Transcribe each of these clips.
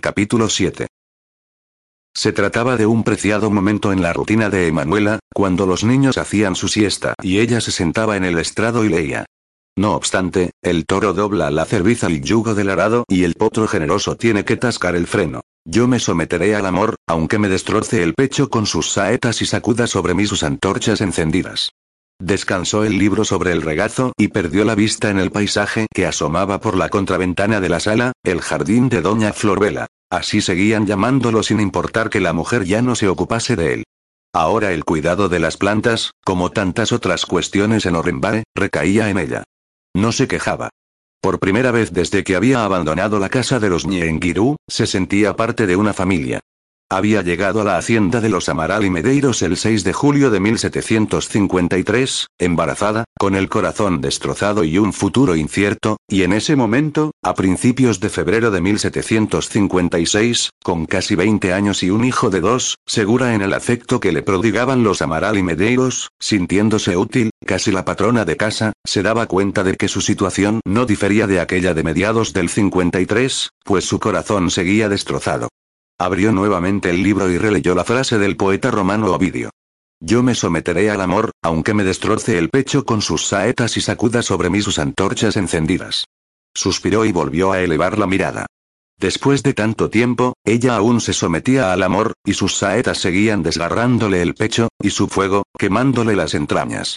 Capítulo 7. Se trataba de un preciado momento en la rutina de Emanuela, cuando los niños hacían su siesta y ella se sentaba en el estrado y leía. No obstante, el toro dobla la cerviz al yugo del arado y el potro generoso tiene que tascar el freno. Yo me someteré al amor, aunque me destroce el pecho con sus saetas y sacuda sobre mí sus antorchas encendidas. Descansó el libro sobre el regazo y perdió la vista en el paisaje que asomaba por la contraventana de la sala, el jardín de Doña Florbela. Así seguían llamándolo sin importar que la mujer ya no se ocupase de él. Ahora el cuidado de las plantas, como tantas otras cuestiones en Orenbae, recaía en ella. No se quejaba. Por primera vez desde que había abandonado la casa de los Ñenguirú, se sentía parte de una familia. Había llegado a la hacienda de los Amaral y Medeiros el 6 de julio de 1753, embarazada, con el corazón destrozado y un futuro incierto, y en ese momento, a principios de febrero de 1756, con casi 20 años y un hijo de dos, segura en el afecto que le prodigaban los Amaral y Medeiros, sintiéndose útil, casi la patrona de casa, se daba cuenta de que su situación no difería de aquella de mediados del 53, pues su corazón seguía destrozado. Abrió nuevamente el libro y releyó la frase del poeta romano Ovidio. Yo me someteré al amor, aunque me destroce el pecho con sus saetas y sacuda sobre mí sus antorchas encendidas. Suspiró y volvió a elevar la mirada. Después de tanto tiempo, ella aún se sometía al amor, y sus saetas seguían desgarrándole el pecho, y su fuego, quemándole las entrañas.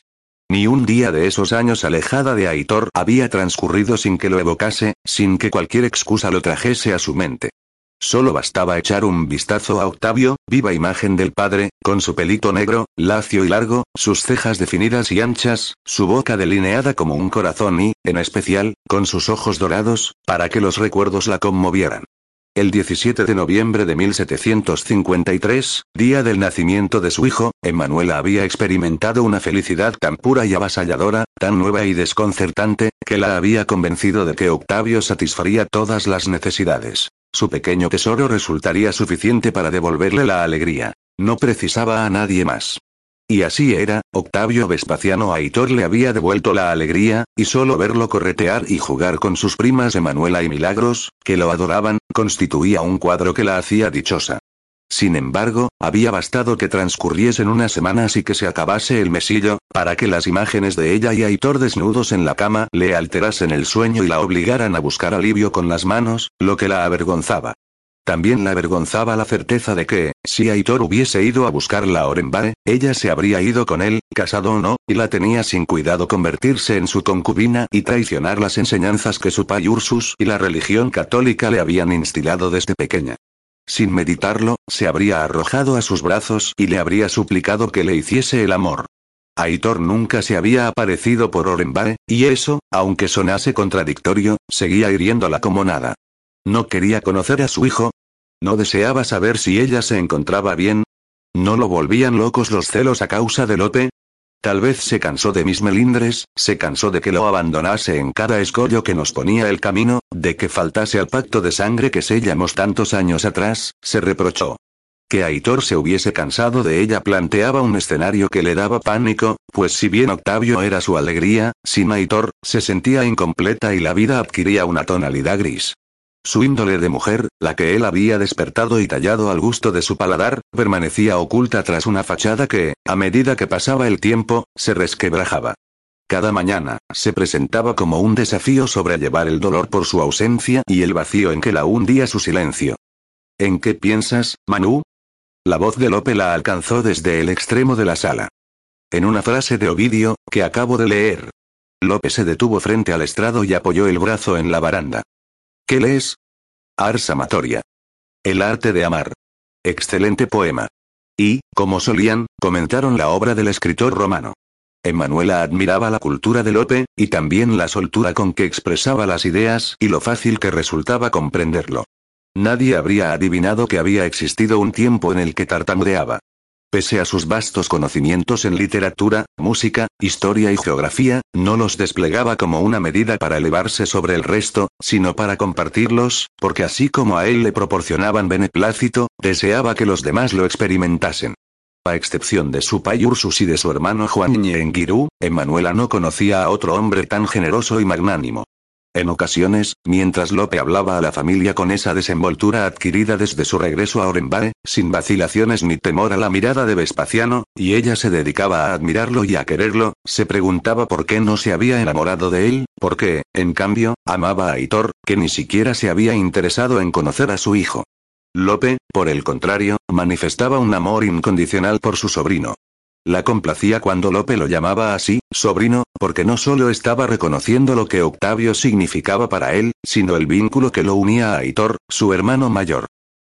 Ni un día de esos años alejada de Aitor había transcurrido sin que lo evocase, sin que cualquier excusa lo trajese a su mente. Solo bastaba echar un vistazo a Octavio, viva imagen del padre, con su pelito negro, lacio y largo, sus cejas definidas y anchas, su boca delineada como un corazón y, en especial, con sus ojos dorados, para que los recuerdos la conmovieran. El 17 de noviembre de 1753, día del nacimiento de su hijo, Emanuela había experimentado una felicidad tan pura y avasalladora, tan nueva y desconcertante, que la había convencido de que Octavio satisfaría todas las necesidades. Su pequeño tesoro resultaría suficiente para devolverle la alegría. No precisaba a nadie más. Y así era, Octavio Vespasiano Aitor le había devuelto la alegría, y solo verlo corretear y jugar con sus primas Emanuela y Milagros, que lo adoraban, constituía un cuadro que la hacía dichosa. Sin embargo, había bastado que transcurriesen unas semanas y que se acabase el mesillo, para que las imágenes de ella y Aitor desnudos en la cama le alterasen el sueño y la obligaran a buscar alivio con las manos, lo que la avergonzaba. También la avergonzaba la certeza de que, si Aitor hubiese ido a buscarla a Orenbae, ella se habría ido con él, casado o no, y la tenía sin cuidado convertirse en su concubina y traicionar las enseñanzas que su pai Ursus y la religión católica le habían instilado desde pequeña. Sin meditarlo, se habría arrojado a sus brazos y le habría suplicado que le hiciese el amor. Aitor nunca se había aparecido por Orenbae, y eso, aunque sonase contradictorio, seguía hiriéndola como nada. No quería conocer a su hijo. No deseaba saber si ella se encontraba bien. ¿No lo volvían locos los celos a causa de Lope? Tal vez se cansó de mis melindres, se cansó de que lo abandonase en cada escollo que nos ponía el camino, de que faltase al pacto de sangre que sellamos tantos años atrás, se reprochó. Que Aitor se hubiese cansado de ella planteaba un escenario que le daba pánico, pues si bien Octavio era su alegría, sin Aitor, se sentía incompleta y la vida adquiría una tonalidad gris. Su índole de mujer, la que él había despertado y tallado al gusto de su paladar, permanecía oculta tras una fachada que, a medida que pasaba el tiempo, se resquebrajaba. Cada mañana, se presentaba como un desafío sobrellevar el dolor por su ausencia y el vacío en que la hundía su silencio. ¿En qué piensas, Manu? La voz de Lope la alcanzó desde el extremo de la sala. En una frase de Ovidio, que acabo de leer. Lope se detuvo frente al estrado y apoyó el brazo en la baranda. ¿Qué lees? Ars Amatoria. El arte de amar. Excelente poema. Y, como solían, comentaron la obra del escritor romano. Emanuela admiraba la cultura de Lope, y también la soltura con que expresaba las ideas y lo fácil que resultaba comprenderlo. Nadie habría adivinado que había existido un tiempo en el que tartamudeaba. Pese a sus vastos conocimientos en literatura, música, historia y geografía, no los desplegaba como una medida para elevarse sobre el resto, sino para compartirlos, porque así como a él le proporcionaban beneplácito, deseaba que los demás lo experimentasen. A excepción de su pai Ursus y de su hermano Juan Ñenguirú, Emanuela no conocía a otro hombre tan generoso y magnánimo. En ocasiones, mientras Lope hablaba a la familia con esa desenvoltura adquirida desde su regreso a Orenbae, sin vacilaciones ni temor a la mirada de Vespasiano, y ella se dedicaba a admirarlo y a quererlo, se preguntaba por qué no se había enamorado de él, porque, en cambio, amaba a Aitor, que ni siquiera se había interesado en conocer a su hijo. Lope, por el contrario, manifestaba un amor incondicional por su sobrino. La complacía cuando Lope lo llamaba así, sobrino, porque no solo estaba reconociendo lo que Octavio significaba para él, sino el vínculo que lo unía a Aitor, su hermano mayor.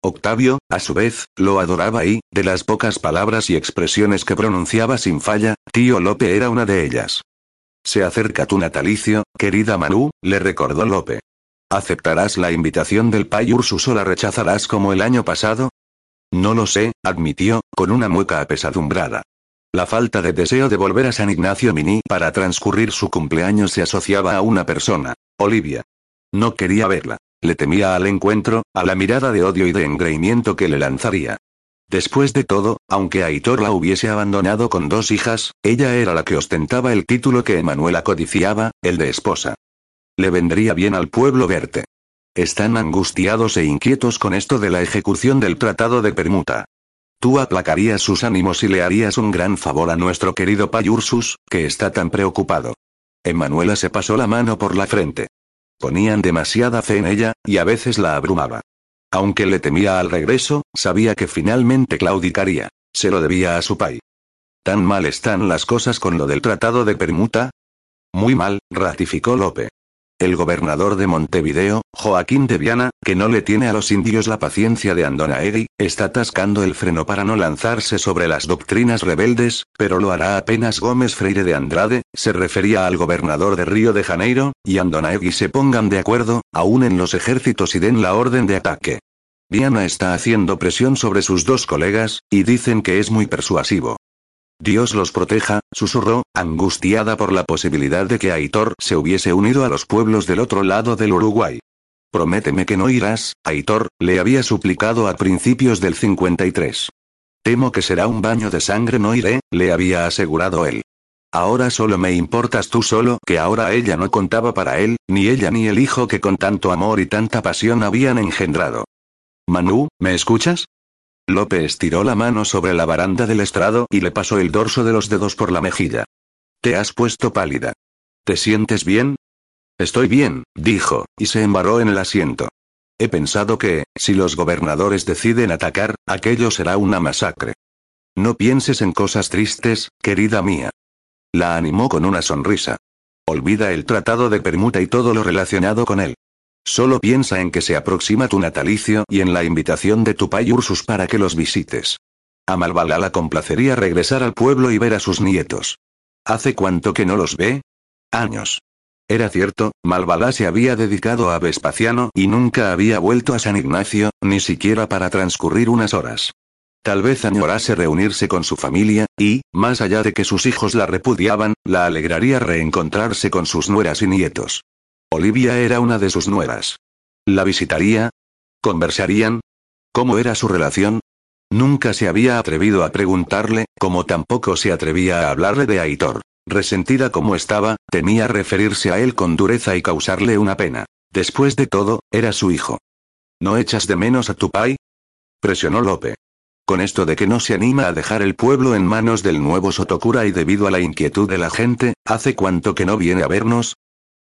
Octavio, a su vez, lo adoraba y, de las pocas palabras y expresiones que pronunciaba sin falla, tío Lope era una de ellas. Se acerca tu natalicio, querida Manu, le recordó Lope. ¿Aceptarás la invitación del Pai Ursus o la rechazarás como el año pasado? No lo sé, admitió, con una mueca apesadumbrada. La falta de deseo de volver a San Ignacio Mini para transcurrir su cumpleaños se asociaba a una persona, Olivia. No quería verla. Le temía al encuentro, a la mirada de odio y de engreimiento que le lanzaría. Después de todo, aunque Aitor la hubiese abandonado con dos hijas, ella era la que ostentaba el título que Emanuela codiciaba, el de esposa. Le vendría bien al pueblo verte. Están angustiados e inquietos con esto de la ejecución del tratado de permuta. Tú aplacarías sus ánimos y le harías un gran favor a nuestro querido Payursus, que está tan preocupado. Emanuela se pasó la mano por la frente. Ponían demasiada fe en ella, y a veces la abrumaba. Aunque le temía al regreso, sabía que finalmente claudicaría. Se lo debía a su pai. ¿Tan mal están las cosas con lo del tratado de permuta? Muy mal, ratificó Lope. El gobernador de Montevideo, Joaquín de Viana, que no le tiene a los indios la paciencia de Andonaegui, está atascando el freno para no lanzarse sobre las doctrinas rebeldes, pero lo hará apenas Gómez Freire de Andrade, se refería al gobernador de Río de Janeiro, y Andonaegui se pongan de acuerdo, aún en los ejércitos y den la orden de ataque. Viana está haciendo presión sobre sus dos colegas, y dicen que es muy persuasivo. Dios los proteja, susurró, angustiada por la posibilidad de que Aitor se hubiese unido a los pueblos del otro lado del Uruguay. Prométeme que no irás, Aitor, le había suplicado a principios del 53. Temo que será un baño de sangre, no iré, le había asegurado él. Ahora solo me importas tú solo, que ahora ella no contaba para él, ni ella ni el hijo que con tanto amor y tanta pasión habían engendrado. Manu, ¿me escuchas? Lope estiró la mano sobre la baranda del estrado y le pasó el dorso de los dedos por la mejilla. Te has puesto pálida. ¿Te sientes bien? Estoy bien, dijo, y se embarró en el asiento. He pensado que, si los gobernadores deciden atacar, aquello será una masacre. No pienses en cosas tristes, querida mía. La animó con una sonrisa. Olvida el tratado de permuta y todo lo relacionado con él. Solo piensa en que se aproxima tu natalicio y en la invitación de tu pai Ursus para que los visites. A Malvala la complacería regresar al pueblo y ver a sus nietos. ¿Hace cuánto que no los ve? Años. Era cierto, Malvala se había dedicado a Vespasiano y nunca había vuelto a San Ignacio, ni siquiera para transcurrir unas horas. Tal vez añorase reunirse con su familia, y, más allá de que sus hijos la repudiaban, la alegraría reencontrarse con sus nueras y nietos. Olivia era una de sus nueras. ¿La visitaría? ¿Conversarían? ¿Cómo era su relación? Nunca se había atrevido a preguntarle, como tampoco se atrevía a hablarle de Aitor. Resentida como estaba, temía referirse a él con dureza y causarle una pena. Después de todo, era su hijo. ¿No echas de menos a tu pai? Presionó Lope. Con esto de que no se anima a dejar el pueblo en manos del nuevo Sotokura y debido a la inquietud de la gente, ¿hace cuánto que no viene a vernos?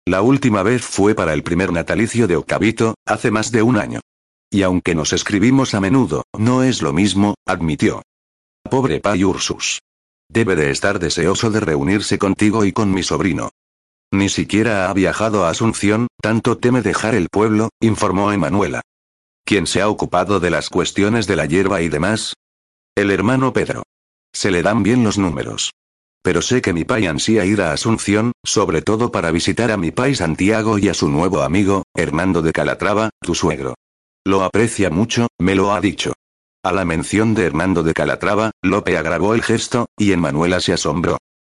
La última vez fue para el primer natalicio de Octavito, hace más de un año. Y aunque nos escribimos a menudo, no es lo mismo, admitió. Pobre Pai Ursus. Debe de estar deseoso de reunirse contigo y con mi sobrino. Ni siquiera ha viajado a Asunción, tanto teme dejar el pueblo, informó Emanuela. ¿Quién se ha ocupado de las cuestiones de la hierba y demás? El hermano Pedro. Se le dan bien los números. Pero sé que mi pai ansía ir a Asunción, sobre todo para visitar a mi pai Santiago y a su nuevo amigo, Hernando de Calatrava, tu suegro. Lo aprecia mucho, me lo ha dicho. A la mención de Hernando de Calatrava, Lope agravó el gesto, y Manuela se asombró.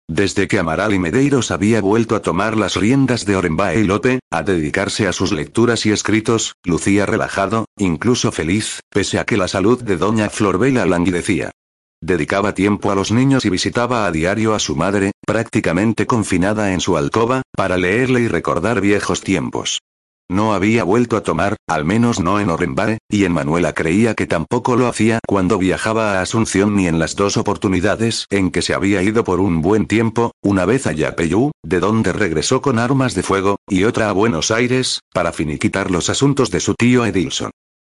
Desde que Amaral y Medeiros había vuelto a tomar las riendas de Orenbae y Lope, a dedicarse a sus lecturas y escritos, lucía relajado, incluso feliz, pese a que la salud de doña Florbela languidecía. Dedicaba tiempo a los niños y visitaba a diario a su madre, prácticamente confinada en su alcoba, para leerle y recordar viejos tiempos. No había vuelto a tomar, al menos no en Orenbae, y en Manuela creía que tampoco lo hacía cuando viajaba a Asunción ni en las dos oportunidades en que se había ido por un buen tiempo, una vez a Yapeyú, de donde regresó con armas de fuego, y otra a Buenos Aires, para finiquitar los asuntos de su tío Edilson.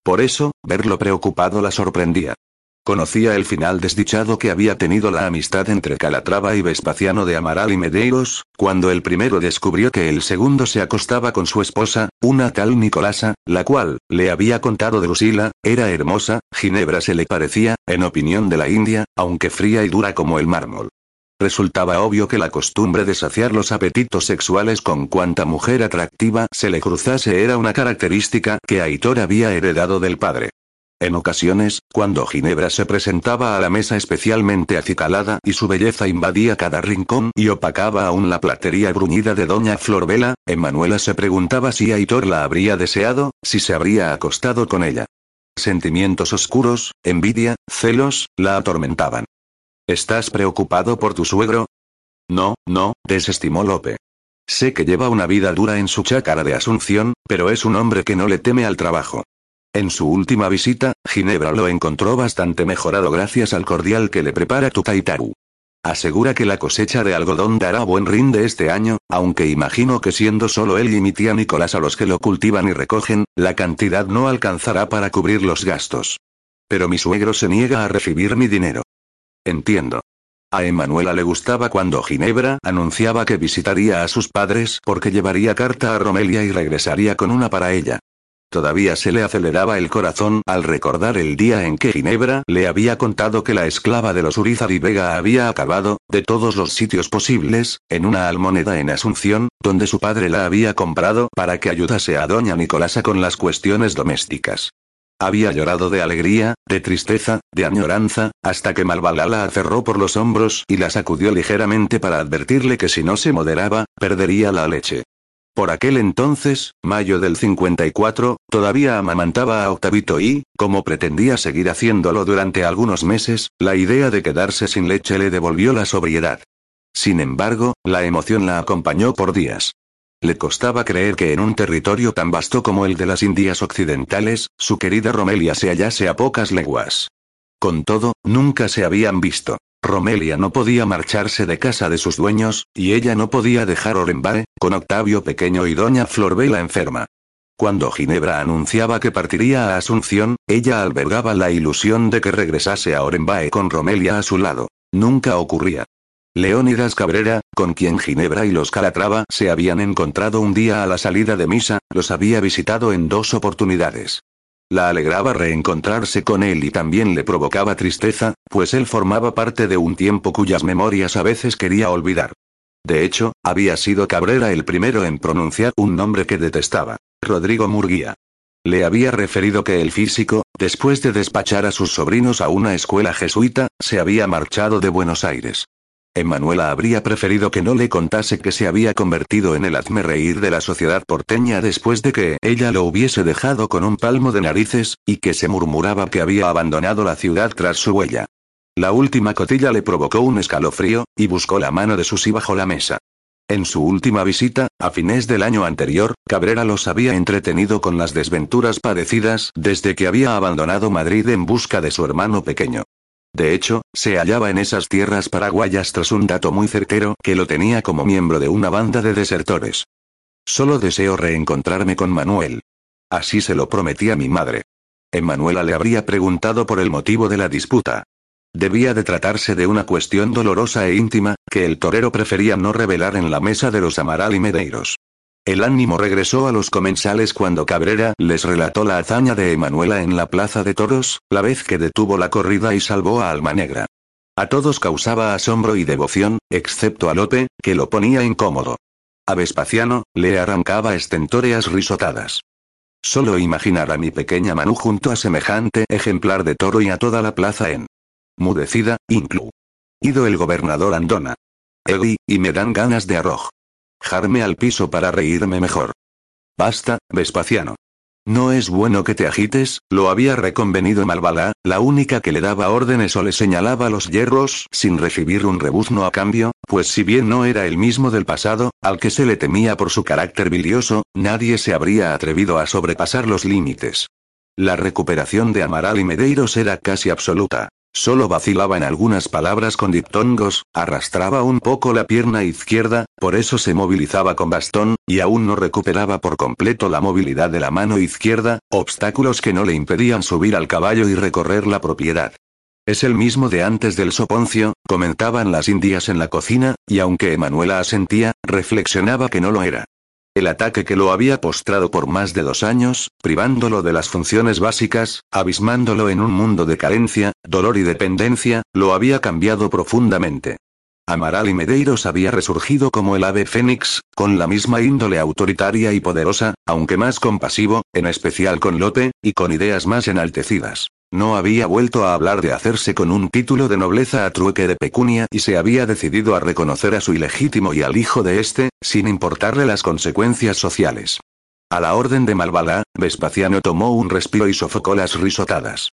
Por eso, verlo preocupado la sorprendía. Conocía el final desdichado que había tenido la amistad entre Calatrava y Vespasiano de Amaral y Medeiros, cuando el primero descubrió que el segundo se acostaba con su esposa, una tal Nicolasa, la cual, le había contado de era hermosa, Ginebra se le parecía, en opinión de la India, aunque fría y dura como el mármol. Resultaba obvio que la costumbre de saciar los apetitos sexuales con cuanta mujer atractiva se le cruzase era una característica que Aitor había heredado del padre. En ocasiones, cuando Ginebra se presentaba a la mesa especialmente acicalada y su belleza invadía cada rincón y opacaba aún la platería bruñida de doña Florbela, Emanuela se preguntaba si Aitor la habría deseado, si se habría acostado con ella. Sentimientos oscuros, envidia, celos, la atormentaban. ¿Estás preocupado por tu suegro? No, no, desestimó Lope. Sé que lleva una vida dura en su chácara de Asunción, pero es un hombre que no le teme al trabajo. En su última visita, Ginebra lo encontró bastante mejorado gracias al cordial que le prepara Tutaitaru. Asegura que la cosecha de algodón dará buen rinde este año, aunque imagino que siendo solo él y mi tía Nicolás a los que lo cultivan y recogen, la cantidad no alcanzará para cubrir los gastos. Pero mi suegro se niega a recibir mi dinero. Entiendo. A Emanuela le gustaba cuando Ginebra anunciaba que visitaría a sus padres porque llevaría carta a Romelia y regresaría con una para ella. Todavía se le aceleraba el corazón al recordar el día en que Ginebra le había contado que la esclava de los Urizar y Vega había acabado, de todos los sitios posibles, en una almoneda en Asunción, donde su padre la había comprado para que ayudase a doña Nicolasa con las cuestiones domésticas. Había llorado de alegría, de tristeza, de añoranza, hasta que Malvala la aferró por los hombros y la sacudió ligeramente para advertirle que si no se moderaba, perdería la leche. Por aquel entonces, mayo del 54, todavía amamantaba a Octavito y, como pretendía seguir haciéndolo durante algunos meses, la idea de quedarse sin leche le devolvió la sobriedad. Sin embargo, la emoción la acompañó por días. Le costaba creer que en un territorio tan vasto como el de las Indias Occidentales, su querida Romelia se hallase a pocas leguas. Con todo, nunca se habían visto. Romelia no podía marcharse de casa de sus dueños, y ella no podía dejar Orenbae, con Octavio pequeño y doña Florbela enferma. Cuando Ginebra anunciaba que partiría a Asunción, ella albergaba la ilusión de que regresase a Orenbae con Romelia a su lado. Nunca ocurría. Leónidas Cabrera, con quien Ginebra y los Calatrava se habían encontrado un día a la salida de misa, los había visitado en dos oportunidades. La alegraba reencontrarse con él y también le provocaba tristeza, pues él formaba parte de un tiempo cuyas memorias a veces quería olvidar. De hecho, había sido Cabrera el primero en pronunciar un nombre que detestaba, Rodrigo Murguía. Le había referido que el físico, después de despachar a sus sobrinos a una escuela jesuita, se había marchado de Buenos Aires. Emanuela habría preferido que no le contase que se había convertido en el hazme reír de la sociedad porteña después de que ella lo hubiese dejado con un palmo de narices, y que se murmuraba que había abandonado la ciudad tras su huella. La última cotilla le provocó un escalofrío, y buscó la mano de Susi bajo la mesa. En su última visita, a fines del año anterior, Cabrera los había entretenido con las desventuras padecidas desde que había abandonado Madrid en busca de su hermano pequeño. De hecho, se hallaba en esas tierras paraguayas tras un dato muy certero que lo tenía como miembro de una banda de desertores. Solo deseo reencontrarme con Manuel. Así se lo prometí a mi madre. Emanuela le habría preguntado por el motivo de la disputa. Debía de tratarse de una cuestión dolorosa e íntima, que el torero prefería no revelar en la mesa de los Amaral y Medeiros. El ánimo regresó a los comensales cuando Cabrera les relató la hazaña de Emanuela en la plaza de toros, la vez que detuvo la corrida y salvó a Almanegra. A todos causaba asombro y devoción, excepto a Lope, que lo ponía incómodo. A Vespasiano, le arrancaba estentóreas risotadas. Solo imaginar a mi pequeña Manu junto a semejante ejemplar de toro y a toda la plaza en. Mudecida, inclu. Ido el gobernador Andona. Egui, y me dan ganas de arroj. Jarme al piso para reírme mejor. Basta, Vespasiano. No es bueno que te agites, lo había reconvenido Malvala, la única que le daba órdenes o le señalaba los hierros sin recibir un rebuzno a cambio, pues si bien no era el mismo del pasado, al que se le temía por su carácter bilioso, nadie se habría atrevido a sobrepasar los límites. La recuperación de Amaral y Medeiros era casi absoluta. Solo vacilaba en algunas palabras con diptongos, arrastraba un poco la pierna izquierda, por eso se movilizaba con bastón, y aún no recuperaba por completo la movilidad de la mano izquierda, obstáculos que no le impedían subir al caballo y recorrer la propiedad. Es el mismo de antes del soponcio, comentaban las indias en la cocina, y aunque Emanuela asentía, reflexionaba que no lo era. El ataque que lo había postrado por más de dos años, privándolo de las funciones básicas, abismándolo en un mundo de carencia, dolor y dependencia, lo había cambiado profundamente. Amaral y Medeiros había resurgido como el ave fénix, con la misma índole autoritaria y poderosa, aunque más compasivo, en especial con Lope, y con ideas más enaltecidas. No había vuelto a hablar de hacerse con un título de nobleza a trueque de pecunia y se había decidido a reconocer a su ilegítimo y al hijo de éste, sin importarle las consecuencias sociales. A la orden de Malvala, Vespasiano tomó un respiro y sofocó las risotadas.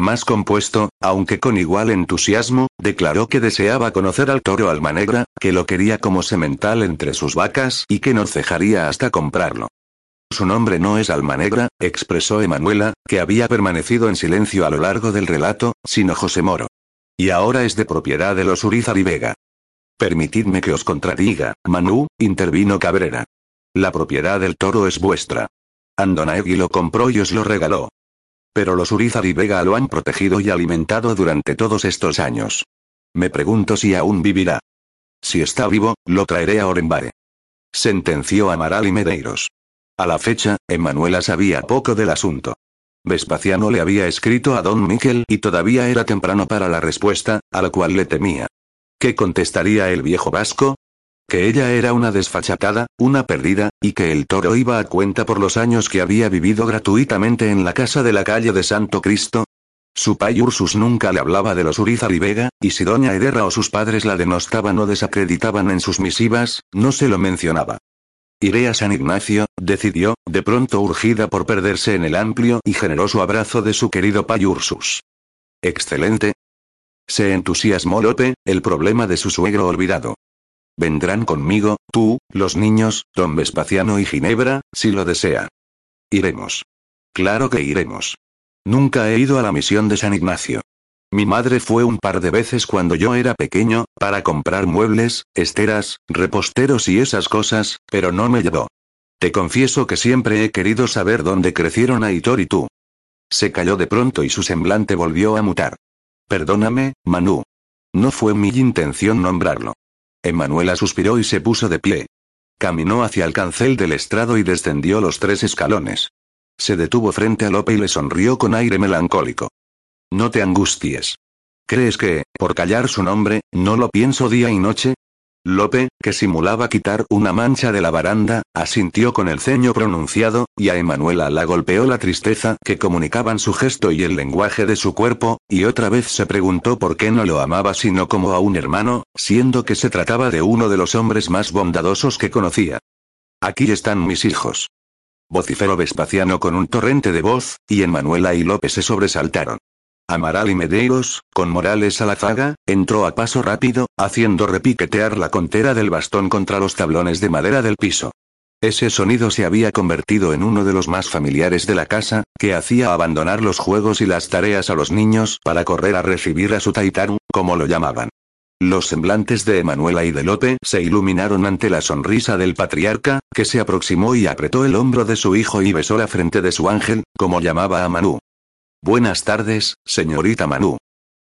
Más compuesto, aunque con igual entusiasmo, declaró que deseaba conocer al toro Almanegra, que lo quería como semental entre sus vacas y que no cejaría hasta comprarlo. Su nombre no es Almanegra, expresó Emanuela, que había permanecido en silencio a lo largo del relato, sino José Moro. Y ahora es de propiedad de los Urizar y Vega. Permitidme que os contradiga, Manu, intervino Cabrera. La propiedad del toro es vuestra. Andonaegui lo compró y os lo regaló. Pero los Urizar y Vega lo han protegido y alimentado durante todos estos años. Me pregunto si aún vivirá. Si está vivo, lo traeré a Orembare. Sentenció Amaral y Medeiros. A la fecha, Emanuela sabía poco del asunto. Vespasiano le había escrito a don Miquel y todavía era temprano para la respuesta, a la cual le temía. ¿Qué contestaría el viejo vasco? que ella era una desfachatada, una perdida, y que el toro iba a cuenta por los años que había vivido gratuitamente en la casa de la calle de Santo Cristo. Su pai Ursus nunca le hablaba de los Urizar y Vega, y si doña Ederra o sus padres la denostaban o desacreditaban en sus misivas, no se lo mencionaba. Iré a San Ignacio, decidió, de pronto urgida por perderse en el amplio y generoso abrazo de su querido pai Ursus. Excelente. Se entusiasmó Lope, el problema de su suegro olvidado. Vendrán conmigo, tú, los niños, don Vespasiano y Ginebra, si lo desea. Iremos. Claro que iremos. Nunca he ido a la misión de San Ignacio. Mi madre fue un par de veces cuando yo era pequeño, para comprar muebles, esteras, reposteros y esas cosas, pero no me llevó. Te confieso que siempre he querido saber dónde crecieron Aitor y tú. Se calló de pronto y su semblante volvió a mutar. Perdóname, Manu. No fue mi intención nombrarlo. Emanuela suspiró y se puso de pie. Caminó hacia el cancel del estrado y descendió los tres escalones. Se detuvo frente a Lope y le sonrió con aire melancólico. No te angusties. ¿Crees que, por callar su nombre, no lo pienso día y noche? Lope, que simulaba quitar una mancha de la baranda, asintió con el ceño pronunciado, y a Emanuela la golpeó la tristeza que comunicaban su gesto y el lenguaje de su cuerpo, y otra vez se preguntó por qué no lo amaba sino como a un hermano, siendo que se trataba de uno de los hombres más bondadosos que conocía. Aquí están mis hijos. Vociferó Vespasiano con un torrente de voz, y Emanuela y Lope se sobresaltaron. Amaral y Medeiros, con Morales a la zaga, entró a paso rápido, haciendo repiquetear la contera del bastón contra los tablones de madera del piso. Ese sonido se había convertido en uno de los más familiares de la casa, que hacía abandonar los juegos y las tareas a los niños para correr a recibir a su taitaru, como lo llamaban. Los semblantes de Emanuela y de Lope se iluminaron ante la sonrisa del patriarca, que se aproximó y apretó el hombro de su hijo y besó la frente de su ángel, como llamaba a Manu. Buenas tardes, señorita Manu.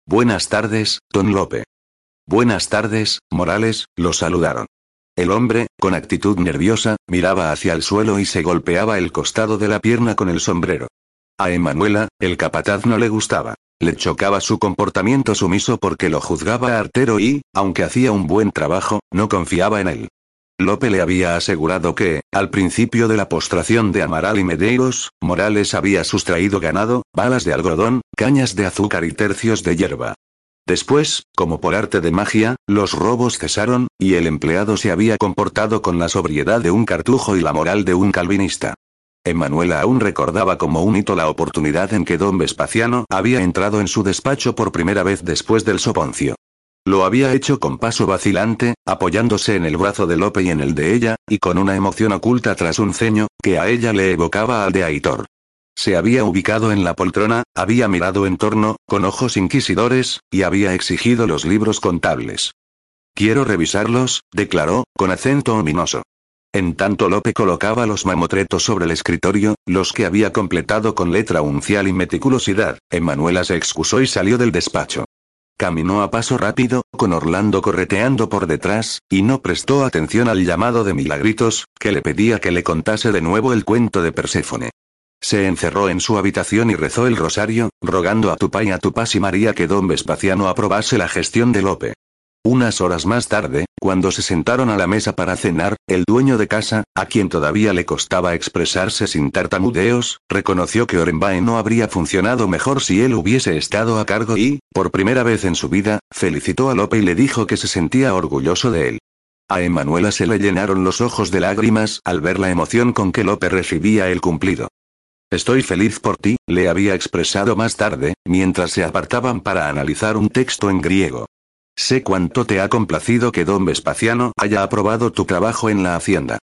Buenas tardes, Don Lope. Buenas tardes, Morales, lo saludaron. El hombre, con actitud nerviosa, miraba hacia el suelo y se golpeaba el costado de la pierna con el sombrero. A Emanuela, el capataz no le gustaba. Le chocaba su comportamiento sumiso porque lo juzgaba artero y, aunque hacía un buen trabajo, no confiaba en él. Lope le había asegurado que, al principio de la postración de Amaral y Medeiros, Morales había sustraído ganado, balas de algodón, cañas de azúcar y tercios de hierba. Después, como por arte de magia, los robos cesaron, y el empleado se había comportado con la sobriedad de un cartujo y la moral de un calvinista. Emanuela aún recordaba como un hito la oportunidad en que don Vespaciano había entrado en su despacho por primera vez después del soponcio. Lo había hecho con paso vacilante, apoyándose en el brazo de Lope y en el de ella, y con una emoción oculta tras un ceño, que a ella le evocaba al de Aitor. Se había ubicado en la poltrona, había mirado en torno, con ojos inquisidores, y había exigido los libros contables. Quiero revisarlos, declaró, con acento ominoso. En tanto Lope colocaba los mamotretos sobre el escritorio, los que había completado con letra uncial y meticulosidad, Emanuela se excusó y salió del despacho. Caminó a paso rápido, con Orlando correteando por detrás, y no prestó atención al llamado de Milagritos, que le pedía que le contase de nuevo el cuento de Perséfone. Se encerró en su habitación y rezó el rosario, rogando a Tupá y a Tupás y María que don Vespaciano aprobase la gestión de Lope. Unas horas más tarde, cuando se sentaron a la mesa para cenar, el dueño de casa, a quien todavía le costaba expresarse sin tartamudeos, reconoció que Orenbae no habría funcionado mejor si él hubiese estado a cargo y, por primera vez en su vida, felicitó a Lope y le dijo que se sentía orgulloso de él. A Emanuela se le llenaron los ojos de lágrimas al ver la emoción con que Lope recibía el cumplido. Estoy feliz por ti, le había expresado más tarde, mientras se apartaban para analizar un texto en griego. Sé cuánto te ha complacido que don Vespaciano haya aprobado tu trabajo en la hacienda.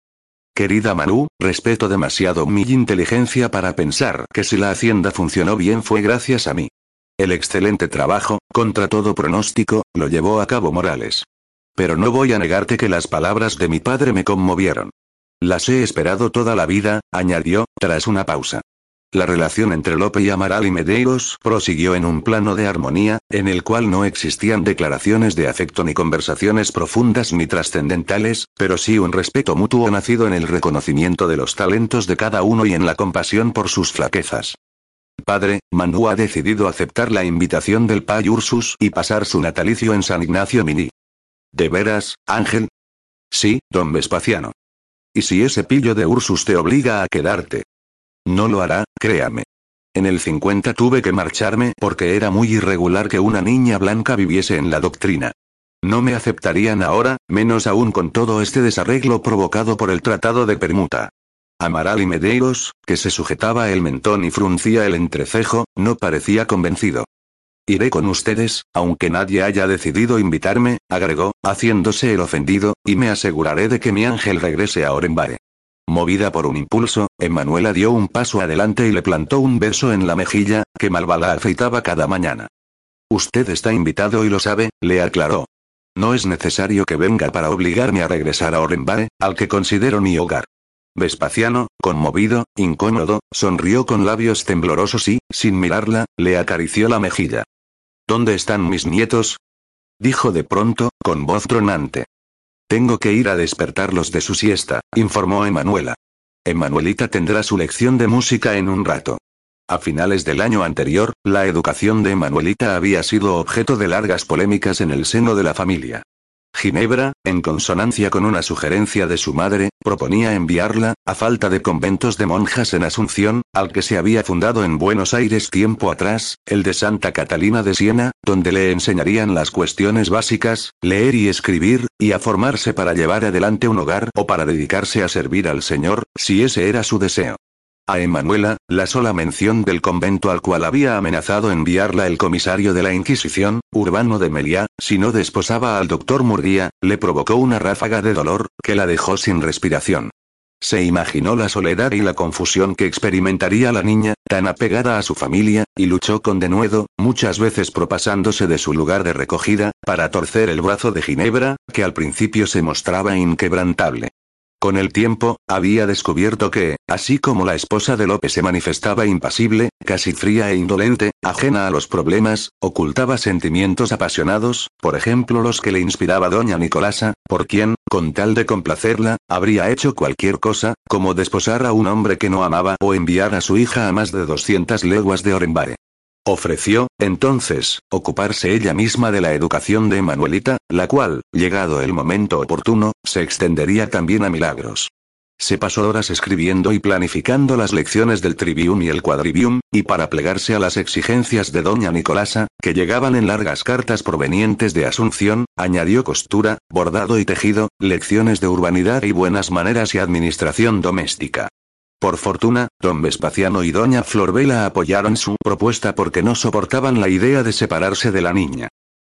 Querida Manu, respeto demasiado mi inteligencia para pensar que si la hacienda funcionó bien fue gracias a mí. El excelente trabajo, contra todo pronóstico, lo llevó a cabo Morales. Pero no voy a negarte que las palabras de mi padre me conmovieron. Las he esperado toda la vida, añadió, tras una pausa. La relación entre Lope y Amaral y Medeiros prosiguió en un plano de armonía, en el cual no existían declaraciones de afecto ni conversaciones profundas ni trascendentales, pero sí un respeto mutuo nacido en el reconocimiento de los talentos de cada uno y en la compasión por sus flaquezas. Padre, Manu ha decidido aceptar la invitación del Pai Ursus y pasar su natalicio en San Ignacio Mini. ¿De veras, Ángel? Sí, don Vespaciano. ¿Y si ese pillo de Ursus te obliga a quedarte? No lo hará, créame. En el 50 tuve que marcharme porque era muy irregular que una niña blanca viviese en la doctrina. No me aceptarían ahora, menos aún con todo este desarreglo provocado por el Tratado de Permuta. Amaral y Medeiros, que se sujetaba el mentón y fruncía el entrecejo, no parecía convencido. Iré con ustedes, aunque nadie haya decidido invitarme, agregó, haciéndose el ofendido, y me aseguraré de que mi ángel regrese a Orenbae. Movida por un impulso, Emanuela dio un paso adelante y le plantó un beso en la mejilla, que Malvala afeitaba cada mañana. Usted está invitado y lo sabe, le aclaró. No es necesario que venga para obligarme a regresar a Orenbae, al que considero mi hogar. Vespaciano, conmovido, incómodo, sonrió con labios temblorosos y, sin mirarla, le acarició la mejilla. ¿Dónde están mis nietos? dijo de pronto, con voz tronante. Tengo que ir a despertarlos de su siesta, informó Emanuela. Emanuelita tendrá su lección de música en un rato. A finales del año anterior, la educación de Emanuelita había sido objeto de largas polémicas en el seno de la familia. Ginebra, en consonancia con una sugerencia de su madre, proponía enviarla, a falta de conventos de monjas en Asunción, al que se había fundado en Buenos Aires tiempo atrás, el de Santa Catalina de Siena, donde le enseñarían las cuestiones básicas, leer y escribir, y a formarse para llevar adelante un hogar o para dedicarse a servir al Señor, si ese era su deseo. A Emanuela, la sola mención del convento al cual había amenazado enviarla el comisario de la Inquisición, Urbano de Meliá, si no desposaba al doctor Murguía, le provocó una ráfaga de dolor, que la dejó sin respiración. Se imaginó la soledad y la confusión que experimentaría la niña, tan apegada a su familia, y luchó con denuedo, muchas veces propasándose de su lugar de recogida, para torcer el brazo de Ginebra, que al principio se mostraba inquebrantable. Con el tiempo, había descubierto que, así como la esposa de López se manifestaba impasible, casi fría e indolente, ajena a los problemas, ocultaba sentimientos apasionados, por ejemplo los que le inspiraba doña Nicolasa, por quien, con tal de complacerla, habría hecho cualquier cosa, como desposar a un hombre que no amaba o enviar a su hija a más de 200 leguas de Orenbare. Ofreció, entonces, ocuparse ella misma de la educación de Manuelita, la cual, llegado el momento oportuno, se extendería también a Milagros. Se pasó horas escribiendo y planificando las lecciones del trivium y el quadrivium, y para plegarse a las exigencias de doña Nicolasa, que llegaban en largas cartas provenientes de Asunción, añadió costura, bordado y tejido, lecciones de urbanidad y buenas maneras y administración doméstica. Por fortuna, don Vespasiano y doña Florbela apoyaron su propuesta porque no soportaban la idea de separarse de la niña.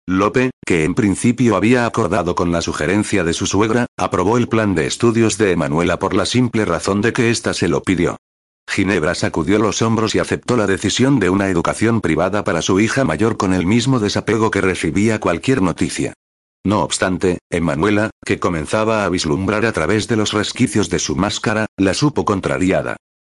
Lope, que en principio había acordado con la sugerencia de su suegra, aprobó el plan de estudios de Emanuela por la simple razón de que ésta se lo pidió. Ginebra sacudió los hombros y aceptó la decisión de una educación privada para su hija mayor con el mismo desapego que recibía cualquier noticia. No obstante, Emanuela, que comenzaba a vislumbrar a través de los resquicios de su máscara, la supo contrariada.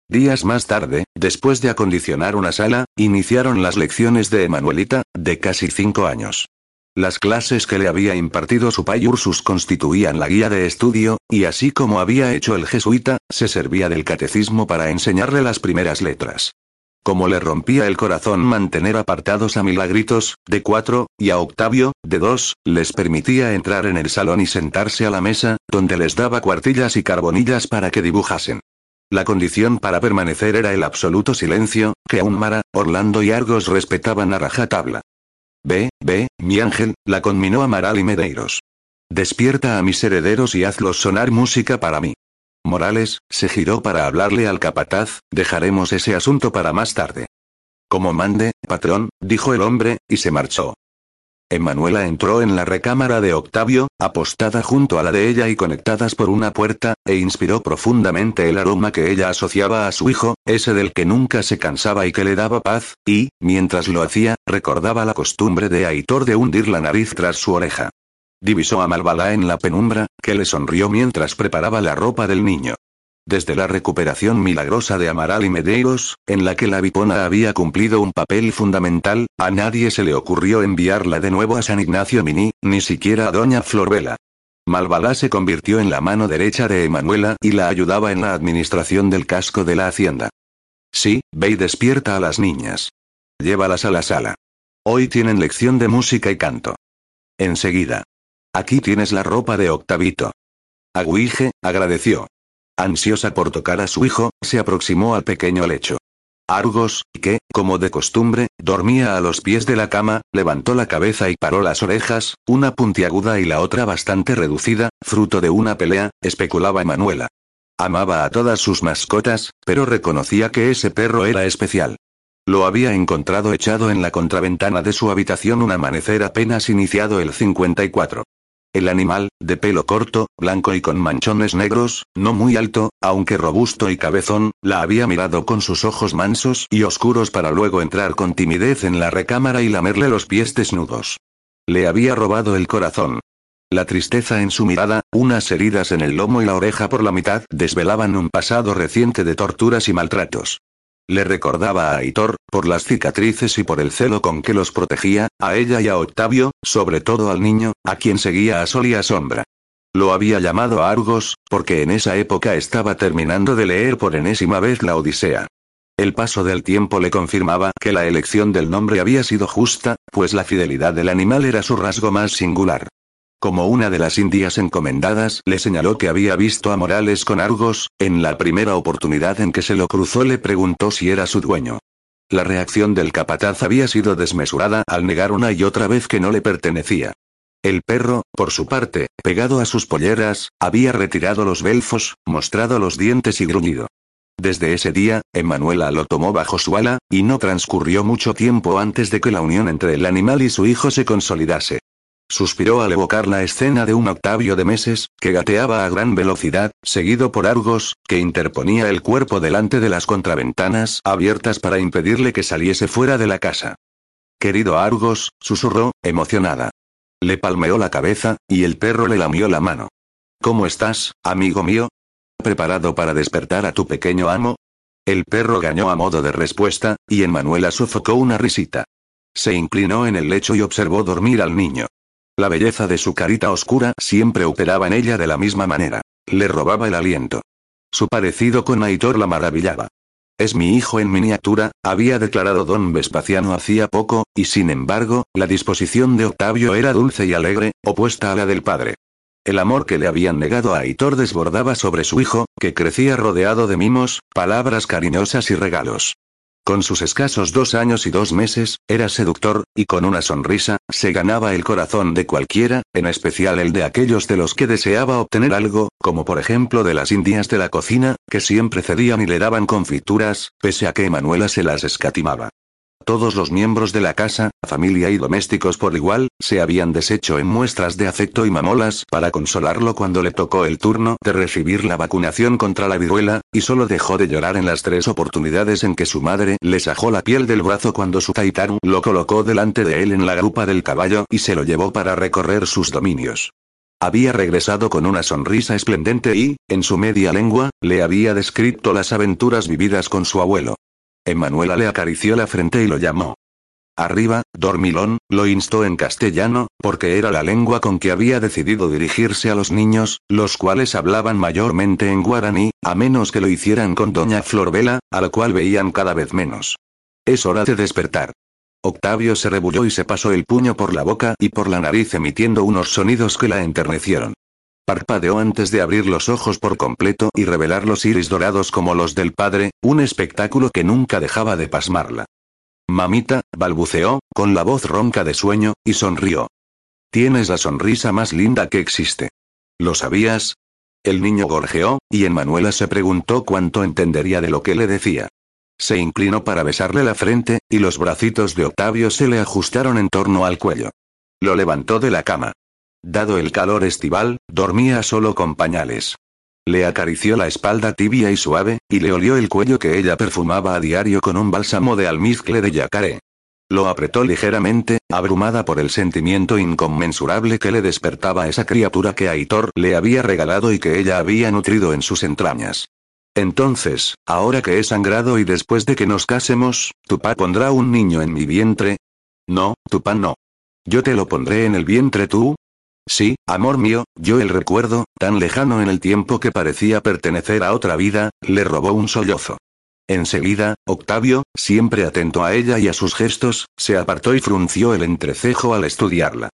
Días más tarde, después de acondicionar una sala, iniciaron las lecciones de Emanuelita, de casi cinco años. Las clases que le había impartido su pai Ursus constituían la guía de estudio, y así como había hecho el jesuita, se servía del catecismo para enseñarle las primeras letras. Como le rompía el corazón mantener apartados a Milagritos, de cuatro, y a Octavio, de dos, les permitía entrar en el salón y sentarse a la mesa, donde les daba cuartillas y carbonillas para que dibujasen. La condición para permanecer era el absoluto silencio, que aún Mara, Orlando y Argos respetaban a rajatabla. Ve, ve, mi ángel, la conminó Amaral y Medeiros. Despierta a mis herederos y hazlos sonar música para mí. Morales, se giró para hablarle al capataz, dejaremos ese asunto para más tarde. Como mande, patrón, dijo el hombre, y se marchó. Emanuela entró en la recámara de Octavio, apostada junto a la de ella y conectadas por una puerta, e inspiró profundamente el aroma que ella asociaba a su hijo, ese del que nunca se cansaba y que le daba paz, y, mientras lo hacía, recordaba la costumbre de Aitor de hundir la nariz tras su oreja. Divisó a Malvalá en la penumbra, que le sonrió mientras preparaba la ropa del niño. Desde la recuperación milagrosa de Amaral y Medeiros, en la que la Vipona había cumplido un papel fundamental, a nadie se le ocurrió enviarla de nuevo a San Ignacio Mini, ni siquiera a Doña Florbela. Malvalá se convirtió en la mano derecha de Emanuela y la ayudaba en la administración del casco de la hacienda. Sí, ve y despierta a las niñas. Llévalas a la sala. Hoy tienen lección de música y canto. Enseguida. Aquí tienes la ropa de Octavito. Aguije, agradeció. Ansiosa por tocar a su hijo, se aproximó al pequeño lecho. Argos, que, como de costumbre, dormía a los pies de la cama, levantó la cabeza y paró las orejas, una puntiaguda y la otra bastante reducida, fruto de una pelea, especulaba Emanuela. Amaba a todas sus mascotas, pero reconocía que ese perro era especial. Lo había encontrado echado en la contraventana de su habitación un amanecer apenas iniciado el 54. El animal, de pelo corto, blanco y con manchones negros, no muy alto, aunque robusto y cabezón, la había mirado con sus ojos mansos y oscuros para luego entrar con timidez en la recámara y lamerle los pies desnudos. Le había robado el corazón. La tristeza en su mirada, unas heridas en el lomo y la oreja por la mitad desvelaban un pasado reciente de torturas y maltratos. Le recordaba a Aitor, por las cicatrices y por el celo con que los protegía, a ella y a Octavio, sobre todo al niño, a quien seguía a sol y a sombra. Lo había llamado Argos, porque en esa época estaba terminando de leer por enésima vez la Odisea. El paso del tiempo le confirmaba que la elección del nombre había sido justa, pues la fidelidad del animal era su rasgo más singular. Como una de las indias encomendadas le señaló que había visto a Morales con Argos, en la primera oportunidad en que se lo cruzó le preguntó si era su dueño. La reacción del capataz había sido desmesurada al negar una y otra vez que no le pertenecía. El perro, por su parte, pegado a sus polleras, había retirado los belfos, mostrado los dientes y gruñido. Desde ese día, Emanuela lo tomó bajo su ala, y no transcurrió mucho tiempo antes de que la unión entre el animal y su hijo se consolidase. Suspiró al evocar la escena de un Octavio de meses, que gateaba a gran velocidad, seguido por Argos, que interponía el cuerpo delante de las contraventanas abiertas para impedirle que saliese fuera de la casa. Querido Argos, susurró, emocionada. Le palmeó la cabeza, y el perro le lamió la mano. ¿Cómo estás, amigo mío? ¿Preparado para despertar a tu pequeño amo? El perro gañó a modo de respuesta, y Manuela sofocó una risita. Se inclinó en el lecho y observó dormir al niño. La belleza de su carita oscura siempre operaba en ella de la misma manera. Le robaba el aliento. Su parecido con Aitor la maravillaba. Es mi hijo en miniatura, había declarado don Vespasiano hacía poco, y sin embargo, la disposición de Octavio era dulce y alegre, opuesta a la del padre. El amor que le habían negado a Aitor desbordaba sobre su hijo, que crecía rodeado de mimos, palabras cariñosas y regalos. Con sus escasos dos años y dos meses, era seductor, y con una sonrisa, se ganaba el corazón de cualquiera, en especial el de aquellos de los que deseaba obtener algo, como por ejemplo de las indias de la cocina, que siempre cedían y le daban confituras, pese a que Emanuela se las escatimaba. Todos los miembros de la casa, familia y domésticos por igual, se habían deshecho en muestras de afecto y mamolas para consolarlo cuando le tocó el turno de recibir la vacunación contra la viruela, y solo dejó de llorar en las tres oportunidades en que su madre le sajó la piel del brazo cuando su Taitaru lo colocó delante de él en la grupa del caballo y se lo llevó para recorrer sus dominios. Había regresado con una sonrisa esplendente y, en su media lengua, le había descrito las aventuras vividas con su abuelo. Emanuela le acarició la frente y lo llamó. Arriba, dormilón, lo instó en castellano, porque era la lengua con que había decidido dirigirse a los niños, los cuales hablaban mayormente en guaraní, a menos que lo hicieran con doña Florbela, a la cual veían cada vez menos. Es hora de despertar. Octavio se rebulló y se pasó el puño por la boca y por la nariz emitiendo unos sonidos que la enternecieron. Parpadeó antes de abrir los ojos por completo y revelar los iris dorados como los del padre, un espectáculo que nunca dejaba de pasmarla. Mamita, balbuceó, con la voz ronca de sueño, y sonrió. Tienes la sonrisa más linda que existe. ¿Lo sabías? El niño gorjeó, y Manuela se preguntó cuánto entendería de lo que le decía. Se inclinó para besarle la frente, y los bracitos de Octavio se le ajustaron en torno al cuello. Lo levantó de la cama. Dado el calor estival, dormía solo con pañales. Le acarició la espalda tibia y suave, y le olió el cuello que ella perfumaba a diario con un bálsamo de almizcle de yacaré. Lo apretó ligeramente, abrumada por el sentimiento inconmensurable que le despertaba esa criatura que Aitor le había regalado y que ella había nutrido en sus entrañas. Entonces, ahora que he sangrado y después de que nos casemos, ¿tu pa pondrá un niño en mi vientre? No, tu pa no. Yo te lo pondré en el vientre tú, Sí, amor mío, yo el recuerdo, tan lejano en el tiempo que parecía pertenecer a otra vida, le robó un sollozo. Enseguida, Octavio, siempre atento a ella y a sus gestos, se apartó y frunció el entrecejo al estudiarla.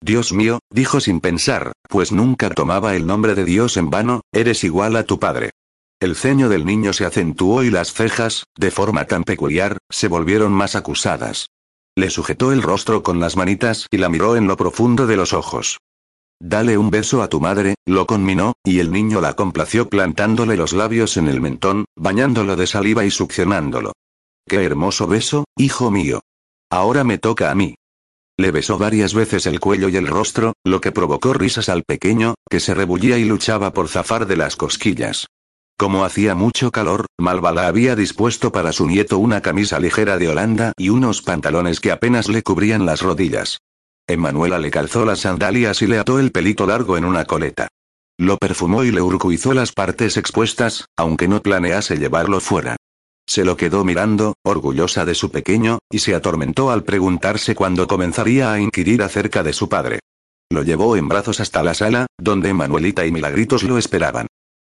Dios mío, dijo sin pensar, pues nunca tomaba el nombre de Dios en vano, eres igual a tu padre. El ceño del niño se acentuó y las cejas, de forma tan peculiar, se volvieron más acusadas. Le sujetó el rostro con las manitas y la miró en lo profundo de los ojos. Dale un beso a tu madre, lo conminó, y el niño la complació plantándole los labios en el mentón, bañándolo de saliva y succionándolo. Qué hermoso beso, hijo mío. Ahora me toca a mí. Le besó varias veces el cuello y el rostro, lo que provocó risas al pequeño, que se rebullía y luchaba por zafar de las cosquillas. Como hacía mucho calor, Malvala había dispuesto para su nieto una camisa ligera de Holanda y unos pantalones que apenas le cubrían las rodillas. Emanuela le calzó las sandalias y le ató el pelito largo en una coleta. Lo perfumó y le urcuizó las partes expuestas, aunque no planease llevarlo fuera. Se lo quedó mirando, orgullosa de su pequeño, y se atormentó al preguntarse cuándo comenzaría a inquirir acerca de su padre. Lo llevó en brazos hasta la sala, donde Manuelita y Milagritos lo esperaban.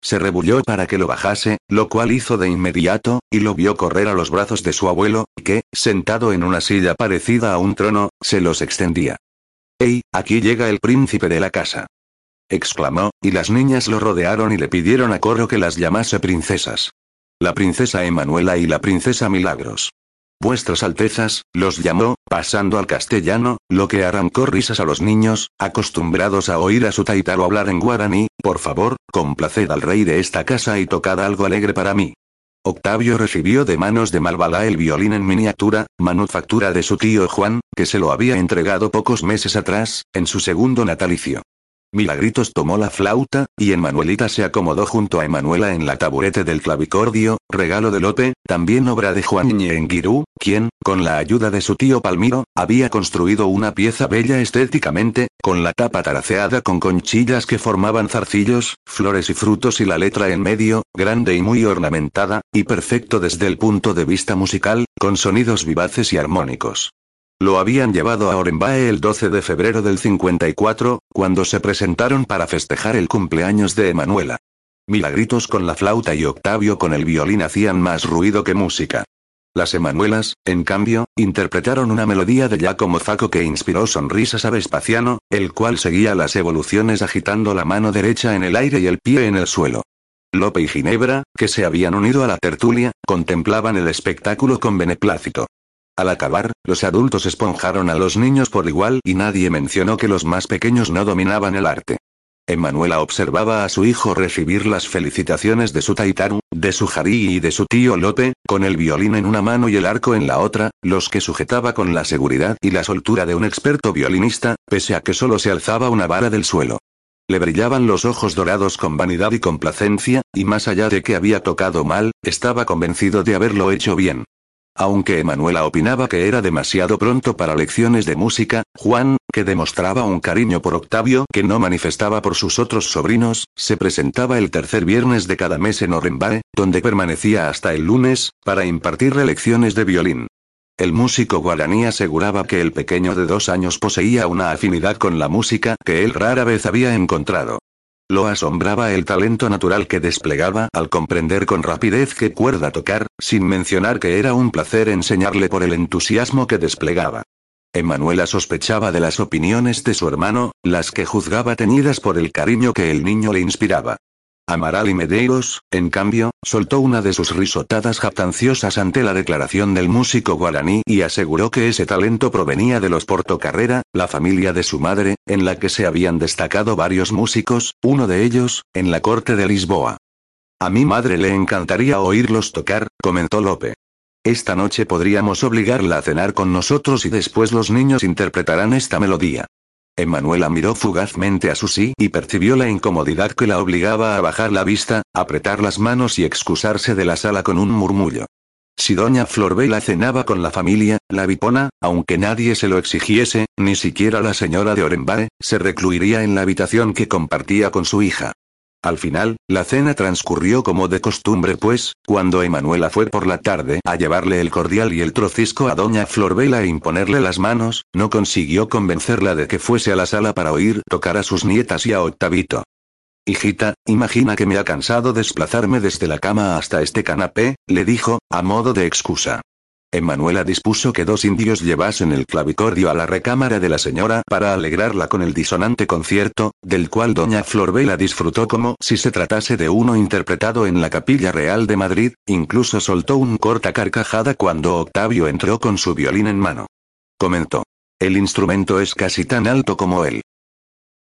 Se rebulló para que lo bajase, lo cual hizo de inmediato, y lo vio correr a los brazos de su abuelo, que, sentado en una silla parecida a un trono, se los extendía. ¡Ey, aquí llega el príncipe de la casa! exclamó, y las niñas lo rodearon y le pidieron a coro que las llamase princesas. La princesa Emanuela y la princesa Milagros. Vuestras Altezas, los llamó, pasando al castellano, lo que arrancó risas a los niños, acostumbrados a oír a su taitaro hablar en guaraní, por favor, complaced al rey de esta casa y tocad algo alegre para mí. Octavio recibió de manos de Malvalá el violín en miniatura, manufactura de su tío Juan, que se lo había entregado pocos meses atrás, en su segundo natalicio. Milagritos tomó la flauta, y Emanuelita se acomodó junto a Emanuela en la taburete del clavicordio, regalo de Lope, también obra de Juan Ñenguirú, quien, con la ayuda de su tío Palmiro, había construido una pieza bella estéticamente, con la tapa taraceada con conchillas que formaban zarcillos, flores y frutos y la letra en medio, grande y muy ornamentada, y perfecto desde el punto de vista musical, con sonidos vivaces y armónicos. Lo habían llevado a Orenbae el 12 de febrero del 54, cuando se presentaron para festejar el cumpleaños de Emanuela. Milagritos con la flauta y Octavio con el violín hacían más ruido que música. Las Emanuelas, en cambio, interpretaron una melodía de Giacomo Zacco que inspiró sonrisas a Vespasiano, el cual seguía las evoluciones agitando la mano derecha en el aire y el pie en el suelo. Lope y Ginebra, que se habían unido a la tertulia, contemplaban el espectáculo con beneplácito. Al acabar, los adultos esponjaron a los niños por igual y nadie mencionó que los más pequeños no dominaban el arte. Emanuela observaba a su hijo recibir las felicitaciones de su Taitaru, de su Jari y de su tío Lope, con el violín en una mano y el arco en la otra, los que sujetaba con la seguridad y la soltura de un experto violinista, pese a que solo se alzaba una vara del suelo. Le brillaban los ojos dorados con vanidad y complacencia, y más allá de que había tocado mal, estaba convencido de haberlo hecho bien. Aunque Emanuela opinaba que era demasiado pronto para lecciones de música, Juan, que demostraba un cariño por Octavio que no manifestaba por sus otros sobrinos, se presentaba el tercer viernes de cada mes en Orenbae, donde permanecía hasta el lunes, para impartirle lecciones de violín. El músico guaraní aseguraba que el pequeño de dos años poseía una afinidad con la música que él rara vez había encontrado. Lo asombraba el talento natural que desplegaba al comprender con rapidez qué cuerda tocar, sin mencionar que era un placer enseñarle por el entusiasmo que desplegaba. Emanuela sospechaba de las opiniones de su hermano, las que juzgaba tenidas por el cariño que el niño le inspiraba. Amaral y Medeiros, en cambio, soltó una de sus risotadas jactanciosas ante la declaración del músico guaraní y aseguró que ese talento provenía de los Portocarrera, la familia de su madre, en la que se habían destacado varios músicos, uno de ellos, en la corte de Lisboa. A mi madre le encantaría oírlos tocar, comentó Lope. Esta noche podríamos obligarla a cenar con nosotros y después los niños interpretarán esta melodía. Emanuela miró fugazmente a Susi y percibió la incomodidad que la obligaba a bajar la vista, apretar las manos y excusarse de la sala con un murmullo. Si doña Florbela cenaba con la familia, la vipona, aunque nadie se lo exigiese, ni siquiera la señora de Orenbae, se recluiría en la habitación que compartía con su hija. Al final, la cena transcurrió como de costumbre pues, cuando Emanuela fue por la tarde a llevarle el cordial y el trocisco a doña Florbela e imponerle las manos, no consiguió convencerla de que fuese a la sala para oír tocar a sus nietas y a Octavito. Hijita, imagina que me ha cansado desplazarme desde la cama hasta este canapé, le dijo, a modo de excusa. Emanuela dispuso que dos indios llevasen el clavicordio a la recámara de la señora para alegrarla con el disonante concierto, del cual doña Florbela disfrutó como si se tratase de uno interpretado en la Capilla Real de Madrid, incluso soltó un corta carcajada cuando Octavio entró con su violín en mano. Comentó. El instrumento es casi tan alto como él.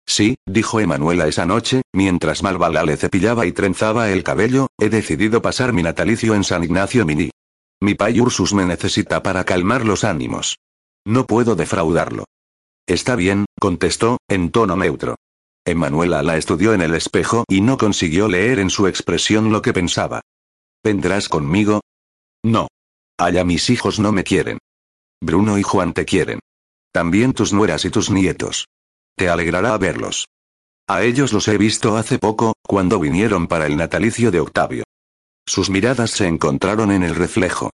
Sí, dijo Emanuela esa noche, mientras Malvala le cepillaba y trenzaba el cabello, he decidido pasar mi natalicio en San Ignacio Mini. Mi pai Ursus me necesita para calmar los ánimos. No puedo defraudarlo. Está bien, contestó, en tono neutro. Emanuela la estudió en el espejo y no consiguió leer en su expresión lo que pensaba. ¿Vendrás conmigo? No. Allá mis hijos no me quieren. Bruno y Juan te quieren. También tus nueras y tus nietos. Te alegrará verlos. A ellos los he visto hace poco, cuando vinieron para el natalicio de Octavio. Sus miradas se encontraron en el reflejo.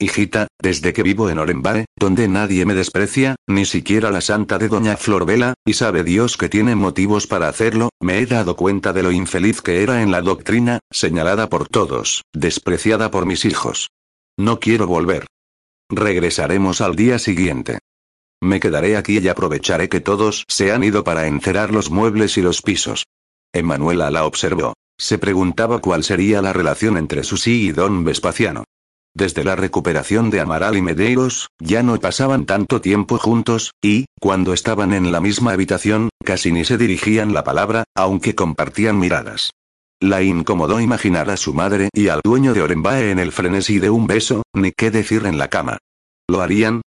Hijita, desde que vivo en Orenbae, donde nadie me desprecia, ni siquiera la santa de Doña Florbela, y sabe Dios que tiene motivos para hacerlo, me he dado cuenta de lo infeliz que era en la doctrina, señalada por todos, despreciada por mis hijos. No quiero volver. Regresaremos al día siguiente. Me quedaré aquí y aprovecharé que todos se han ido para encerar los muebles y los pisos. Emanuela la observó. Se preguntaba cuál sería la relación entre Susi y don Vespaciano. Desde la recuperación de Amaral y Medeiros, ya no pasaban tanto tiempo juntos, y, cuando estaban en la misma habitación, casi ni se dirigían la palabra, aunque compartían miradas. La incomodó imaginar a su madre y al dueño de Orenbae en el frenesí de un beso, ni qué decir en la cama. ¿Lo harían?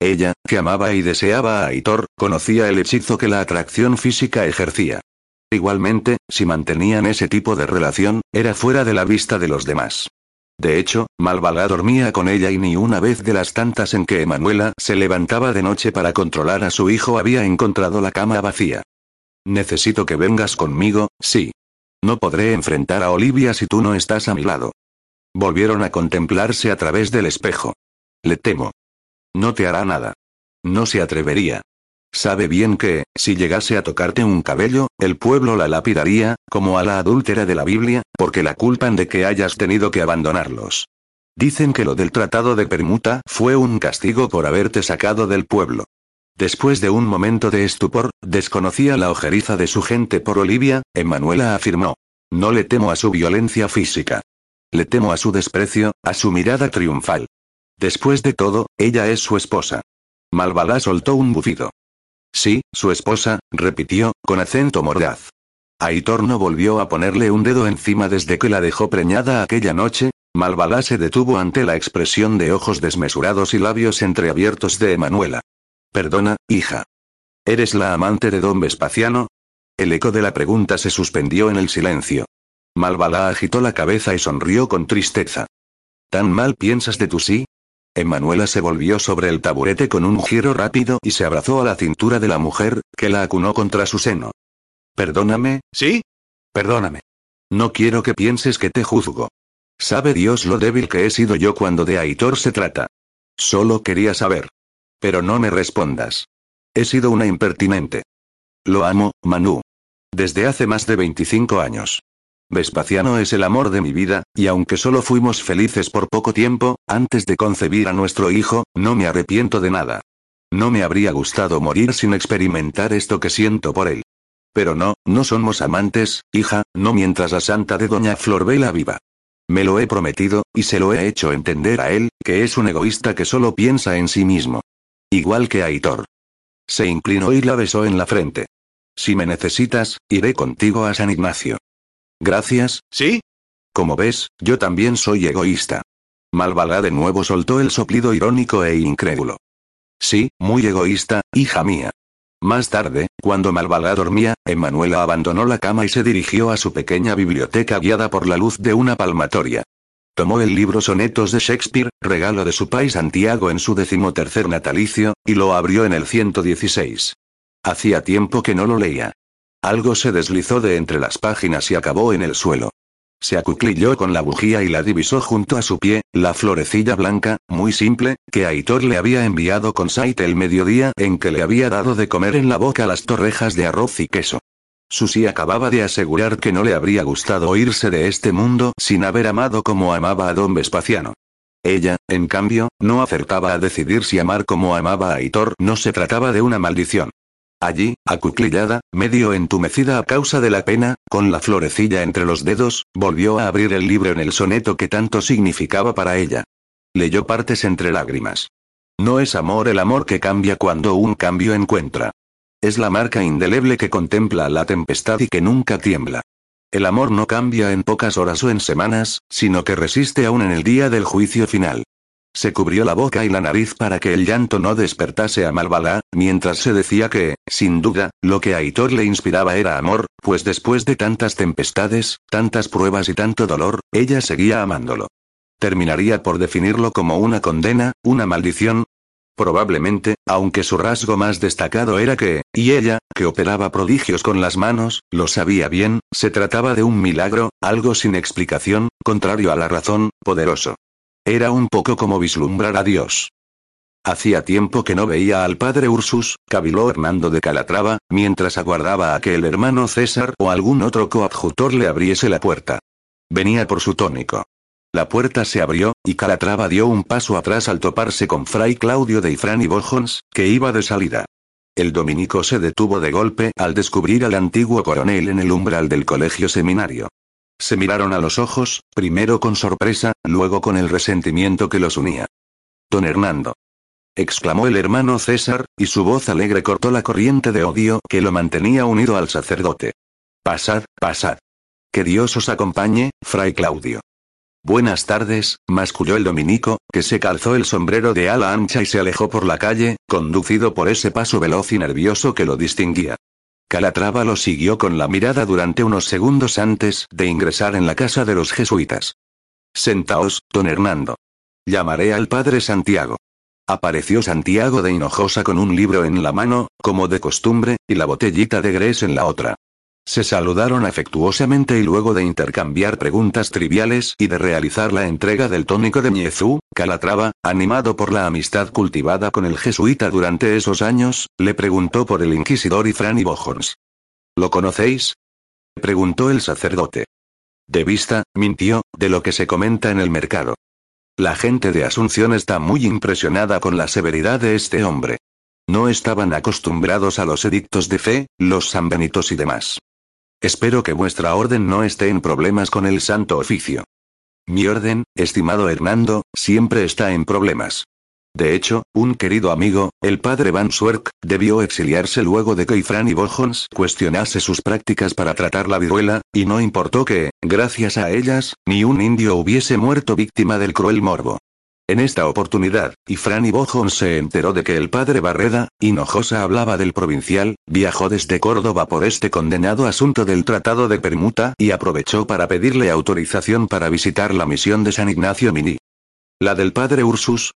Ella, que amaba y deseaba a Aitor, conocía el hechizo que la atracción física ejercía. Igualmente, si mantenían ese tipo de relación, era fuera de la vista de los demás. De hecho, Malvala dormía con ella y ni una vez de las tantas en que Emanuela se levantaba de noche para controlar a su hijo había encontrado la cama vacía. Necesito que vengas conmigo, sí. No podré enfrentar a Olivia si tú no estás a mi lado. Volvieron a contemplarse a través del espejo. Le temo. No te hará nada. No se atrevería. Sabe bien que, si llegase a tocarte un cabello, el pueblo la lapidaría, como a la adúltera de la Biblia, porque la culpan de que hayas tenido que abandonarlos. Dicen que lo del tratado de permuta fue un castigo por haberte sacado del pueblo. Después de un momento de estupor, desconocía la ojeriza de su gente por Olivia, Emanuela afirmó. No le temo a su violencia física. Le temo a su desprecio, a su mirada triunfal. Después de todo, ella es su esposa. Malvalá soltó un bufido. Sí, su esposa, repitió, con acento mordaz. Aitor no volvió a ponerle un dedo encima desde que la dejó preñada aquella noche. Malvalá se detuvo ante la expresión de ojos desmesurados y labios entreabiertos de Emanuela. Perdona, hija. ¿Eres la amante de don Vespaciano? El eco de la pregunta se suspendió en el silencio. Malvalá agitó la cabeza y sonrió con tristeza. ¿Tan mal piensas de tu sí? Emanuela se volvió sobre el taburete con un giro rápido y se abrazó a la cintura de la mujer, que la acunó contra su seno. Perdóname, ¿sí? Perdóname. No quiero que pienses que te juzgo. Sabe Dios lo débil que he sido yo cuando de Aitor se trata. Solo quería saber. Pero no me respondas. He sido una impertinente. Lo amo, Manu. Desde hace más de 25 años. Vespaciano es el amor de mi vida, y aunque solo fuimos felices por poco tiempo, antes de concebir a nuestro hijo, no me arrepiento de nada. No me habría gustado morir sin experimentar esto que siento por él. Pero no, no somos amantes, hija, no mientras la santa de Doña Florbela viva. Me lo he prometido, y se lo he hecho entender a él, que es un egoísta que solo piensa en sí mismo. Igual que Aitor. Se inclinó y la besó en la frente. Si me necesitas, iré contigo a San Ignacio. Gracias, ¿sí? Como ves, yo también soy egoísta. Malvalá de nuevo soltó el soplido irónico e incrédulo. Sí, muy egoísta, hija mía. Más tarde, cuando Malvalá dormía, Emanuela abandonó la cama y se dirigió a su pequeña biblioteca guiada por la luz de una palmatoria. Tomó el libro Sonetos de Shakespeare, regalo de su país Santiago en su decimotercer natalicio, y lo abrió en el 116. Hacía tiempo que no lo leía. Algo se deslizó de entre las páginas y acabó en el suelo. Se acuclilló con la bujía y la divisó junto a su pie, la florecilla blanca, muy simple, que Aitor le había enviado con Sait el mediodía en que le había dado de comer en la boca las torrejas de arroz y queso. Susi acababa de asegurar que no le habría gustado irse de este mundo sin haber amado como amaba a don Vespaciano. Ella, en cambio, no acertaba a decidir si amar como amaba a Aitor no se trataba de una maldición. Allí, acuclillada, medio entumecida a causa de la pena, con la florecilla entre los dedos, volvió a abrir el libro en el soneto que tanto significaba para ella. Leyó partes entre lágrimas. No es amor el amor que cambia cuando un cambio encuentra. Es la marca indeleble que contempla la tempestad y que nunca tiembla. El amor no cambia en pocas horas o en semanas, sino que resiste aún en el día del juicio final. Se cubrió la boca y la nariz para que el llanto no despertase a Malvalá, mientras se decía que, sin duda, lo que a Aitor le inspiraba era amor, pues después de tantas tempestades, tantas pruebas y tanto dolor, ella seguía amándolo. Terminaría por definirlo como una condena, una maldición. Probablemente, aunque su rasgo más destacado era que, y ella, que operaba prodigios con las manos, lo sabía bien, se trataba de un milagro, algo sin explicación, contrario a la razón, poderoso. Era un poco como vislumbrar a Dios. Hacía tiempo que no veía al padre Ursus, cabiló Hernando de Calatrava, mientras aguardaba a que el hermano César o algún otro coadjutor le abriese la puerta. Venía por su tónico. La puerta se abrió, y Calatrava dio un paso atrás al toparse con Fray Claudio de Ifrán y Bojons, que iba de salida. El dominico se detuvo de golpe al descubrir al antiguo coronel en el umbral del colegio seminario. Se miraron a los ojos, primero con sorpresa, luego con el resentimiento que los unía. Don Hernando. exclamó el hermano César, y su voz alegre cortó la corriente de odio que lo mantenía unido al sacerdote. Pasad, pasad. Que Dios os acompañe, fray Claudio. Buenas tardes, masculló el dominico, que se calzó el sombrero de ala ancha y se alejó por la calle, conducido por ese paso veloz y nervioso que lo distinguía. Calatrava lo siguió con la mirada durante unos segundos antes de ingresar en la casa de los jesuitas. Sentaos, don Hernando. Llamaré al padre Santiago. Apareció Santiago de Hinojosa con un libro en la mano, como de costumbre, y la botellita de Gres en la otra. Se saludaron afectuosamente y luego de intercambiar preguntas triviales y de realizar la entrega del tónico de Ñezú, Calatrava, animado por la amistad cultivada con el jesuita durante esos años, le preguntó por el inquisidor y Franny Bojons. ¿Lo conocéis? preguntó el sacerdote. De vista, mintió, de lo que se comenta en el mercado. La gente de Asunción está muy impresionada con la severidad de este hombre. No estaban acostumbrados a los edictos de fe, los sanbenitos y demás. Espero que vuestra orden no esté en problemas con el santo oficio. Mi orden, estimado Hernando, siempre está en problemas. De hecho, un querido amigo, el padre Van Swerk, debió exiliarse luego de que Ifran y Bojons cuestionase sus prácticas para tratar la viruela, y no importó que, gracias a ellas, ni un indio hubiese muerto víctima del cruel morbo. En esta oportunidad, Ifran y Bojons se enteró de que el padre Barreda, Hinojosa hablaba del provincial, viajó desde Córdoba por este condenado asunto del Tratado de Permuta y aprovechó para pedirle autorización para visitar la misión de San Ignacio Mini. La del padre Ursus,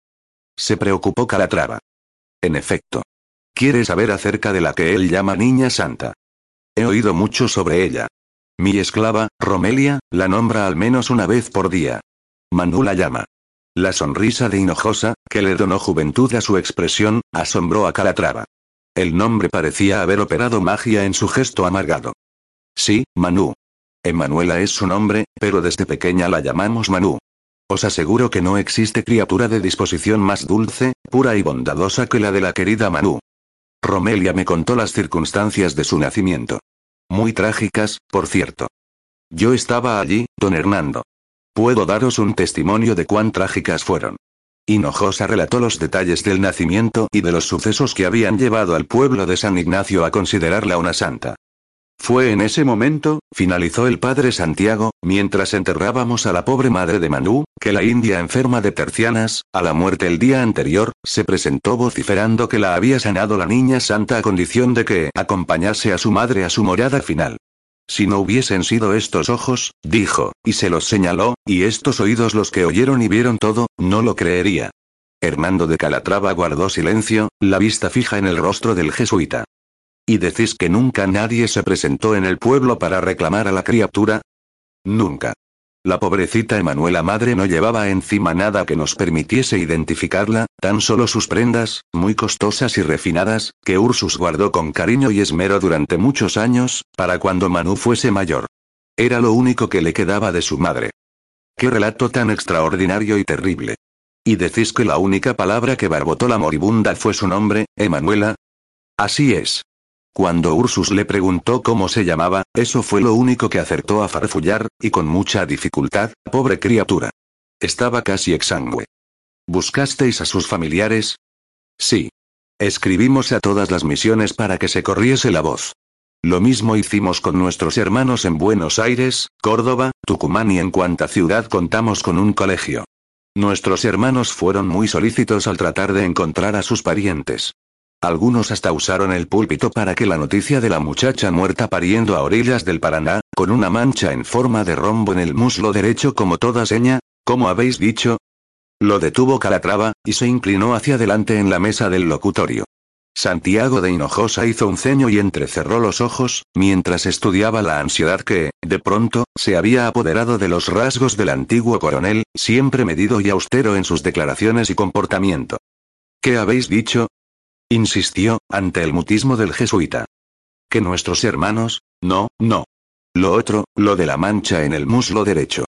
se preocupó Calatrava. En efecto. Quiere saber acerca de la que él llama Niña Santa. He oído mucho sobre ella. Mi esclava, Romelia, la nombra al menos una vez por día. Manu la llama. La sonrisa de Hinojosa, que le donó juventud a su expresión, asombró a Calatrava. El nombre parecía haber operado magia en su gesto amargado. Sí, Manu. Emanuela es su nombre, pero desde pequeña la llamamos Manu. Os aseguro que no existe criatura de disposición más dulce, pura y bondadosa que la de la querida Manu. Romelia me contó las circunstancias de su nacimiento. Muy trágicas, por cierto. Yo estaba allí, don Hernando. Puedo daros un testimonio de cuán trágicas fueron. Hinojosa relató los detalles del nacimiento y de los sucesos que habían llevado al pueblo de San Ignacio a considerarla una santa. Fue en ese momento, finalizó el padre Santiago, mientras enterrábamos a la pobre madre de Manú, que la india enferma de tercianas, a la muerte el día anterior, se presentó vociferando que la había sanado la niña santa a condición de que acompañase a su madre a su morada final. Si no hubiesen sido estos ojos, dijo, y se los señaló, y estos oídos los que oyeron y vieron todo, no lo creería. Hernando de Calatrava guardó silencio, la vista fija en el rostro del jesuita. ¿Y decís que nunca nadie se presentó en el pueblo para reclamar a la criatura? Nunca. La pobrecita Emanuela madre no llevaba encima nada que nos permitiese identificarla, tan solo sus prendas, muy costosas y refinadas, que Ursus guardó con cariño y esmero durante muchos años, para cuando Manu fuese mayor. Era lo único que le quedaba de su madre. Qué relato tan extraordinario y terrible. ¿Y decís que la única palabra que barbotó la moribunda fue su nombre, Emanuela? Así es. Cuando Ursus le preguntó cómo se llamaba, eso fue lo único que acertó a farfullar, y con mucha dificultad, pobre criatura. Estaba casi exangüe. ¿Buscasteis a sus familiares? Sí. Escribimos a todas las misiones para que se corriese la voz. Lo mismo hicimos con nuestros hermanos en Buenos Aires, Córdoba, Tucumán y en cuanta ciudad contamos con un colegio. Nuestros hermanos fueron muy solícitos al tratar de encontrar a sus parientes. Algunos hasta usaron el púlpito para que la noticia de la muchacha muerta pariendo a orillas del Paraná, con una mancha en forma de rombo en el muslo derecho como toda seña, como habéis dicho. Lo detuvo Calatrava, y se inclinó hacia adelante en la mesa del locutorio. Santiago de Hinojosa hizo un ceño y entrecerró los ojos, mientras estudiaba la ansiedad que, de pronto, se había apoderado de los rasgos del antiguo coronel, siempre medido y austero en sus declaraciones y comportamiento. ¿Qué habéis dicho? Insistió, ante el mutismo del jesuita. Que nuestros hermanos, no, no. Lo otro, lo de la mancha en el muslo derecho.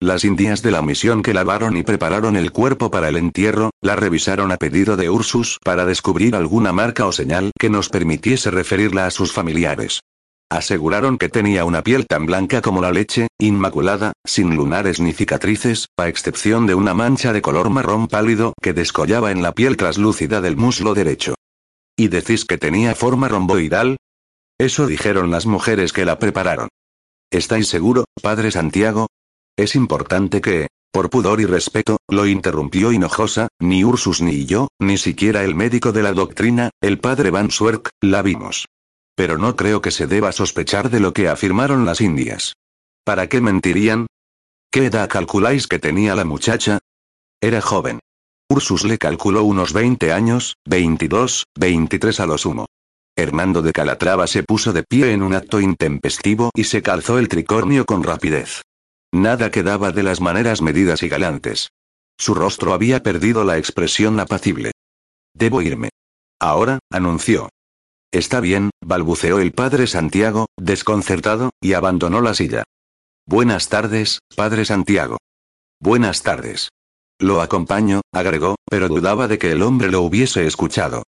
Las indias de la misión que lavaron y prepararon el cuerpo para el entierro, la revisaron a pedido de Ursus para descubrir alguna marca o señal que nos permitiese referirla a sus familiares. Aseguraron que tenía una piel tan blanca como la leche, inmaculada, sin lunares ni cicatrices, a excepción de una mancha de color marrón pálido que descollaba en la piel traslúcida del muslo derecho. ¿Y decís que tenía forma romboidal? Eso dijeron las mujeres que la prepararon. ¿Estáis seguro, padre Santiago? Es importante que, por pudor y respeto, lo interrumpió Hinojosa, ni Ursus ni yo, ni siquiera el médico de la doctrina, el padre Van Swerk, la vimos. Pero no creo que se deba sospechar de lo que afirmaron las indias. ¿Para qué mentirían? ¿Qué edad calculáis que tenía la muchacha? Era joven. Ursus le calculó unos 20 años, 22, 23 a lo sumo. Hernando de Calatrava se puso de pie en un acto intempestivo y se calzó el tricornio con rapidez. Nada quedaba de las maneras medidas y galantes. Su rostro había perdido la expresión apacible. Debo irme. Ahora, anunció. Está bien, balbuceó el padre Santiago, desconcertado, y abandonó la silla. Buenas tardes, padre Santiago. Buenas tardes. Lo acompaño, agregó, pero dudaba de que el hombre lo hubiese escuchado.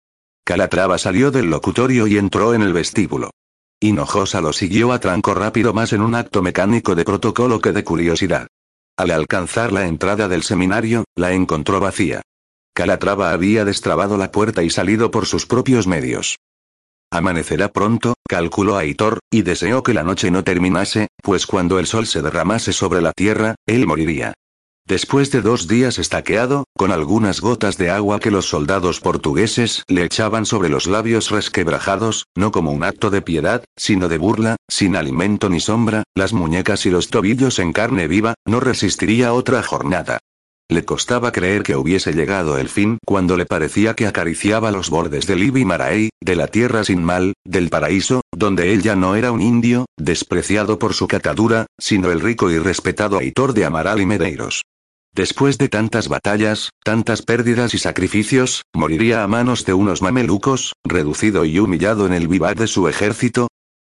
Calatrava salió del locutorio y entró en el vestíbulo. Hinojosa lo siguió a tranco rápido más en un acto mecánico de protocolo que de curiosidad. Al alcanzar la entrada del seminario, la encontró vacía. Calatrava había destrabado la puerta y salido por sus propios medios. Amanecerá pronto, calculó Aitor, y deseó que la noche no terminase, pues cuando el sol se derramase sobre la tierra, él moriría. Después de dos días estaqueado, con algunas gotas de agua que los soldados portugueses le echaban sobre los labios resquebrajados, no como un acto de piedad, sino de burla, sin alimento ni sombra, las muñecas y los tobillos en carne viva, no resistiría otra jornada. Le costaba creer que hubiese llegado el fin cuando le parecía que acariciaba los bordes del Ibi Maraí, de la tierra sin mal, del paraíso, donde él ya no era un indio, despreciado por su catadura, sino el rico y respetado Aitor de Amaral y Medeiros. Después de tantas batallas, tantas pérdidas y sacrificios, moriría a manos de unos mamelucos, reducido y humillado en el vivar de su ejército.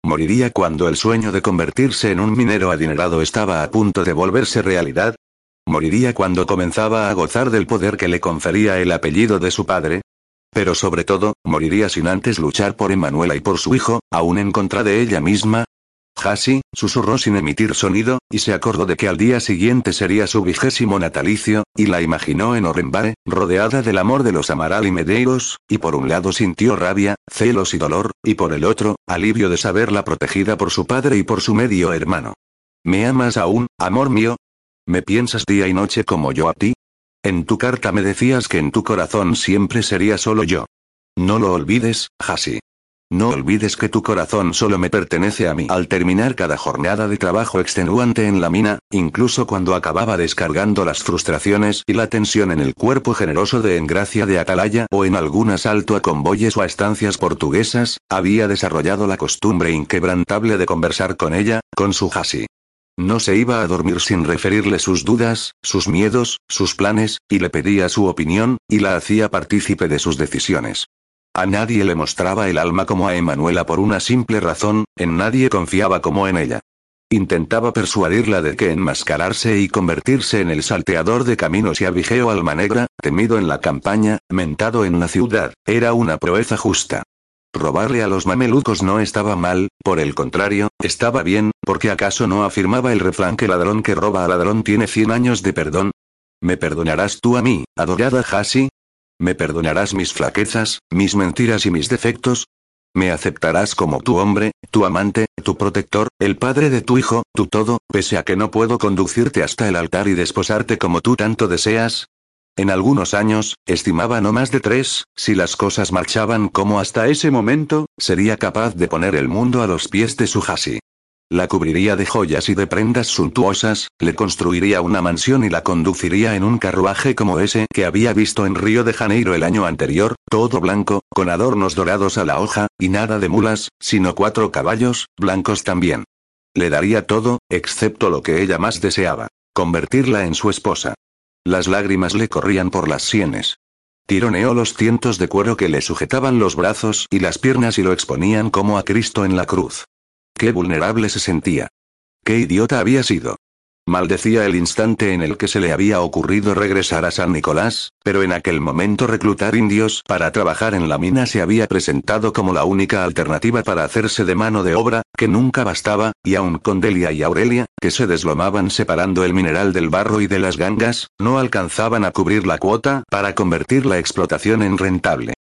Moriría cuando el sueño de convertirse en un minero adinerado estaba a punto de volverse realidad. Moriría cuando comenzaba a gozar del poder que le confería el apellido de su padre. Pero sobre todo, moriría sin antes luchar por Emanuela y por su hijo, aún en contra de ella misma, Hasi, susurró sin emitir sonido, y se acordó de que al día siguiente sería su vigésimo natalicio, y la imaginó en Orenbae, rodeada del amor de los Amaral y Medeiros, y por un lado sintió rabia, celos y dolor, y por el otro, alivio de saberla protegida por su padre y por su medio hermano. ¿Me amas aún, amor mío? ¿Me piensas día y noche como yo a ti? En tu carta me decías que en tu corazón siempre sería solo yo. No lo olvides, Hasi. No olvides que tu corazón solo me pertenece a mí. Al terminar cada jornada de trabajo extenuante en la mina, incluso cuando acababa descargando las frustraciones y la tensión en el cuerpo generoso de Engracia de Atalaya o en algún asalto a convoyes o a estancias portuguesas, había desarrollado la costumbre inquebrantable de conversar con ella, con su hasi. No se iba a dormir sin referirle sus dudas, sus miedos, sus planes, y le pedía su opinión, y la hacía partícipe de sus decisiones. A nadie le mostraba el alma como a Emanuela por una simple razón, en nadie confiaba como en ella. Intentaba persuadirla de que enmascararse y convertirse en el salteador de caminos y abigeo alma negra, temido en la campaña, mentado en la ciudad, era una proeza justa. Robarle a los mamelucos no estaba mal, por el contrario, estaba bien, porque acaso no afirmaba el refrán que ladrón que roba a ladrón tiene cien años de perdón. ¿Me perdonarás tú a mí, adorada Hasi? ¿Me perdonarás mis flaquezas, mis mentiras y mis defectos? ¿Me aceptarás como tu hombre, tu amante, tu protector, el padre de tu hijo, tu todo, pese a que no puedo conducirte hasta el altar y desposarte como tú tanto deseas? En algunos años, estimaba no más de tres, si las cosas marchaban como hasta ese momento, sería capaz de poner el mundo a los pies de su hasi. La cubriría de joyas y de prendas suntuosas, le construiría una mansión y la conduciría en un carruaje como ese que había visto en Río de Janeiro el año anterior, todo blanco, con adornos dorados a la hoja, y nada de mulas, sino cuatro caballos, blancos también. Le daría todo, excepto lo que ella más deseaba, convertirla en su esposa. Las lágrimas le corrían por las sienes. Tironeó los cientos de cuero que le sujetaban los brazos y las piernas y lo exponían como a Cristo en la cruz. Qué vulnerable se sentía. Qué idiota había sido. Maldecía el instante en el que se le había ocurrido regresar a San Nicolás, pero en aquel momento reclutar indios para trabajar en la mina se había presentado como la única alternativa para hacerse de mano de obra, que nunca bastaba, y aun con Delia y Aurelia, que se deslomaban separando el mineral del barro y de las gangas, no alcanzaban a cubrir la cuota para convertir la explotación en rentable.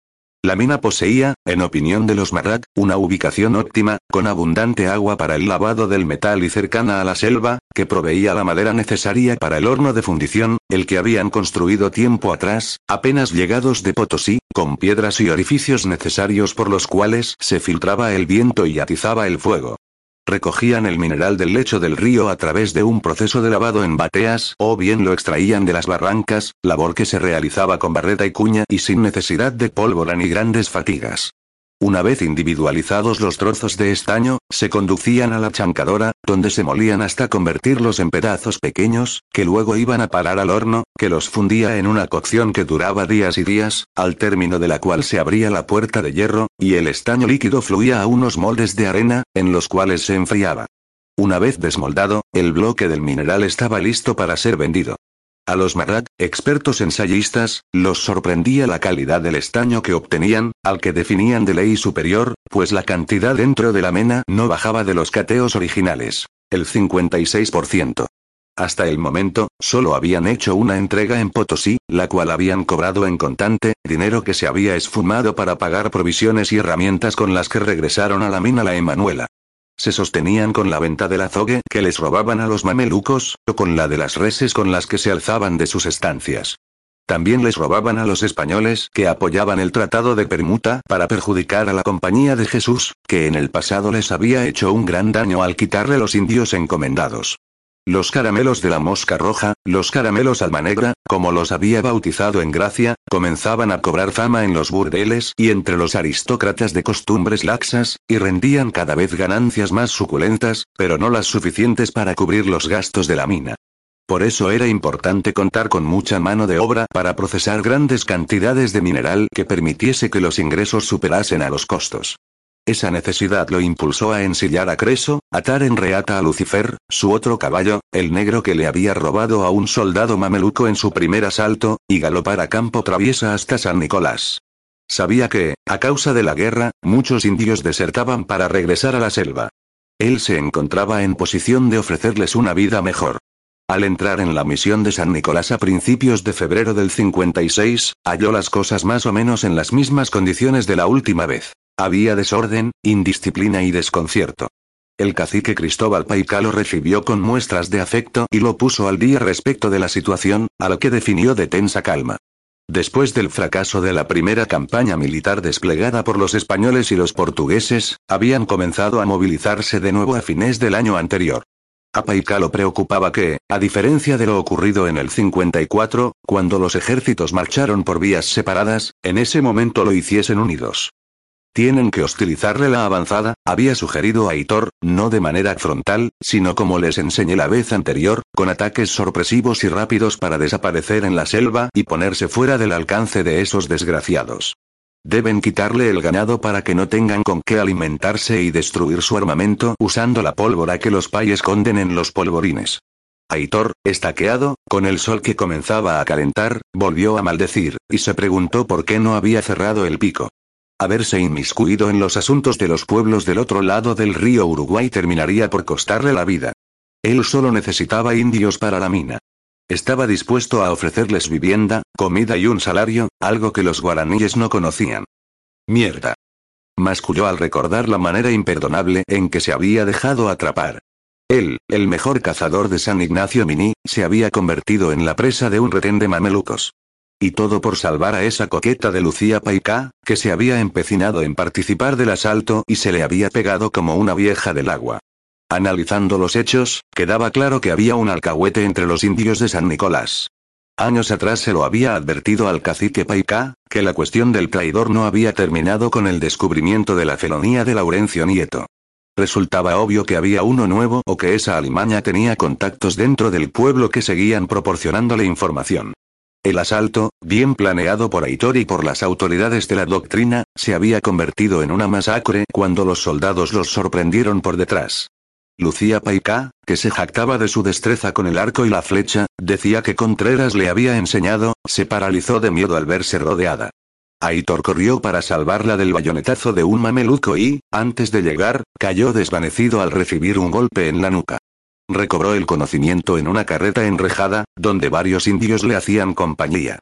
La mina poseía, en opinión de los Marrak, una ubicación óptima, con abundante agua para el lavado del metal y cercana a la selva, que proveía la madera necesaria para el horno de fundición, el que habían construido tiempo atrás, apenas llegados de Potosí, con piedras y orificios necesarios por los cuales se filtraba el viento y atizaba el fuego. Recogían el mineral del lecho del río a través de un proceso de lavado en bateas, o bien lo extraían de las barrancas, labor que se realizaba con barreta y cuña y sin necesidad de pólvora ni grandes fatigas. Una vez individualizados los trozos de estaño, se conducían a la chancadora, donde se molían hasta convertirlos en pedazos pequeños, que luego iban a parar al horno, que los fundía en una cocción que duraba días y días, al término de la cual se abría la puerta de hierro, y el estaño líquido fluía a unos moldes de arena, en los cuales se enfriaba. Una vez desmoldado, el bloque del mineral estaba listo para ser vendido. A los Marat, expertos ensayistas, los sorprendía la calidad del estaño que obtenían, al que definían de ley superior, pues la cantidad dentro de la mena no bajaba de los cateos originales. El 56%. Hasta el momento, solo habían hecho una entrega en Potosí, la cual habían cobrado en contante, dinero que se había esfumado para pagar provisiones y herramientas con las que regresaron a la mina la Emanuela. Se sostenían con la venta del azogue que les robaban a los mamelucos, o con la de las reses con las que se alzaban de sus estancias. También les robaban a los españoles que apoyaban el tratado de permuta para perjudicar a la Compañía de Jesús, que en el pasado les había hecho un gran daño al quitarle los indios encomendados. Los caramelos de la mosca roja, los caramelos alma negra, como los había bautizado en Gracia, comenzaban a cobrar fama en los burdeles y entre los aristócratas de costumbres laxas, y rendían cada vez ganancias más suculentas, pero no las suficientes para cubrir los gastos de la mina. Por eso era importante contar con mucha mano de obra para procesar grandes cantidades de mineral que permitiese que los ingresos superasen a los costos. Esa necesidad lo impulsó a ensillar a Creso, atar en reata a Lucifer, su otro caballo, el negro que le había robado a un soldado mameluco en su primer asalto, y galopar a campo traviesa hasta San Nicolás. Sabía que, a causa de la guerra, muchos indios desertaban para regresar a la selva. Él se encontraba en posición de ofrecerles una vida mejor. Al entrar en la misión de San Nicolás a principios de febrero del 56, halló las cosas más o menos en las mismas condiciones de la última vez. Había desorden, indisciplina y desconcierto. El cacique Cristóbal Paica lo recibió con muestras de afecto y lo puso al día respecto de la situación, a lo que definió de tensa calma. Después del fracaso de la primera campaña militar desplegada por los españoles y los portugueses, habían comenzado a movilizarse de nuevo a fines del año anterior. A Paica lo preocupaba que, a diferencia de lo ocurrido en el 54, cuando los ejércitos marcharon por vías separadas, en ese momento lo hiciesen unidos. Tienen que hostilizarle la avanzada, había sugerido Aitor, no de manera frontal, sino como les enseñé la vez anterior, con ataques sorpresivos y rápidos para desaparecer en la selva y ponerse fuera del alcance de esos desgraciados. Deben quitarle el ganado para que no tengan con qué alimentarse y destruir su armamento usando la pólvora que los payes esconden en los polvorines. Aitor, estaqueado, con el sol que comenzaba a calentar, volvió a maldecir, y se preguntó por qué no había cerrado el pico. Haberse inmiscuido en los asuntos de los pueblos del otro lado del río Uruguay terminaría por costarle la vida. Él solo necesitaba indios para la mina. Estaba dispuesto a ofrecerles vivienda, comida y un salario, algo que los guaraníes no conocían. Mierda. Masculló al recordar la manera imperdonable en que se había dejado atrapar. Él, el mejor cazador de San Ignacio Mini, se había convertido en la presa de un retén de mamelucos. Y todo por salvar a esa coqueta de Lucía Paicá, que se había empecinado en participar del asalto y se le había pegado como una vieja del agua. Analizando los hechos, quedaba claro que había un alcahuete entre los indios de San Nicolás. Años atrás se lo había advertido al cacique Paicá, que la cuestión del traidor no había terminado con el descubrimiento de la felonía de Laurencio Nieto. Resultaba obvio que había uno nuevo o que esa alimaña tenía contactos dentro del pueblo que seguían proporcionándole información. El asalto, bien planeado por Aitor y por las autoridades de la doctrina, se había convertido en una masacre cuando los soldados los sorprendieron por detrás. Lucía Paicá, que se jactaba de su destreza con el arco y la flecha, decía que Contreras le había enseñado, se paralizó de miedo al verse rodeada. Aitor corrió para salvarla del bayonetazo de un mameluco y, antes de llegar, cayó desvanecido al recibir un golpe en la nuca. Recobró el conocimiento en una carreta enrejada, donde varios indios le hacían compañía.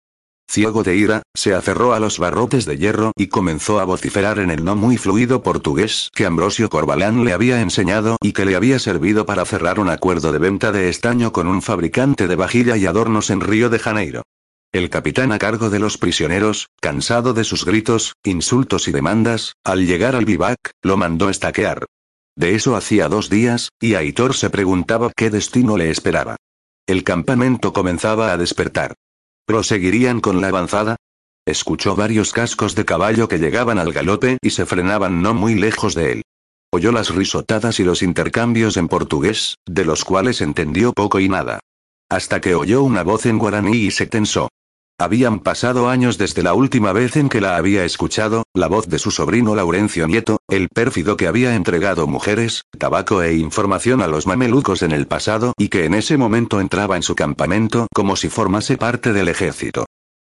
Ciego de ira, se aferró a los barrotes de hierro y comenzó a vociferar en el no muy fluido portugués que Ambrosio Corbalán le había enseñado y que le había servido para cerrar un acuerdo de venta de estaño con un fabricante de vajilla y adornos en Río de Janeiro. El capitán a cargo de los prisioneros, cansado de sus gritos, insultos y demandas, al llegar al vivac, lo mandó estaquear. De eso hacía dos días, y Aitor se preguntaba qué destino le esperaba. El campamento comenzaba a despertar. ¿Proseguirían con la avanzada? Escuchó varios cascos de caballo que llegaban al galope y se frenaban no muy lejos de él. Oyó las risotadas y los intercambios en portugués, de los cuales entendió poco y nada. Hasta que oyó una voz en guaraní y se tensó. Habían pasado años desde la última vez en que la había escuchado, la voz de su sobrino Laurencio Nieto, el pérfido que había entregado mujeres, tabaco e información a los mamelucos en el pasado y que en ese momento entraba en su campamento como si formase parte del ejército.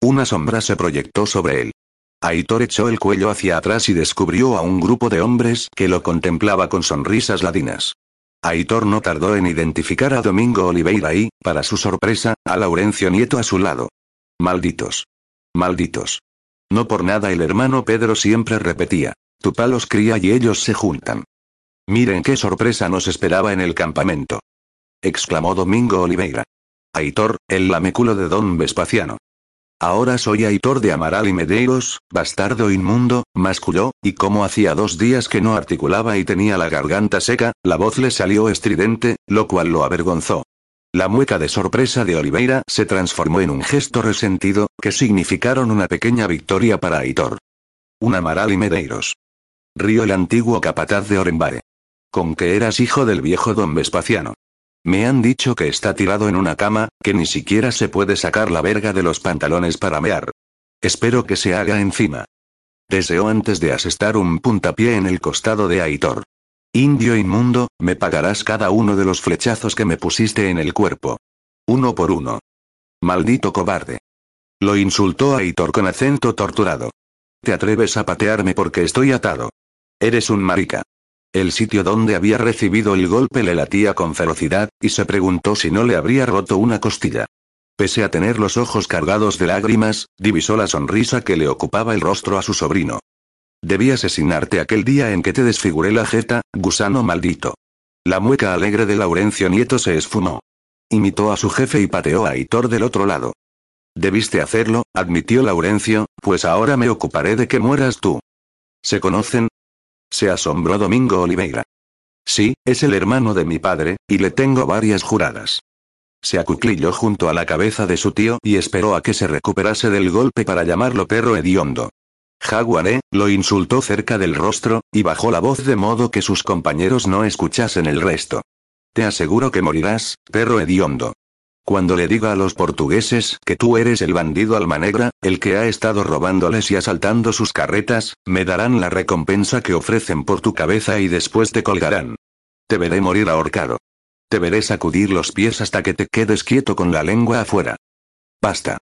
Una sombra se proyectó sobre él. Aitor echó el cuello hacia atrás y descubrió a un grupo de hombres que lo contemplaba con sonrisas ladinas. Aitor no tardó en identificar a Domingo Oliveira y, para su sorpresa, a Laurencio Nieto a su lado. Malditos. Malditos. No por nada el hermano Pedro siempre repetía. Tu palos cría y ellos se juntan. Miren qué sorpresa nos esperaba en el campamento. Exclamó Domingo Oliveira. Aitor, el lameculo de don Vespaciano. Ahora soy Aitor de Amaral y Medeiros, bastardo inmundo, masculó, y como hacía dos días que no articulaba y tenía la garganta seca, la voz le salió estridente, lo cual lo avergonzó. La mueca de sorpresa de Oliveira se transformó en un gesto resentido, que significaron una pequeña victoria para Aitor. Un Amaral y Medeiros. Río el antiguo capataz de Orembare. Con que eras hijo del viejo don Vespaciano. Me han dicho que está tirado en una cama, que ni siquiera se puede sacar la verga de los pantalones para mear. Espero que se haga encima. Deseó antes de asestar un puntapié en el costado de Aitor. Indio inmundo, me pagarás cada uno de los flechazos que me pusiste en el cuerpo. Uno por uno. Maldito cobarde. Lo insultó Aitor con acento torturado. Te atreves a patearme porque estoy atado. Eres un marica. El sitio donde había recibido el golpe le latía con ferocidad, y se preguntó si no le habría roto una costilla. Pese a tener los ojos cargados de lágrimas, divisó la sonrisa que le ocupaba el rostro a su sobrino. Debí asesinarte aquel día en que te desfiguré la jeta, gusano maldito. La mueca alegre de Laurencio Nieto se esfumó. Imitó a su jefe y pateó a Hitor del otro lado. Debiste hacerlo, admitió Laurencio, pues ahora me ocuparé de que mueras tú. ¿Se conocen? Se asombró Domingo Oliveira. Sí, es el hermano de mi padre, y le tengo varias juradas. Se acuclilló junto a la cabeza de su tío y esperó a que se recuperase del golpe para llamarlo perro hediondo. Jaguaré, lo insultó cerca del rostro, y bajó la voz de modo que sus compañeros no escuchasen el resto. Te aseguro que morirás, perro hediondo. Cuando le diga a los portugueses que tú eres el bandido alma negra, el que ha estado robándoles y asaltando sus carretas, me darán la recompensa que ofrecen por tu cabeza y después te colgarán. Te veré morir ahorcado. Te veré sacudir los pies hasta que te quedes quieto con la lengua afuera. Basta.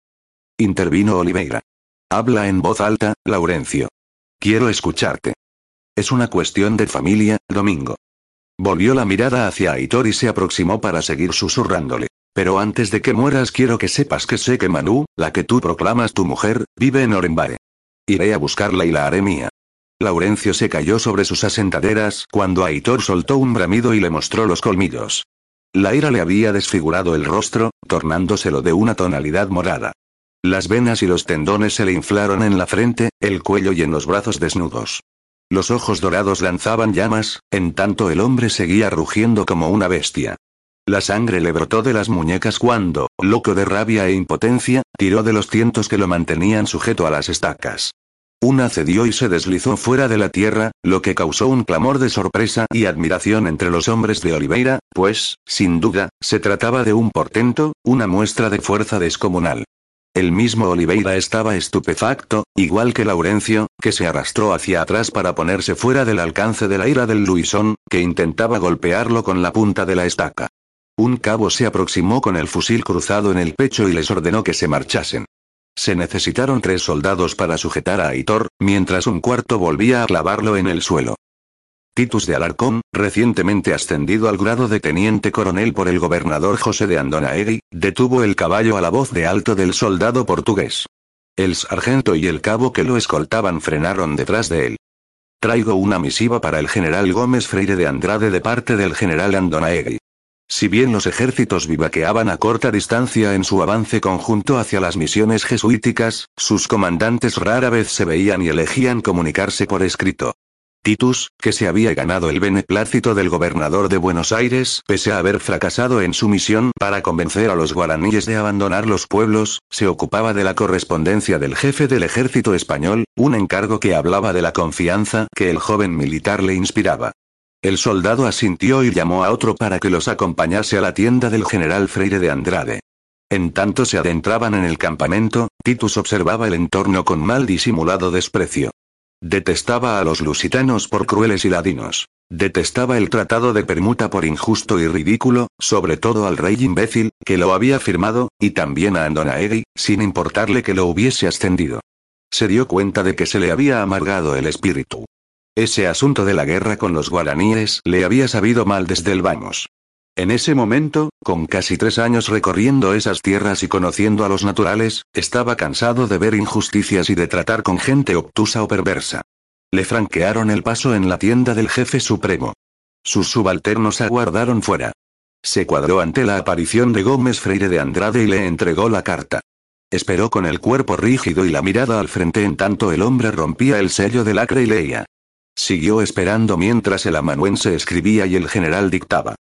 Intervino Oliveira. Habla en voz alta, Laurencio. Quiero escucharte. Es una cuestión de familia, Domingo. Volvió la mirada hacia Aitor y se aproximó para seguir susurrándole. Pero antes de que mueras quiero que sepas que sé que Manu, la que tú proclamas tu mujer, vive en Orembare. Iré a buscarla y la haré mía. Laurencio se cayó sobre sus asentaderas cuando Aitor soltó un bramido y le mostró los colmillos. La ira le había desfigurado el rostro, tornándoselo de una tonalidad morada. Las venas y los tendones se le inflaron en la frente, el cuello y en los brazos desnudos. Los ojos dorados lanzaban llamas, en tanto el hombre seguía rugiendo como una bestia. La sangre le brotó de las muñecas cuando, loco de rabia e impotencia, tiró de los cientos que lo mantenían sujeto a las estacas. Una cedió y se deslizó fuera de la tierra, lo que causó un clamor de sorpresa y admiración entre los hombres de Oliveira, pues, sin duda, se trataba de un portento, una muestra de fuerza descomunal. El mismo Oliveira estaba estupefacto, igual que Laurencio, que se arrastró hacia atrás para ponerse fuera del alcance de la ira del Luisón, que intentaba golpearlo con la punta de la estaca. Un cabo se aproximó con el fusil cruzado en el pecho y les ordenó que se marchasen. Se necesitaron tres soldados para sujetar a Aitor, mientras un cuarto volvía a clavarlo en el suelo. Titus de Alarcón, recientemente ascendido al grado de teniente coronel por el gobernador José de Andonaegui, detuvo el caballo a la voz de alto del soldado portugués. El sargento y el cabo que lo escoltaban frenaron detrás de él. Traigo una misiva para el general Gómez Freire de Andrade de parte del general Andonaegui. Si bien los ejércitos vivaqueaban a corta distancia en su avance conjunto hacia las misiones jesuíticas, sus comandantes rara vez se veían y elegían comunicarse por escrito. Titus, que se había ganado el beneplácito del gobernador de Buenos Aires, pese a haber fracasado en su misión para convencer a los guaraníes de abandonar los pueblos, se ocupaba de la correspondencia del jefe del ejército español, un encargo que hablaba de la confianza que el joven militar le inspiraba. El soldado asintió y llamó a otro para que los acompañase a la tienda del general Freire de Andrade. En tanto se adentraban en el campamento, Titus observaba el entorno con mal disimulado desprecio. Detestaba a los lusitanos por crueles y ladinos. Detestaba el tratado de permuta por injusto y ridículo, sobre todo al rey imbécil, que lo había firmado, y también a Andonaegui, sin importarle que lo hubiese ascendido. Se dio cuenta de que se le había amargado el espíritu. Ese asunto de la guerra con los guaraníes le había sabido mal desde el vamos. En ese momento, con casi tres años recorriendo esas tierras y conociendo a los naturales, estaba cansado de ver injusticias y de tratar con gente obtusa o perversa. Le franquearon el paso en la tienda del jefe supremo. Sus subalternos aguardaron fuera. Se cuadró ante la aparición de Gómez Freire de Andrade y le entregó la carta. Esperó con el cuerpo rígido y la mirada al frente en tanto el hombre rompía el sello del acre y leía. Siguió esperando mientras el amanuense escribía y el general dictaba.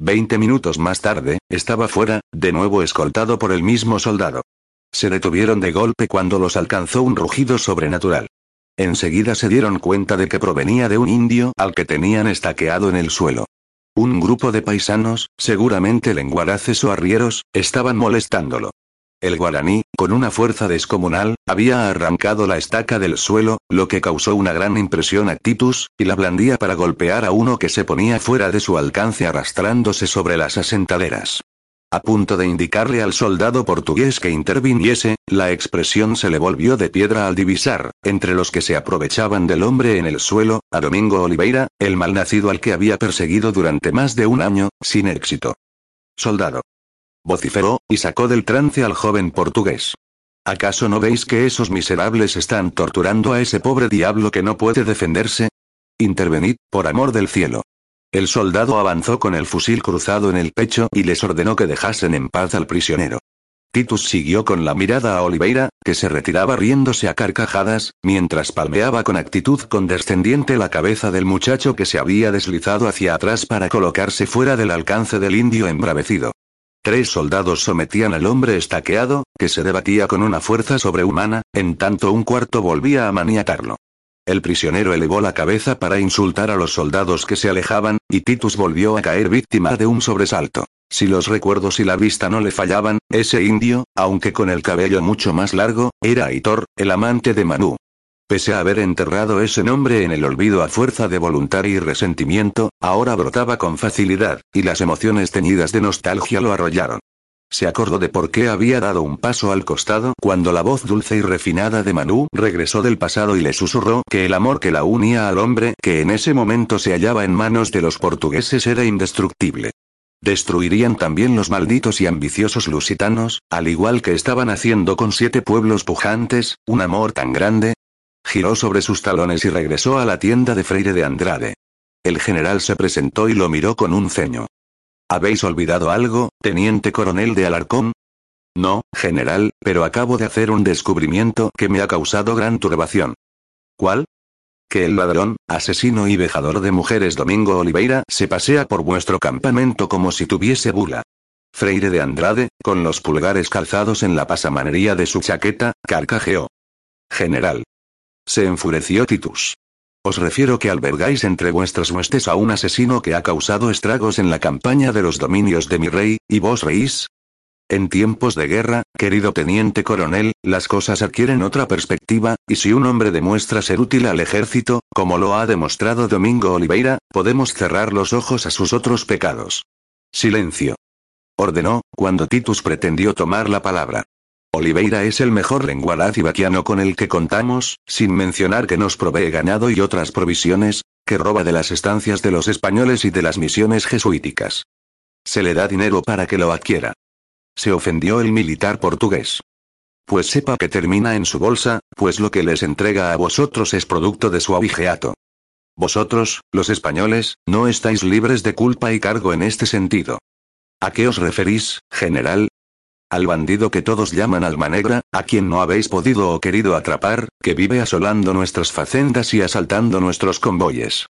Veinte minutos más tarde, estaba fuera, de nuevo escoltado por el mismo soldado. Se detuvieron de golpe cuando los alcanzó un rugido sobrenatural. Enseguida se dieron cuenta de que provenía de un indio al que tenían estaqueado en el suelo. Un grupo de paisanos, seguramente lenguaraces o arrieros, estaban molestándolo. El guaraní, con una fuerza descomunal, había arrancado la estaca del suelo, lo que causó una gran impresión a Titus, y la blandía para golpear a uno que se ponía fuera de su alcance arrastrándose sobre las asentaderas. A punto de indicarle al soldado portugués que interviniese, la expresión se le volvió de piedra al divisar, entre los que se aprovechaban del hombre en el suelo, a Domingo Oliveira, el malnacido al que había perseguido durante más de un año, sin éxito. Soldado. Vociferó, y sacó del trance al joven portugués. ¿Acaso no veis que esos miserables están torturando a ese pobre diablo que no puede defenderse? Intervenid, por amor del cielo. El soldado avanzó con el fusil cruzado en el pecho y les ordenó que dejasen en paz al prisionero. Titus siguió con la mirada a Oliveira, que se retiraba riéndose a carcajadas, mientras palmeaba con actitud condescendiente la cabeza del muchacho que se había deslizado hacia atrás para colocarse fuera del alcance del indio embravecido. Tres soldados sometían al hombre estaqueado, que se debatía con una fuerza sobrehumana, en tanto un cuarto volvía a maniatarlo. El prisionero elevó la cabeza para insultar a los soldados que se alejaban, y Titus volvió a caer víctima de un sobresalto. Si los recuerdos y la vista no le fallaban, ese indio, aunque con el cabello mucho más largo, era Aitor, el amante de Manu. Pese a haber enterrado ese nombre en el olvido a fuerza de voluntad y resentimiento, ahora brotaba con facilidad, y las emociones teñidas de nostalgia lo arrollaron. Se acordó de por qué había dado un paso al costado cuando la voz dulce y refinada de Manu regresó del pasado y le susurró que el amor que la unía al hombre que en ese momento se hallaba en manos de los portugueses era indestructible. Destruirían también los malditos y ambiciosos lusitanos, al igual que estaban haciendo con siete pueblos pujantes, un amor tan grande. Giró sobre sus talones y regresó a la tienda de Freire de Andrade. El general se presentó y lo miró con un ceño. ¿Habéis olvidado algo, teniente coronel de Alarcón? No, general, pero acabo de hacer un descubrimiento que me ha causado gran turbación. ¿Cuál? Que el ladrón, asesino y vejador de mujeres Domingo Oliveira se pasea por vuestro campamento como si tuviese bula. Freire de Andrade, con los pulgares calzados en la pasamanería de su chaqueta, carcajeó. General. Se enfureció Titus. Os refiero que albergáis entre vuestras huestes a un asesino que ha causado estragos en la campaña de los dominios de mi rey, y vos reís. En tiempos de guerra, querido teniente coronel, las cosas adquieren otra perspectiva, y si un hombre demuestra ser útil al ejército, como lo ha demostrado Domingo Oliveira, podemos cerrar los ojos a sus otros pecados. Silencio. Ordenó, cuando Titus pretendió tomar la palabra. Oliveira es el mejor lenguaraz ibaquiano con el que contamos, sin mencionar que nos provee ganado y otras provisiones, que roba de las estancias de los españoles y de las misiones jesuíticas. Se le da dinero para que lo adquiera. Se ofendió el militar portugués. Pues sepa que termina en su bolsa, pues lo que les entrega a vosotros es producto de su abigeato. Vosotros, los españoles, no estáis libres de culpa y cargo en este sentido. ¿A qué os referís, general? Al bandido que todos llaman alma negra, a quien no habéis podido o querido atrapar, que vive asolando nuestras facendas y asaltando nuestros convoyes.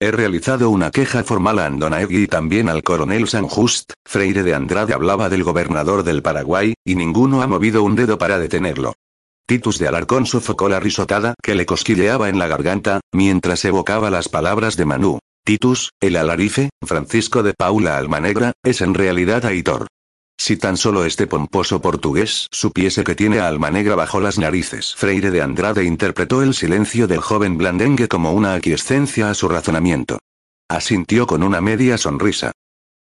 He realizado una queja formal a Andonaegui y también al coronel San Just, Freire de Andrade hablaba del gobernador del Paraguay, y ninguno ha movido un dedo para detenerlo. Titus de Alarcón sofocó la risotada que le cosquilleaba en la garganta, mientras evocaba las palabras de Manú. Titus, el alarife, Francisco de Paula Almanegra, es en realidad Aitor. Si tan solo este pomposo portugués supiese que tiene Alma Negra bajo las narices. Freire de Andrade interpretó el silencio del joven blandengue como una aquiescencia a su razonamiento. Asintió con una media sonrisa.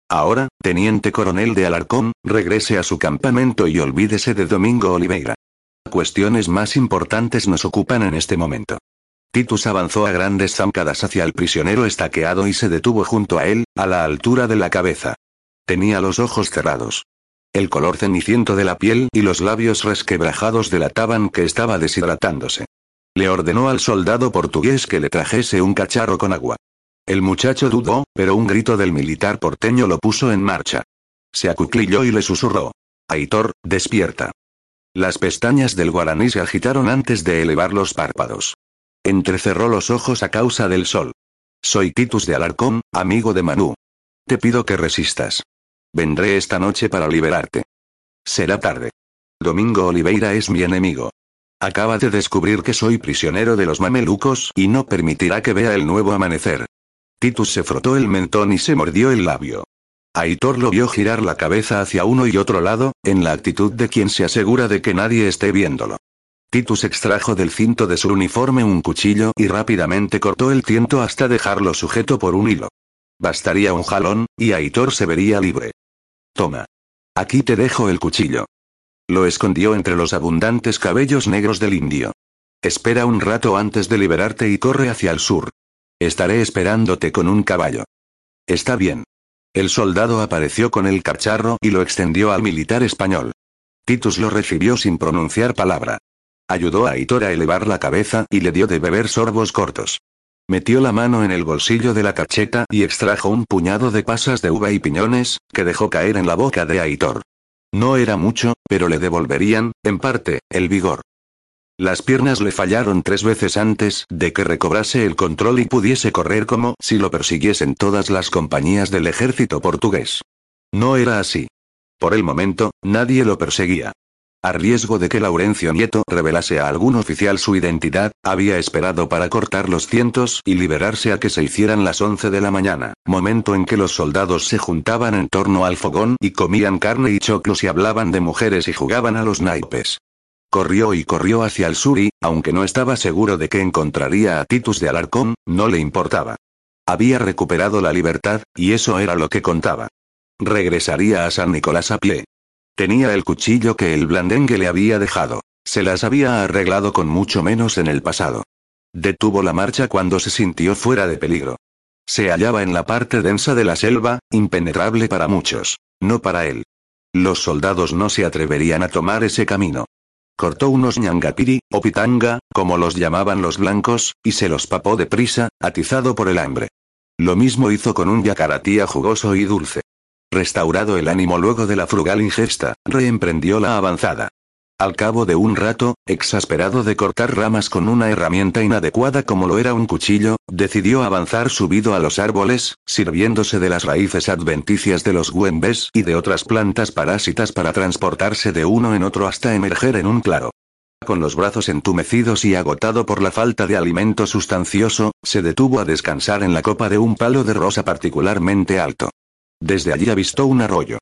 Ahora, teniente coronel de Alarcón, regrese a su campamento y olvídese de Domingo Oliveira. Cuestiones más importantes nos ocupan en este momento. Titus avanzó a grandes zancadas hacia el prisionero estaqueado y se detuvo junto a él, a la altura de la cabeza. Tenía los ojos cerrados. El color ceniciento de la piel y los labios resquebrajados delataban que estaba deshidratándose. Le ordenó al soldado portugués que le trajese un cacharro con agua. El muchacho dudó, pero un grito del militar porteño lo puso en marcha. Se acuclilló y le susurró. Aitor, despierta. Las pestañas del guaraní se agitaron antes de elevar los párpados. Entrecerró los ojos a causa del sol. Soy Titus de Alarcón, amigo de Manu. Te pido que resistas. Vendré esta noche para liberarte. Será tarde. Domingo Oliveira es mi enemigo. Acaba de descubrir que soy prisionero de los mamelucos y no permitirá que vea el nuevo amanecer. Titus se frotó el mentón y se mordió el labio. Aitor lo vio girar la cabeza hacia uno y otro lado, en la actitud de quien se asegura de que nadie esté viéndolo. Titus extrajo del cinto de su uniforme un cuchillo y rápidamente cortó el tiento hasta dejarlo sujeto por un hilo. Bastaría un jalón, y Aitor se vería libre. Toma. Aquí te dejo el cuchillo. Lo escondió entre los abundantes cabellos negros del indio. Espera un rato antes de liberarte y corre hacia el sur. Estaré esperándote con un caballo. Está bien. El soldado apareció con el cacharro y lo extendió al militar español. Titus lo recibió sin pronunciar palabra. Ayudó a Aitor a elevar la cabeza y le dio de beber sorbos cortos. Metió la mano en el bolsillo de la cacheta y extrajo un puñado de pasas de uva y piñones, que dejó caer en la boca de Aitor. No era mucho, pero le devolverían, en parte, el vigor. Las piernas le fallaron tres veces antes de que recobrase el control y pudiese correr como si lo persiguiesen todas las compañías del ejército portugués. No era así. Por el momento, nadie lo perseguía. A riesgo de que Laurencio Nieto revelase a algún oficial su identidad, había esperado para cortar los cientos y liberarse a que se hicieran las 11 de la mañana, momento en que los soldados se juntaban en torno al fogón y comían carne y choclos y hablaban de mujeres y jugaban a los naipes. Corrió y corrió hacia el sur y, aunque no estaba seguro de que encontraría a Titus de Alarcón, no le importaba. Había recuperado la libertad, y eso era lo que contaba. Regresaría a San Nicolás a pie. Tenía el cuchillo que el blandengue le había dejado. Se las había arreglado con mucho menos en el pasado. Detuvo la marcha cuando se sintió fuera de peligro. Se hallaba en la parte densa de la selva, impenetrable para muchos. No para él. Los soldados no se atreverían a tomar ese camino. Cortó unos ñangapiri, o pitanga, como los llamaban los blancos, y se los papó deprisa, atizado por el hambre. Lo mismo hizo con un yacaratía jugoso y dulce. Restaurado el ánimo luego de la frugal ingesta, reemprendió la avanzada. Al cabo de un rato, exasperado de cortar ramas con una herramienta inadecuada como lo era un cuchillo, decidió avanzar subido a los árboles, sirviéndose de las raíces adventicias de los güembes y de otras plantas parásitas para transportarse de uno en otro hasta emerger en un claro. Con los brazos entumecidos y agotado por la falta de alimento sustancioso, se detuvo a descansar en la copa de un palo de rosa particularmente alto. Desde allí avistó un arroyo.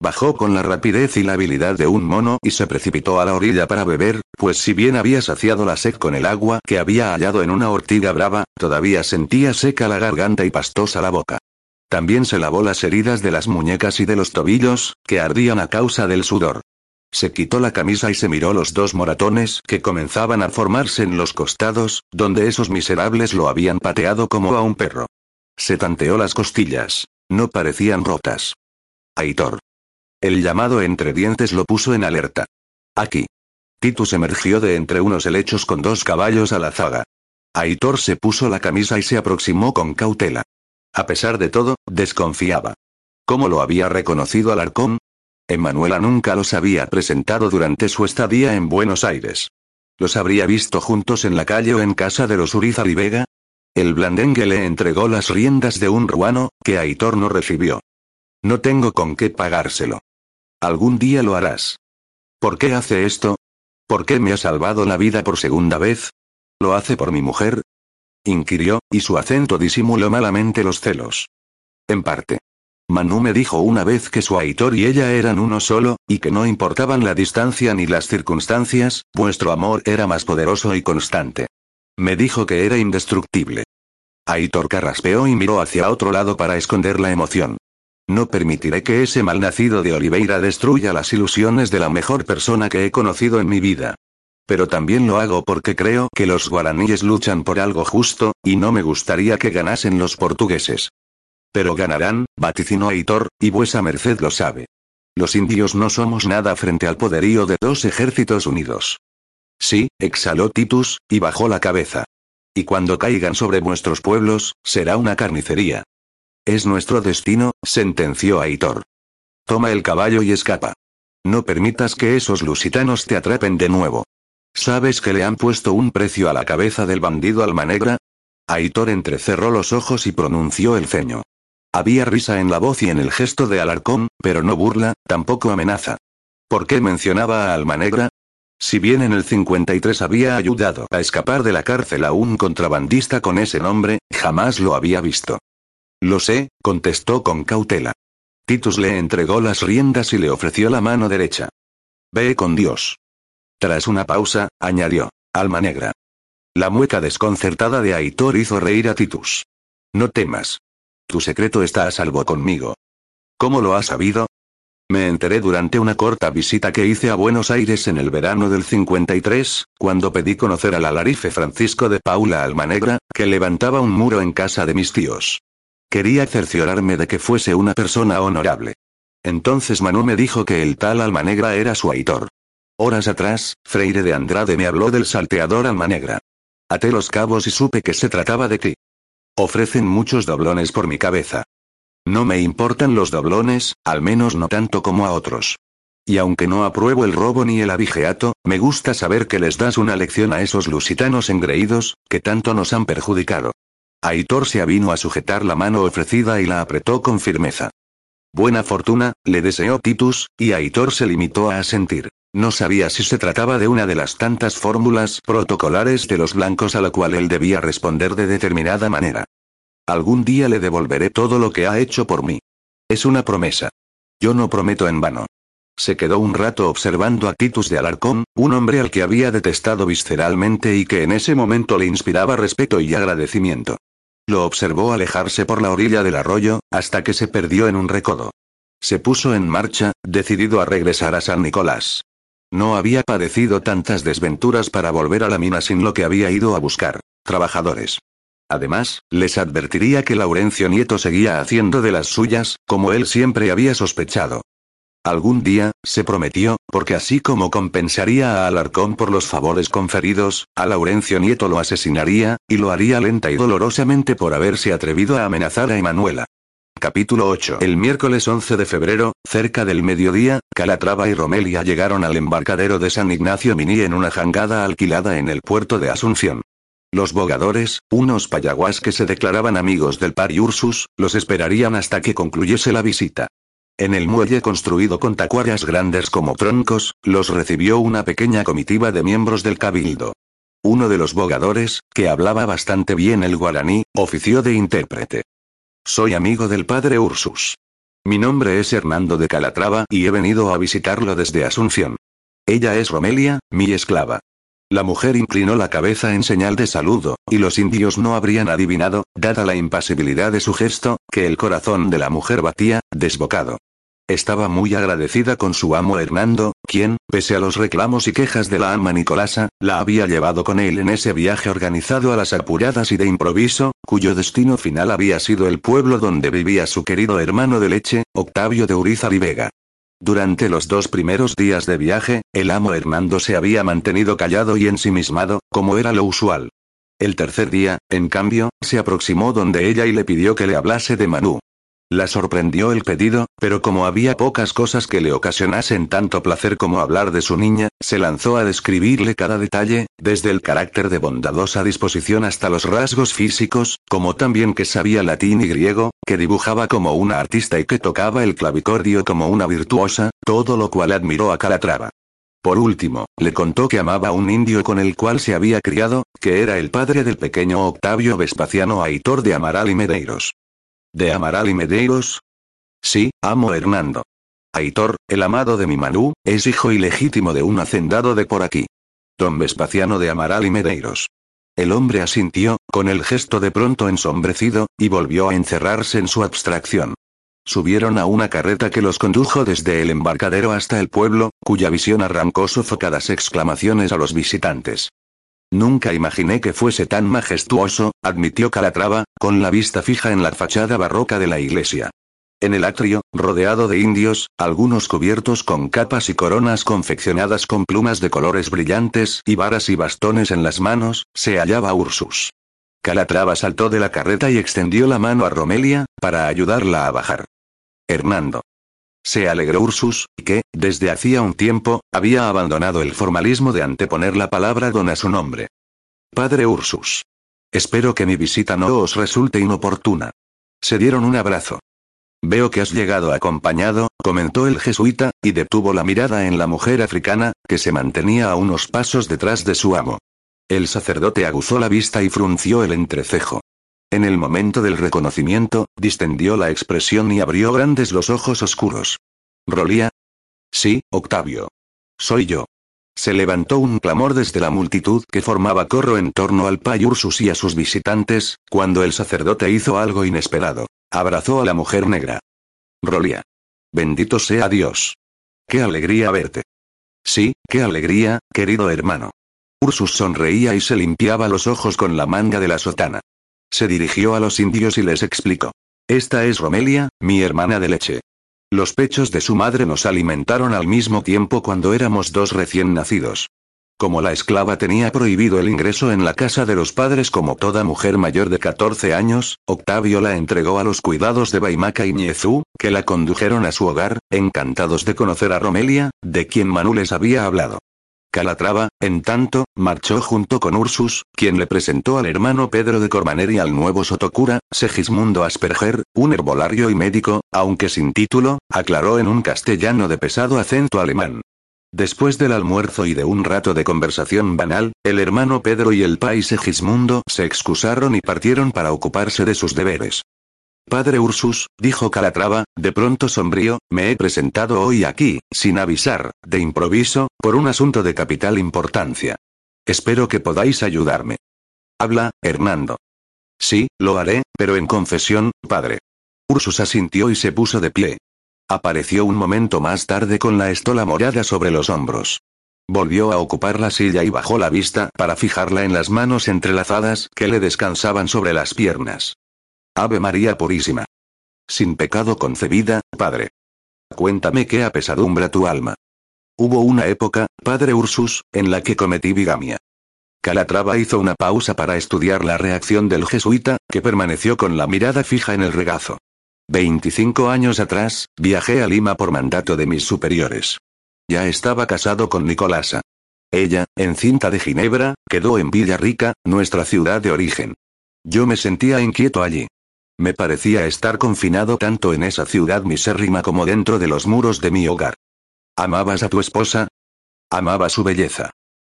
Bajó con la rapidez y la habilidad de un mono y se precipitó a la orilla para beber, pues si bien había saciado la sed con el agua que había hallado en una ortiga brava, todavía sentía seca la garganta y pastosa la boca. También se lavó las heridas de las muñecas y de los tobillos, que ardían a causa del sudor. Se quitó la camisa y se miró los dos moratones que comenzaban a formarse en los costados, donde esos miserables lo habían pateado como a un perro. Se tanteó las costillas. No parecían rotas. Aitor. El llamado entre dientes lo puso en alerta. Aquí. Titus emergió de entre unos helechos con dos caballos a la zaga. Aitor se puso la camisa y se aproximó con cautela. A pesar de todo, desconfiaba. ¿Cómo lo había reconocido Alarcón? Emanuela nunca los había presentado durante su estadía en Buenos Aires. ¿Los habría visto juntos en la calle o en casa de los Urizar y Vega? El blandengue le entregó las riendas de un ruano, que Aitor no recibió. No tengo con qué pagárselo. Algún día lo harás. ¿Por qué hace esto? ¿Por qué me ha salvado la vida por segunda vez? ¿Lo hace por mi mujer? inquirió, y su acento disimuló malamente los celos. En parte. Manu me dijo una vez que su Aitor y ella eran uno solo, y que no importaban la distancia ni las circunstancias, vuestro amor era más poderoso y constante. Me dijo que era indestructible. Aitor carraspeó y miró hacia otro lado para esconder la emoción. No permitiré que ese malnacido de Oliveira destruya las ilusiones de la mejor persona que he conocido en mi vida. Pero también lo hago porque creo que los guaraníes luchan por algo justo, y no me gustaría que ganasen los portugueses. Pero ganarán, vaticinó Aitor, y vuesa merced lo sabe. Los indios no somos nada frente al poderío de dos ejércitos unidos. Sí, exhaló Titus, y bajó la cabeza. Y cuando caigan sobre vuestros pueblos, será una carnicería. Es nuestro destino, sentenció Aitor. Toma el caballo y escapa. No permitas que esos lusitanos te atrapen de nuevo. ¿Sabes que le han puesto un precio a la cabeza del bandido Almanegra? Aitor entrecerró los ojos y pronunció el ceño. Había risa en la voz y en el gesto de Alarcón, pero no burla, tampoco amenaza. ¿Por qué mencionaba a Almanegra? Si bien en el 53 había ayudado a escapar de la cárcel a un contrabandista con ese nombre, jamás lo había visto. Lo sé, contestó con cautela. Titus le entregó las riendas y le ofreció la mano derecha. Ve con Dios. Tras una pausa, añadió, Alma negra. La mueca desconcertada de Aitor hizo reír a Titus. No temas. Tu secreto está a salvo conmigo. ¿Cómo lo has sabido? Me enteré durante una corta visita que hice a Buenos Aires en el verano del 53, cuando pedí conocer al alarife Francisco de Paula Almanegra, que levantaba un muro en casa de mis tíos. Quería cerciorarme de que fuese una persona honorable. Entonces Manu me dijo que el tal Almanegra era su aitor. Horas atrás, Freire de Andrade me habló del salteador Almanegra. Até los cabos y supe que se trataba de ti. Ofrecen muchos doblones por mi cabeza. No me importan los doblones, al menos no tanto como a otros. Y aunque no apruebo el robo ni el abigeato, me gusta saber que les das una lección a esos lusitanos engreídos, que tanto nos han perjudicado. Aitor se avino a sujetar la mano ofrecida y la apretó con firmeza. Buena fortuna, le deseó Titus, y Aitor se limitó a asentir. No sabía si se trataba de una de las tantas fórmulas protocolares de los blancos a la cual él debía responder de determinada manera. Algún día le devolveré todo lo que ha hecho por mí. Es una promesa. Yo no prometo en vano. Se quedó un rato observando a Titus de Alarcón, un hombre al que había detestado visceralmente y que en ese momento le inspiraba respeto y agradecimiento. Lo observó alejarse por la orilla del arroyo, hasta que se perdió en un recodo. Se puso en marcha, decidido a regresar a San Nicolás. No había padecido tantas desventuras para volver a la mina sin lo que había ido a buscar. Trabajadores. Además, les advertiría que Laurencio Nieto seguía haciendo de las suyas, como él siempre había sospechado. Algún día, se prometió, porque así como compensaría a Alarcón por los favores conferidos, a Laurencio Nieto lo asesinaría, y lo haría lenta y dolorosamente por haberse atrevido a amenazar a Emanuela. Capítulo 8. El miércoles 11 de febrero, cerca del mediodía, Calatrava y Romelia llegaron al embarcadero de San Ignacio Mini en una jangada alquilada en el puerto de Asunción. Los bogadores, unos payaguas que se declaraban amigos del par Ursus, los esperarían hasta que concluyese la visita. En el muelle construido con tacuarias grandes como troncos, los recibió una pequeña comitiva de miembros del cabildo. Uno de los bogadores, que hablaba bastante bien el guaraní, ofició de intérprete. Soy amigo del padre Ursus. Mi nombre es Hernando de Calatrava y he venido a visitarlo desde Asunción. Ella es Romelia, mi esclava. La mujer inclinó la cabeza en señal de saludo, y los indios no habrían adivinado, dada la impasibilidad de su gesto, que el corazón de la mujer batía, desbocado. Estaba muy agradecida con su amo Hernando, quien, pese a los reclamos y quejas de la ama Nicolasa, la había llevado con él en ese viaje organizado a las apuradas y de improviso, cuyo destino final había sido el pueblo donde vivía su querido hermano de leche, Octavio de Urizar y Vega. Durante los dos primeros días de viaje, el amo Hernando se había mantenido callado y ensimismado, como era lo usual. El tercer día, en cambio, se aproximó donde ella y le pidió que le hablase de Manu. La sorprendió el pedido, pero como había pocas cosas que le ocasionasen tanto placer como hablar de su niña, se lanzó a describirle cada detalle, desde el carácter de bondadosa disposición hasta los rasgos físicos, como también que sabía latín y griego, que dibujaba como una artista y que tocaba el clavicordio como una virtuosa, todo lo cual admiró a Calatrava. Por último, le contó que amaba a un indio con el cual se había criado, que era el padre del pequeño Octavio Vespasiano Aitor de Amaral y Medeiros. ¿De Amaral y Medeiros? Sí, amo Hernando. Aitor, el amado de mi Manu, es hijo ilegítimo de un hacendado de por aquí. Don Vespaciano de Amaral y Medeiros. El hombre asintió, con el gesto de pronto ensombrecido, y volvió a encerrarse en su abstracción. Subieron a una carreta que los condujo desde el embarcadero hasta el pueblo, cuya visión arrancó sofocadas exclamaciones a los visitantes. Nunca imaginé que fuese tan majestuoso, admitió Calatrava, con la vista fija en la fachada barroca de la iglesia. En el atrio, rodeado de indios, algunos cubiertos con capas y coronas confeccionadas con plumas de colores brillantes y varas y bastones en las manos, se hallaba Ursus. Calatrava saltó de la carreta y extendió la mano a Romelia, para ayudarla a bajar. Hernando. Se alegró Ursus, que, desde hacía un tiempo, había abandonado el formalismo de anteponer la palabra don a su nombre. Padre Ursus. Espero que mi visita no os resulte inoportuna. Se dieron un abrazo. Veo que has llegado acompañado, comentó el jesuita, y detuvo la mirada en la mujer africana, que se mantenía a unos pasos detrás de su amo. El sacerdote aguzó la vista y frunció el entrecejo. En el momento del reconocimiento, distendió la expresión y abrió grandes los ojos oscuros. ¿Rolía? Sí, Octavio. Soy yo. Se levantó un clamor desde la multitud que formaba corro en torno al Pai Ursus y a sus visitantes, cuando el sacerdote hizo algo inesperado. Abrazó a la mujer negra. Rolía. Bendito sea Dios. Qué alegría verte. Sí, qué alegría, querido hermano. Ursus sonreía y se limpiaba los ojos con la manga de la sotana. Se dirigió a los indios y les explicó. Esta es Romelia, mi hermana de leche. Los pechos de su madre nos alimentaron al mismo tiempo cuando éramos dos recién nacidos. Como la esclava tenía prohibido el ingreso en la casa de los padres como toda mujer mayor de 14 años, Octavio la entregó a los cuidados de Baimaca y Niezú, que la condujeron a su hogar, encantados de conocer a Romelia, de quien Manu les había hablado. Calatrava, en tanto, marchó junto con Ursus, quien le presentó al hermano Pedro de Cormaner y al nuevo sotocura, Segismundo Asperger, un herbolario y médico, aunque sin título, aclaró en un castellano de pesado acento alemán. Después del almuerzo y de un rato de conversación banal, el hermano Pedro y el país Segismundo se excusaron y partieron para ocuparse de sus deberes. Padre Ursus, dijo Calatrava, de pronto sombrío, me he presentado hoy aquí, sin avisar, de improviso, por un asunto de capital importancia. Espero que podáis ayudarme. Habla, Hernando. Sí, lo haré, pero en confesión, padre. Ursus asintió y se puso de pie. Apareció un momento más tarde con la estola morada sobre los hombros. Volvió a ocupar la silla y bajó la vista para fijarla en las manos entrelazadas que le descansaban sobre las piernas. Ave María Purísima. Sin pecado concebida, Padre. Cuéntame qué apesadumbra tu alma. Hubo una época, Padre Ursus, en la que cometí bigamia. Calatrava hizo una pausa para estudiar la reacción del jesuita, que permaneció con la mirada fija en el regazo. 25 años atrás, viajé a Lima por mandato de mis superiores. Ya estaba casado con Nicolasa. Ella, encinta de Ginebra, quedó en Villarrica, nuestra ciudad de origen. Yo me sentía inquieto allí. Me parecía estar confinado tanto en esa ciudad misérrima como dentro de los muros de mi hogar. ¿Amabas a tu esposa? Amaba su belleza.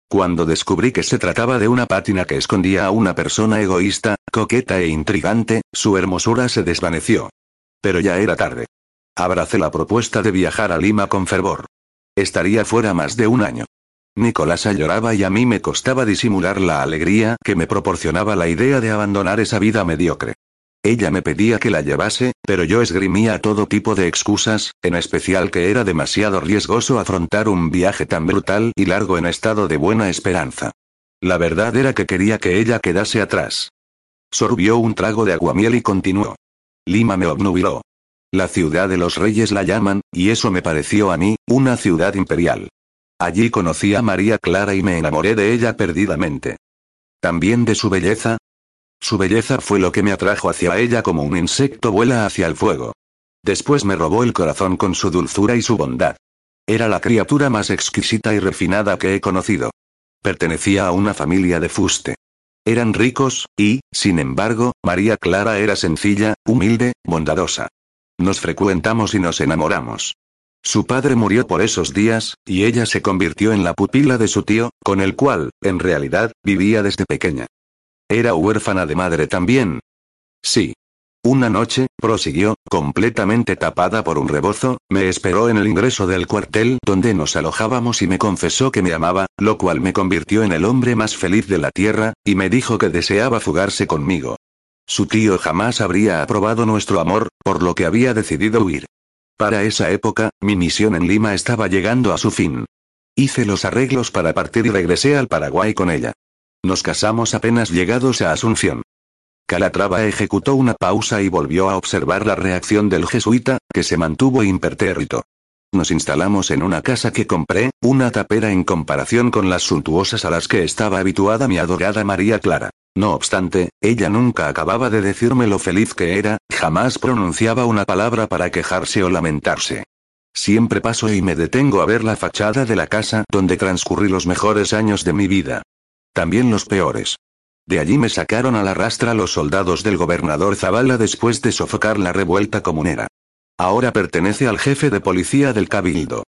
Cuando descubrí que se trataba de una pátina que escondía a una persona egoísta, coqueta e intrigante, su hermosura se desvaneció. Pero ya era tarde. Abracé la propuesta de viajar a Lima con fervor. Estaría fuera más de un año. Nicolasa lloraba y a mí me costaba disimular la alegría que me proporcionaba la idea de abandonar esa vida mediocre. Ella me pedía que la llevase, pero yo esgrimía todo tipo de excusas, en especial que era demasiado riesgoso afrontar un viaje tan brutal y largo en estado de buena esperanza. La verdad era que quería que ella quedase atrás. Sorbió un trago de aguamiel y continuó. Lima me obnubiló. La ciudad de los reyes la llaman, y eso me pareció a mí, una ciudad imperial. Allí conocí a María Clara y me enamoré de ella perdidamente. ¿También de su belleza? Su belleza fue lo que me atrajo hacia ella como un insecto vuela hacia el fuego. Después me robó el corazón con su dulzura y su bondad. Era la criatura más exquisita y refinada que he conocido. Pertenecía a una familia de fuste. Eran ricos, y, sin embargo, María Clara era sencilla, humilde, bondadosa. Nos frecuentamos y nos enamoramos. Su padre murió por esos días, y ella se convirtió en la pupila de su tío, con el cual, en realidad, vivía desde pequeña. ¿Era huérfana de madre también? Sí. Una noche, prosiguió, completamente tapada por un rebozo, me esperó en el ingreso del cuartel donde nos alojábamos y me confesó que me amaba, lo cual me convirtió en el hombre más feliz de la tierra, y me dijo que deseaba fugarse conmigo. Su tío jamás habría aprobado nuestro amor, por lo que había decidido huir. Para esa época, mi misión en Lima estaba llegando a su fin. Hice los arreglos para partir y regresé al Paraguay con ella. Nos casamos apenas llegados a Asunción. Calatrava ejecutó una pausa y volvió a observar la reacción del jesuita, que se mantuvo impertérrito. Nos instalamos en una casa que compré, una tapera en comparación con las suntuosas a las que estaba habituada mi adorada María Clara. No obstante, ella nunca acababa de decirme lo feliz que era, jamás pronunciaba una palabra para quejarse o lamentarse. Siempre paso y me detengo a ver la fachada de la casa donde transcurrí los mejores años de mi vida. También los peores. De allí me sacaron a la rastra los soldados del gobernador Zavala después de sofocar la revuelta comunera. Ahora pertenece al jefe de policía del cabildo.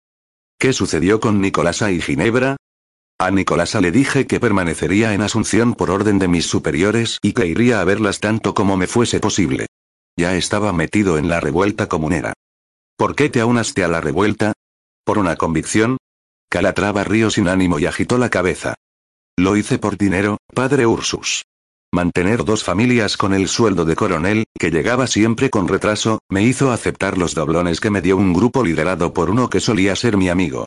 ¿Qué sucedió con Nicolasa y Ginebra? A Nicolasa le dije que permanecería en Asunción por orden de mis superiores y que iría a verlas tanto como me fuese posible. Ya estaba metido en la revuelta comunera. ¿Por qué te aunaste a la revuelta? ¿Por una convicción? Calatrava rió sin ánimo y agitó la cabeza. Lo hice por dinero, padre Ursus. Mantener dos familias con el sueldo de coronel, que llegaba siempre con retraso, me hizo aceptar los doblones que me dio un grupo liderado por uno que solía ser mi amigo.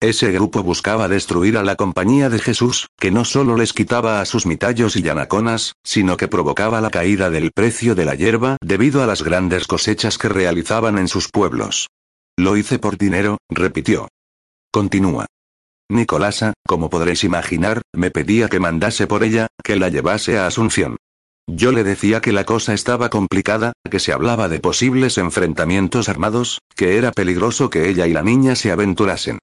Ese grupo buscaba destruir a la compañía de Jesús, que no solo les quitaba a sus mitallos y llanaconas, sino que provocaba la caída del precio de la hierba debido a las grandes cosechas que realizaban en sus pueblos. Lo hice por dinero, repitió. Continúa. Nicolasa, como podréis imaginar, me pedía que mandase por ella, que la llevase a Asunción. Yo le decía que la cosa estaba complicada, que se hablaba de posibles enfrentamientos armados, que era peligroso que ella y la niña se aventurasen.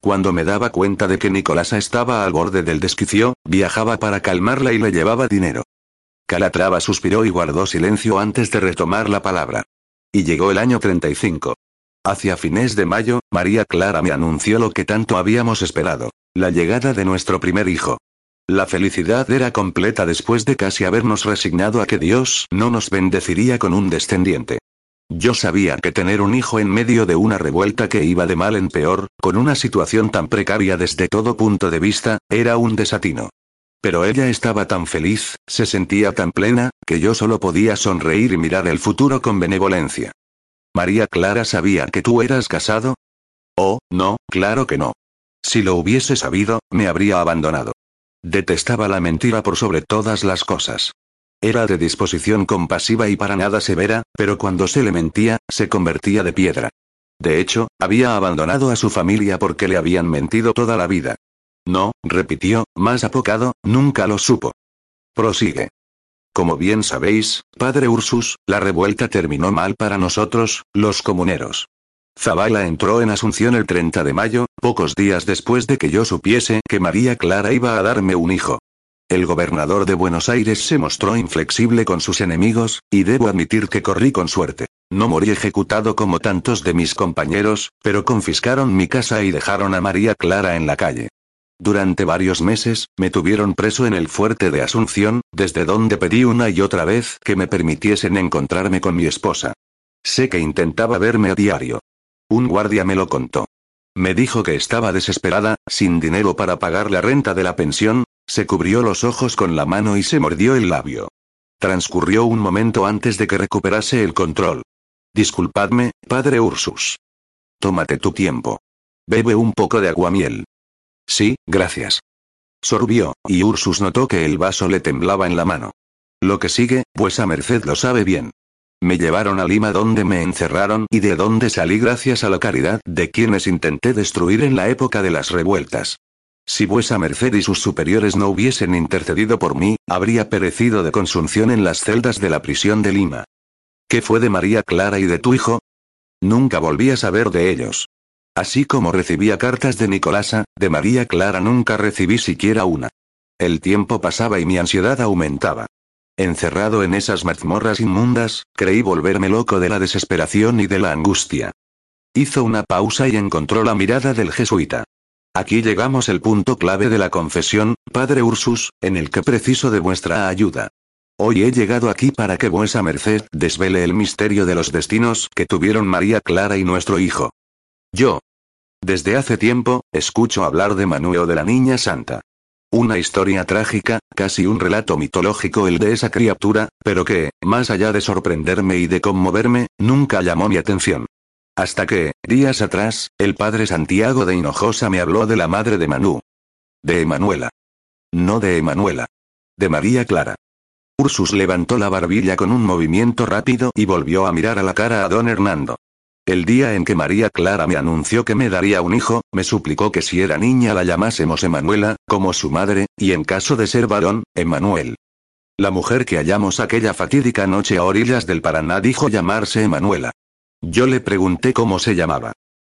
Cuando me daba cuenta de que Nicolasa estaba al borde del desquicio, viajaba para calmarla y le llevaba dinero. Calatrava suspiró y guardó silencio antes de retomar la palabra. Y llegó el año 35. Hacia fines de mayo, María Clara me anunció lo que tanto habíamos esperado, la llegada de nuestro primer hijo. La felicidad era completa después de casi habernos resignado a que Dios no nos bendeciría con un descendiente. Yo sabía que tener un hijo en medio de una revuelta que iba de mal en peor, con una situación tan precaria desde todo punto de vista, era un desatino. Pero ella estaba tan feliz, se sentía tan plena, que yo solo podía sonreír y mirar el futuro con benevolencia. María Clara sabía que tú eras casado. Oh, no, claro que no. Si lo hubiese sabido, me habría abandonado. Detestaba la mentira por sobre todas las cosas. Era de disposición compasiva y para nada severa, pero cuando se le mentía, se convertía de piedra. De hecho, había abandonado a su familia porque le habían mentido toda la vida. No, repitió, más apocado, nunca lo supo. Prosigue. Como bien sabéis, padre Ursus, la revuelta terminó mal para nosotros, los comuneros. Zavala entró en Asunción el 30 de mayo, pocos días después de que yo supiese que María Clara iba a darme un hijo. El gobernador de Buenos Aires se mostró inflexible con sus enemigos, y debo admitir que corrí con suerte. No morí ejecutado como tantos de mis compañeros, pero confiscaron mi casa y dejaron a María Clara en la calle. Durante varios meses, me tuvieron preso en el fuerte de Asunción, desde donde pedí una y otra vez que me permitiesen encontrarme con mi esposa. Sé que intentaba verme a diario. Un guardia me lo contó. Me dijo que estaba desesperada, sin dinero para pagar la renta de la pensión, se cubrió los ojos con la mano y se mordió el labio. Transcurrió un momento antes de que recuperase el control. Disculpadme, padre Ursus. Tómate tu tiempo. Bebe un poco de aguamiel. Sí, gracias. Sorbió, y Ursus notó que el vaso le temblaba en la mano. Lo que sigue, vuesa merced lo sabe bien. Me llevaron a Lima donde me encerraron y de donde salí gracias a la caridad de quienes intenté destruir en la época de las revueltas. Si vuesa merced y sus superiores no hubiesen intercedido por mí, habría perecido de consunción en las celdas de la prisión de Lima. ¿Qué fue de María Clara y de tu hijo? Nunca volví a saber de ellos. Así como recibía cartas de Nicolasa, de María Clara nunca recibí siquiera una. El tiempo pasaba y mi ansiedad aumentaba. Encerrado en esas mazmorras inmundas, creí volverme loco de la desesperación y de la angustia. Hizo una pausa y encontró la mirada del jesuita. Aquí llegamos el punto clave de la confesión, Padre Ursus, en el que preciso de vuestra ayuda. Hoy he llegado aquí para que vuesa merced desvele el misterio de los destinos que tuvieron María Clara y nuestro hijo. Yo. Desde hace tiempo, escucho hablar de Manuel de la Niña Santa. Una historia trágica, casi un relato mitológico el de esa criatura, pero que, más allá de sorprenderme y de conmoverme, nunca llamó mi atención. Hasta que, días atrás, el padre Santiago de Hinojosa me habló de la madre de Manú. De Emanuela. No de Emanuela. De María Clara. Ursus levantó la barbilla con un movimiento rápido y volvió a mirar a la cara a don Hernando. El día en que María Clara me anunció que me daría un hijo, me suplicó que si era niña la llamásemos Emanuela, como su madre, y en caso de ser varón, Emanuel. La mujer que hallamos aquella fatídica noche a orillas del Paraná dijo llamarse Emanuela. Yo le pregunté cómo se llamaba.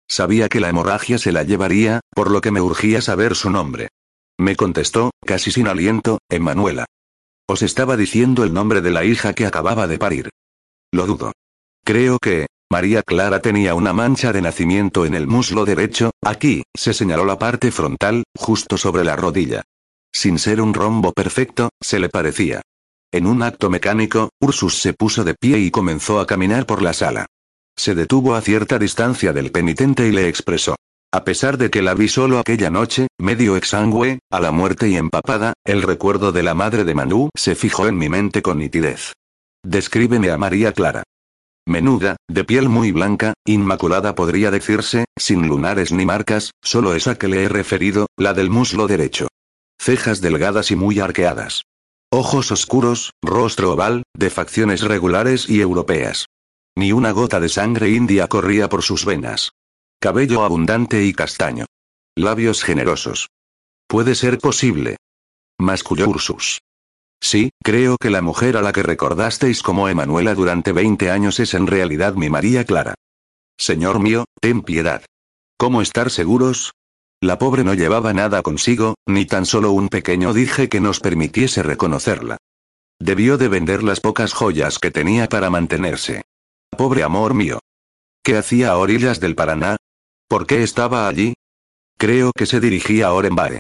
Sabía que la hemorragia se la llevaría, por lo que me urgía saber su nombre. Me contestó, casi sin aliento, Emanuela. Os estaba diciendo el nombre de la hija que acababa de parir. Lo dudo. Creo que, María Clara tenía una mancha de nacimiento en el muslo derecho, aquí, se señaló la parte frontal, justo sobre la rodilla. Sin ser un rombo perfecto, se le parecía. En un acto mecánico, Ursus se puso de pie y comenzó a caminar por la sala. Se detuvo a cierta distancia del penitente y le expresó. A pesar de que la vi solo aquella noche, medio exangüe, a la muerte y empapada, el recuerdo de la madre de Manu se fijó en mi mente con nitidez. Descríbeme a María Clara. Menuda, de piel muy blanca, inmaculada podría decirse, sin lunares ni marcas, solo esa que le he referido, la del muslo derecho. Cejas delgadas y muy arqueadas. Ojos oscuros, rostro oval, de facciones regulares y europeas. Ni una gota de sangre india corría por sus venas. Cabello abundante y castaño. Labios generosos. Puede ser posible. Masculló Ursus. Sí, creo que la mujer a la que recordasteis como Emanuela durante 20 años es en realidad mi María Clara. Señor mío, ten piedad. ¿Cómo estar seguros? La pobre no llevaba nada consigo, ni tan solo un pequeño dije que nos permitiese reconocerla. Debió de vender las pocas joyas que tenía para mantenerse. Pobre amor mío. ¿Qué hacía a orillas del Paraná? ¿Por qué estaba allí? Creo que se dirigía a Orenbae.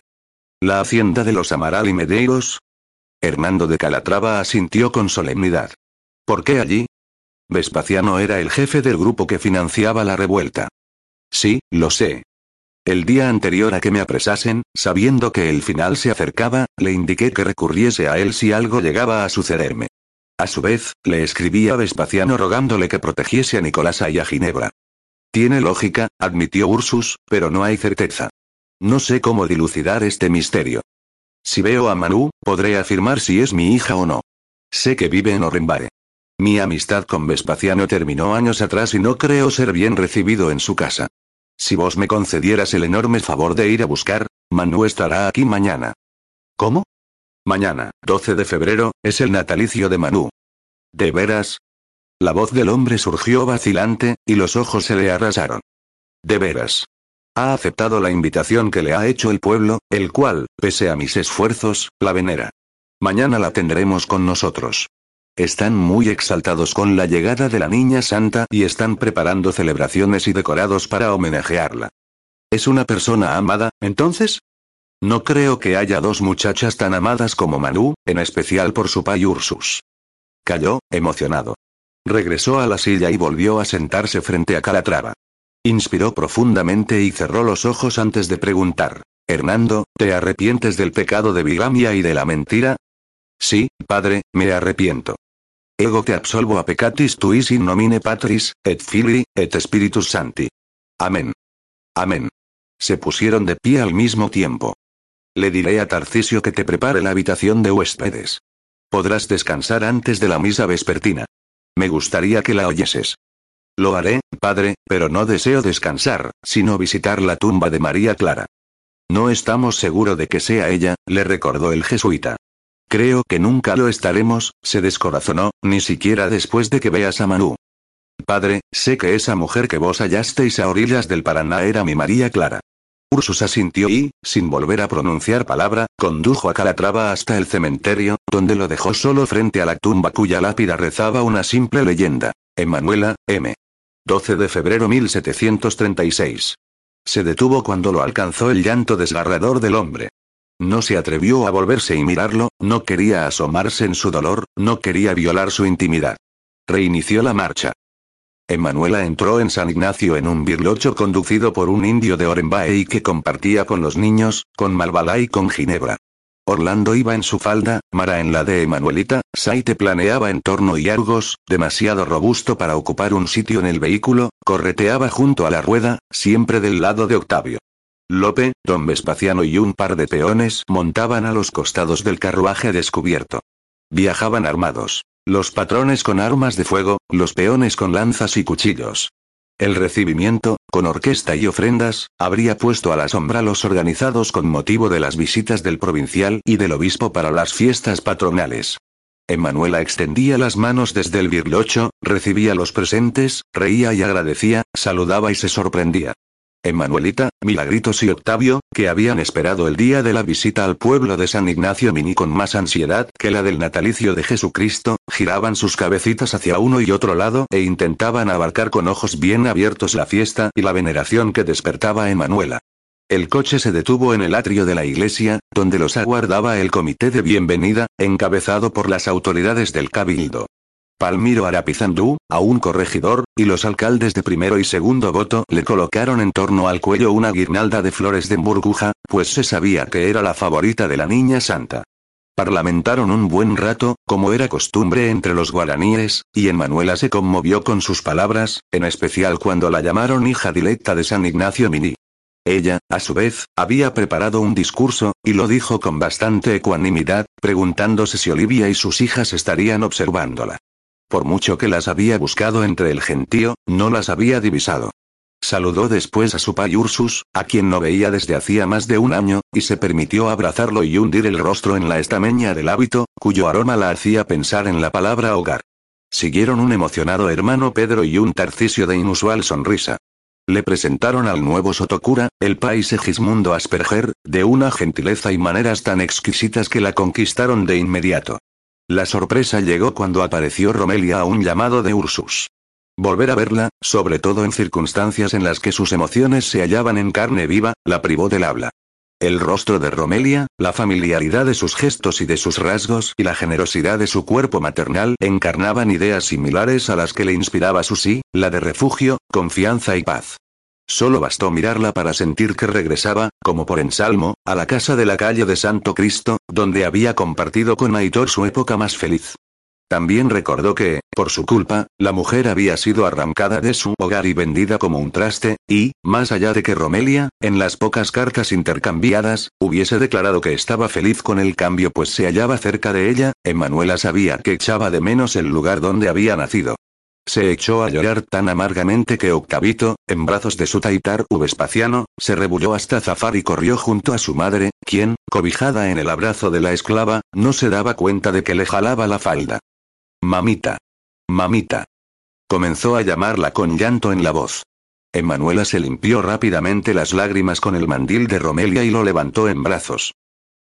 ¿La hacienda de los Amaral y Medeiros? Hernando de Calatrava asintió con solemnidad. ¿Por qué allí? Vespasiano era el jefe del grupo que financiaba la revuelta. Sí, lo sé. El día anterior a que me apresasen, sabiendo que el final se acercaba, le indiqué que recurriese a él si algo llegaba a sucederme. A su vez, le escribí a Vespasiano rogándole que protegiese a Nicolasa y a Ginebra. Tiene lógica, admitió Ursus, pero no hay certeza. No sé cómo dilucidar este misterio. Si veo a Manu, podré afirmar si es mi hija o no. Sé que vive en Orembare. Mi amistad con Vespasiano terminó años atrás y no creo ser bien recibido en su casa. Si vos me concedieras el enorme favor de ir a buscar, Manu estará aquí mañana. ¿Cómo? Mañana, 12 de febrero, es el natalicio de Manu. ¿De veras? La voz del hombre surgió vacilante, y los ojos se le arrasaron. De veras. Ha aceptado la invitación que le ha hecho el pueblo, el cual, pese a mis esfuerzos, la venera. Mañana la tendremos con nosotros. Están muy exaltados con la llegada de la Niña Santa y están preparando celebraciones y decorados para homenajearla. ¿Es una persona amada, entonces? No creo que haya dos muchachas tan amadas como Manu, en especial por su pai Ursus. Calló, emocionado. Regresó a la silla y volvió a sentarse frente a Calatrava. Inspiró profundamente y cerró los ojos antes de preguntar. Hernando, ¿te arrepientes del pecado de bigamia y de la mentira? Sí, padre, me arrepiento. Ego te absolvo a peccatis tuis in nomine patris, et filii, et spiritus santi. Amén. Amén. Se pusieron de pie al mismo tiempo. Le diré a Tarcisio que te prepare la habitación de huéspedes. Podrás descansar antes de la misa vespertina. Me gustaría que la oyeses. Lo haré, padre, pero no deseo descansar, sino visitar la tumba de María Clara. No estamos seguros de que sea ella, le recordó el jesuita. Creo que nunca lo estaremos, se descorazonó, ni siquiera después de que veas a Manu. Padre, sé que esa mujer que vos hallasteis a orillas del Paraná era mi María Clara. Ursus asintió y, sin volver a pronunciar palabra, condujo a Calatrava hasta el cementerio, donde lo dejó solo frente a la tumba cuya lápida rezaba una simple leyenda. Emanuela, M. 12 de febrero 1736. Se detuvo cuando lo alcanzó el llanto desgarrador del hombre. No se atrevió a volverse y mirarlo, no quería asomarse en su dolor, no quería violar su intimidad. Reinició la marcha. Emanuela entró en San Ignacio en un birlocho conducido por un indio de Orenbae y que compartía con los niños, con Malvala y con Ginebra. Orlando iba en su falda, Mara en la de Emanuelita, Saite planeaba en torno y Argos, demasiado robusto para ocupar un sitio en el vehículo, correteaba junto a la rueda, siempre del lado de Octavio. Lope, don Vespaciano y un par de peones montaban a los costados del carruaje descubierto. Viajaban armados. Los patrones con armas de fuego, los peones con lanzas y cuchillos. El recibimiento, con orquesta y ofrendas, habría puesto a la sombra los organizados con motivo de las visitas del provincial y del obispo para las fiestas patronales. Emanuela extendía las manos desde el birlocho, recibía los presentes, reía y agradecía, saludaba y se sorprendía. Emanuelita, Milagritos y Octavio, que habían esperado el día de la visita al pueblo de San Ignacio Mini con más ansiedad que la del natalicio de Jesucristo, giraban sus cabecitas hacia uno y otro lado e intentaban abarcar con ojos bien abiertos la fiesta y la veneración que despertaba Emanuela. El coche se detuvo en el atrio de la iglesia, donde los aguardaba el comité de bienvenida, encabezado por las autoridades del cabildo. Palmiro Arapizandú, a un corregidor, y los alcaldes de primero y segundo voto le colocaron en torno al cuello una guirnalda de flores de burbuja, pues se sabía que era la favorita de la niña santa. Parlamentaron un buen rato, como era costumbre entre los guaraníes, y Emanuela se conmovió con sus palabras, en especial cuando la llamaron hija directa de San Ignacio Mini. Ella, a su vez, había preparado un discurso, y lo dijo con bastante ecuanimidad, preguntándose si Olivia y sus hijas estarían observándola. Por mucho que las había buscado entre el gentío, no las había divisado. Saludó después a su pai Ursus, a quien no veía desde hacía más de un año, y se permitió abrazarlo y hundir el rostro en la estameña del hábito, cuyo aroma la hacía pensar en la palabra hogar. Siguieron un emocionado hermano Pedro y un tarcisio de inusual sonrisa. Le presentaron al nuevo Sotocura, el país Segismundo Asperger, de una gentileza y maneras tan exquisitas que la conquistaron de inmediato. La sorpresa llegó cuando apareció Romelia a un llamado de Ursus. Volver a verla, sobre todo en circunstancias en las que sus emociones se hallaban en carne viva, la privó del habla. El rostro de Romelia, la familiaridad de sus gestos y de sus rasgos y la generosidad de su cuerpo maternal encarnaban ideas similares a las que le inspiraba su sí, la de refugio, confianza y paz. Solo bastó mirarla para sentir que regresaba, como por ensalmo, a la casa de la calle de Santo Cristo, donde había compartido con Aitor su época más feliz. También recordó que, por su culpa, la mujer había sido arrancada de su hogar y vendida como un traste, y, más allá de que Romelia, en las pocas cartas intercambiadas, hubiese declarado que estaba feliz con el cambio pues se hallaba cerca de ella, Emanuela sabía que echaba de menos el lugar donde había nacido. Se echó a llorar tan amargamente que Octavito, en brazos de su taitar Vespaciano, se rebulló hasta zafar y corrió junto a su madre, quien, cobijada en el abrazo de la esclava, no se daba cuenta de que le jalaba la falda. Mamita. Mamita. Comenzó a llamarla con llanto en la voz. Emanuela se limpió rápidamente las lágrimas con el mandil de Romelia y lo levantó en brazos.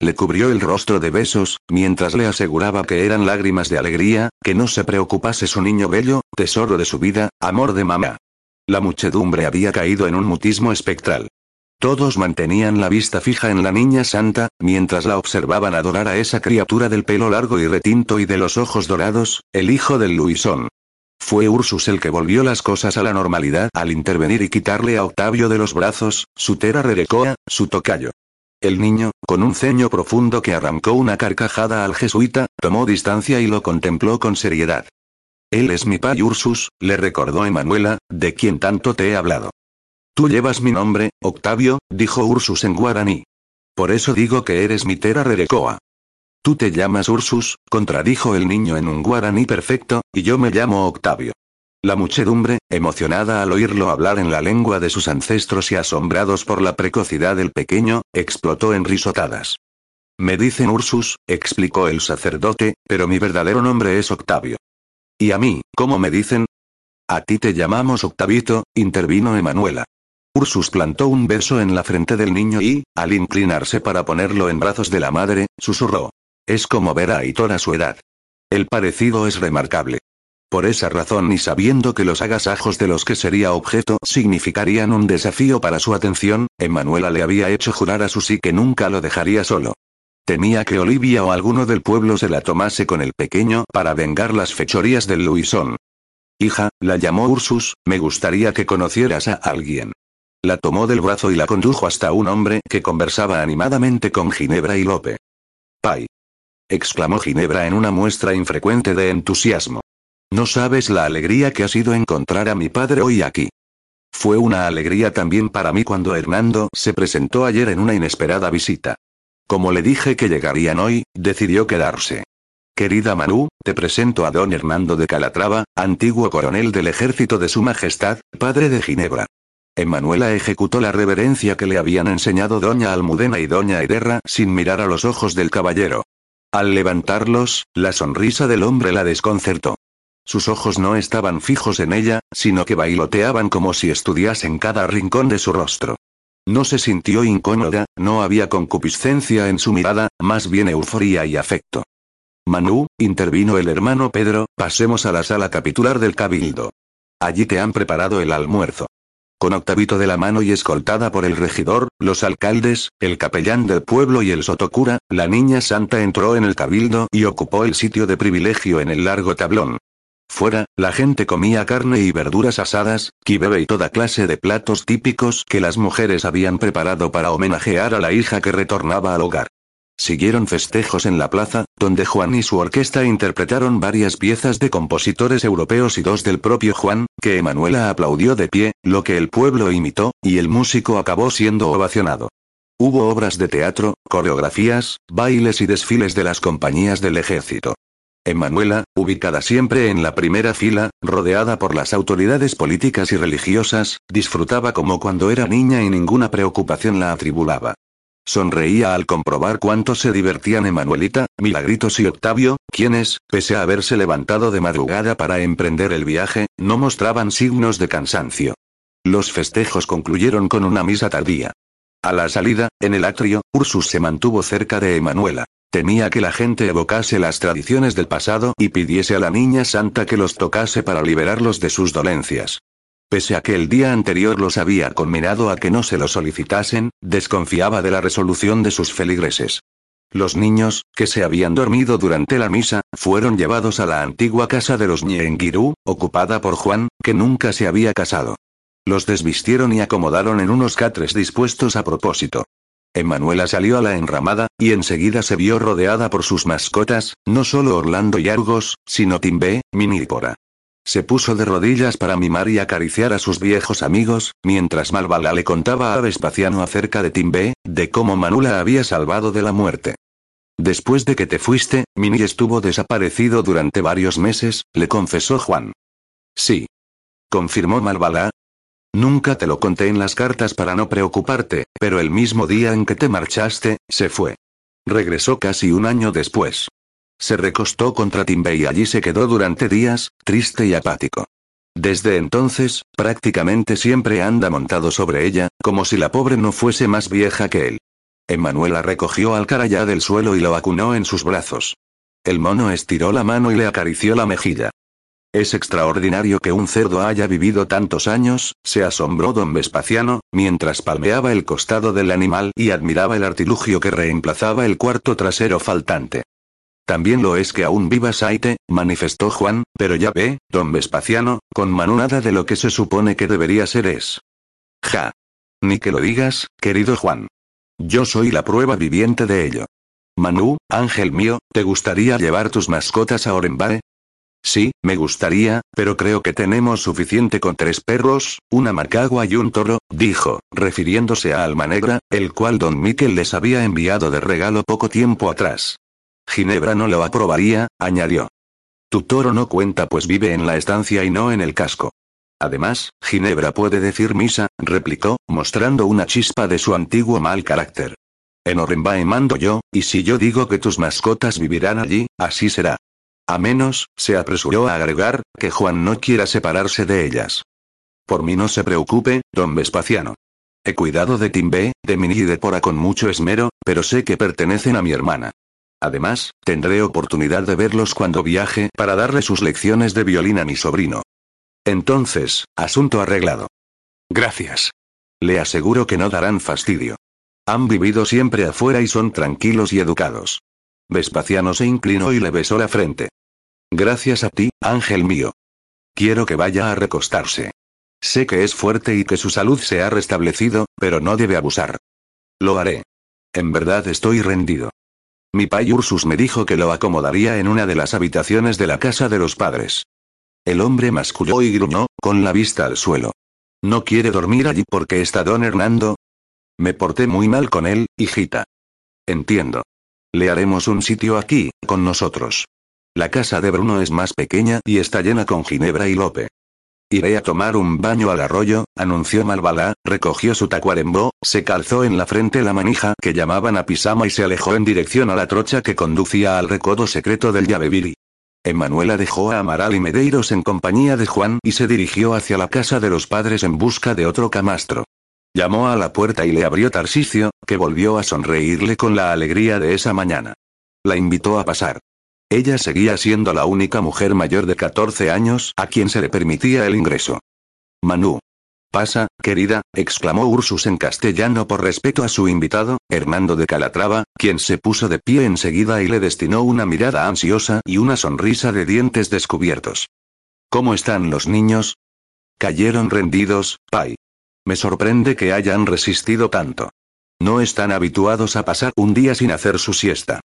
Le cubrió el rostro de besos, mientras le aseguraba que eran lágrimas de alegría, que no se preocupase su niño bello, tesoro de su vida, amor de mamá. La muchedumbre había caído en un mutismo espectral. Todos mantenían la vista fija en la niña santa, mientras la observaban adorar a esa criatura del pelo largo y retinto y de los ojos dorados, el hijo del Luisón. Fue Ursus el que volvió las cosas a la normalidad al intervenir y quitarle a Octavio de los brazos, su tera rerecoa, su tocayo. El niño, con un ceño profundo que arrancó una carcajada al jesuita, tomó distancia y lo contempló con seriedad. Él es mi pai Ursus, le recordó Emanuela, de quien tanto te he hablado. Tú llevas mi nombre, Octavio, dijo Ursus en guaraní. Por eso digo que eres mi tera rerecoa. Tú te llamas Ursus, contradijo el niño en un guaraní perfecto, y yo me llamo Octavio. La muchedumbre, emocionada al oírlo hablar en la lengua de sus ancestros y asombrados por la precocidad del pequeño, explotó en risotadas. Me dicen Ursus, explicó el sacerdote, pero mi verdadero nombre es Octavio. ¿Y a mí, cómo me dicen? A ti te llamamos Octavito, intervino Emanuela. Ursus plantó un beso en la frente del niño y, al inclinarse para ponerlo en brazos de la madre, susurró. Es como ver a Aitor a su edad. El parecido es remarcable. Por esa razón y sabiendo que los agasajos de los que sería objeto significarían un desafío para su atención, Emanuela le había hecho jurar a Susi que nunca lo dejaría solo. Temía que Olivia o alguno del pueblo se la tomase con el pequeño para vengar las fechorías del Luisón. Hija, la llamó Ursus, me gustaría que conocieras a alguien. La tomó del brazo y la condujo hasta un hombre que conversaba animadamente con Ginebra y Lope. Pai. exclamó Ginebra en una muestra infrecuente de entusiasmo. No sabes la alegría que ha sido encontrar a mi padre hoy aquí. Fue una alegría también para mí cuando Hernando se presentó ayer en una inesperada visita. Como le dije que llegarían hoy, decidió quedarse. Querida Manu, te presento a don Hernando de Calatrava, antiguo coronel del ejército de su majestad, padre de Ginebra. Emanuela ejecutó la reverencia que le habían enseñado doña Almudena y doña Ederra sin mirar a los ojos del caballero. Al levantarlos, la sonrisa del hombre la desconcertó. Sus ojos no estaban fijos en ella, sino que bailoteaban como si estudiasen cada rincón de su rostro. No se sintió incómoda, no había concupiscencia en su mirada, más bien euforía y afecto. Manu, intervino el hermano Pedro, pasemos a la sala capitular del cabildo. Allí te han preparado el almuerzo. Con Octavito de la mano y escoltada por el regidor, los alcaldes, el capellán del pueblo y el sotocura, la niña santa entró en el cabildo y ocupó el sitio de privilegio en el largo tablón. Fuera, la gente comía carne y verduras asadas, kibebe y toda clase de platos típicos que las mujeres habían preparado para homenajear a la hija que retornaba al hogar. Siguieron festejos en la plaza, donde Juan y su orquesta interpretaron varias piezas de compositores europeos y dos del propio Juan, que Emanuela aplaudió de pie, lo que el pueblo imitó, y el músico acabó siendo ovacionado. Hubo obras de teatro, coreografías, bailes y desfiles de las compañías del ejército. Emanuela, ubicada siempre en la primera fila, rodeada por las autoridades políticas y religiosas, disfrutaba como cuando era niña y ninguna preocupación la atribulaba. Sonreía al comprobar cuánto se divertían Emanuelita, Milagritos y Octavio, quienes, pese a haberse levantado de madrugada para emprender el viaje, no mostraban signos de cansancio. Los festejos concluyeron con una misa tardía. A la salida, en el atrio, Ursus se mantuvo cerca de Emanuela. Temía que la gente evocase las tradiciones del pasado y pidiese a la niña santa que los tocase para liberarlos de sus dolencias. Pese a que el día anterior los había conminado a que no se lo solicitasen, desconfiaba de la resolución de sus feligreses. Los niños, que se habían dormido durante la misa, fueron llevados a la antigua casa de los Ñenguirú, ocupada por Juan, que nunca se había casado. Los desvistieron y acomodaron en unos catres dispuestos a propósito. Emanuela salió a la enramada, y enseguida se vio rodeada por sus mascotas, no solo Orlando y Argos, sino Timbe, Minípora. Se puso de rodillas para mimar y acariciar a sus viejos amigos, mientras Malvala le contaba a Vespasiano acerca de Timbe, de cómo Manula había salvado de la muerte. Después de que te fuiste, Mini estuvo desaparecido durante varios meses, le confesó Juan. Sí. Confirmó Malvala, Nunca te lo conté en las cartas para no preocuparte, pero el mismo día en que te marchaste, se fue. Regresó casi un año después. Se recostó contra Timbe y allí se quedó durante días, triste y apático. Desde entonces, prácticamente siempre anda montado sobre ella, como si la pobre no fuese más vieja que él. Emanuela recogió al carayá del suelo y lo acunó en sus brazos. El mono estiró la mano y le acarició la mejilla. Es extraordinario que un cerdo haya vivido tantos años, se asombró don Vespasiano, mientras palmeaba el costado del animal y admiraba el artilugio que reemplazaba el cuarto trasero faltante. También lo es que aún viva Saite, manifestó Juan, pero ya ve, don Vespasiano, con Manu nada de lo que se supone que debería ser es. Ja. Ni que lo digas, querido Juan. Yo soy la prueba viviente de ello. Manu, ángel mío, ¿te gustaría llevar tus mascotas a Orenbae? Sí, me gustaría, pero creo que tenemos suficiente con tres perros, una macagua y un toro, dijo, refiriéndose a Alma Negra, el cual don Miquel les había enviado de regalo poco tiempo atrás. Ginebra no lo aprobaría, añadió. Tu toro no cuenta pues vive en la estancia y no en el casco. Además, Ginebra puede decir misa, replicó, mostrando una chispa de su antiguo mal carácter. En Orenbae mando yo, y si yo digo que tus mascotas vivirán allí, así será. A menos, se apresuró a agregar, que Juan no quiera separarse de ellas. Por mí no se preocupe, don Vespasiano. He cuidado de Timbe, de Mini y de Pora con mucho esmero, pero sé que pertenecen a mi hermana. Además, tendré oportunidad de verlos cuando viaje para darle sus lecciones de violín a mi sobrino. Entonces, asunto arreglado. Gracias. Le aseguro que no darán fastidio. Han vivido siempre afuera y son tranquilos y educados. Vespasiano se inclinó y le besó la frente. Gracias a ti, ángel mío. Quiero que vaya a recostarse. Sé que es fuerte y que su salud se ha restablecido, pero no debe abusar. Lo haré. En verdad estoy rendido. Mi pai Ursus me dijo que lo acomodaría en una de las habitaciones de la casa de los padres. El hombre masculló y gruñó, con la vista al suelo. ¿No quiere dormir allí porque está don Hernando? Me porté muy mal con él, hijita. Entiendo. Le haremos un sitio aquí, con nosotros. La casa de Bruno es más pequeña y está llena con Ginebra y Lope. Iré a tomar un baño al arroyo, anunció Malvalá, recogió su tacuarembó, se calzó en la frente la manija que llamaban a pisama y se alejó en dirección a la trocha que conducía al recodo secreto del llaveviri. Emanuela dejó a Amaral y Medeiros en compañía de Juan y se dirigió hacia la casa de los padres en busca de otro camastro. Llamó a la puerta y le abrió Tarsicio, que volvió a sonreírle con la alegría de esa mañana. La invitó a pasar. Ella seguía siendo la única mujer mayor de 14 años a quien se le permitía el ingreso. Manu. Pasa, querida, exclamó Ursus en castellano por respeto a su invitado, Hernando de Calatrava, quien se puso de pie enseguida y le destinó una mirada ansiosa y una sonrisa de dientes descubiertos. ¿Cómo están los niños? Cayeron rendidos, Pai. Me sorprende que hayan resistido tanto. No están habituados a pasar un día sin hacer su siesta.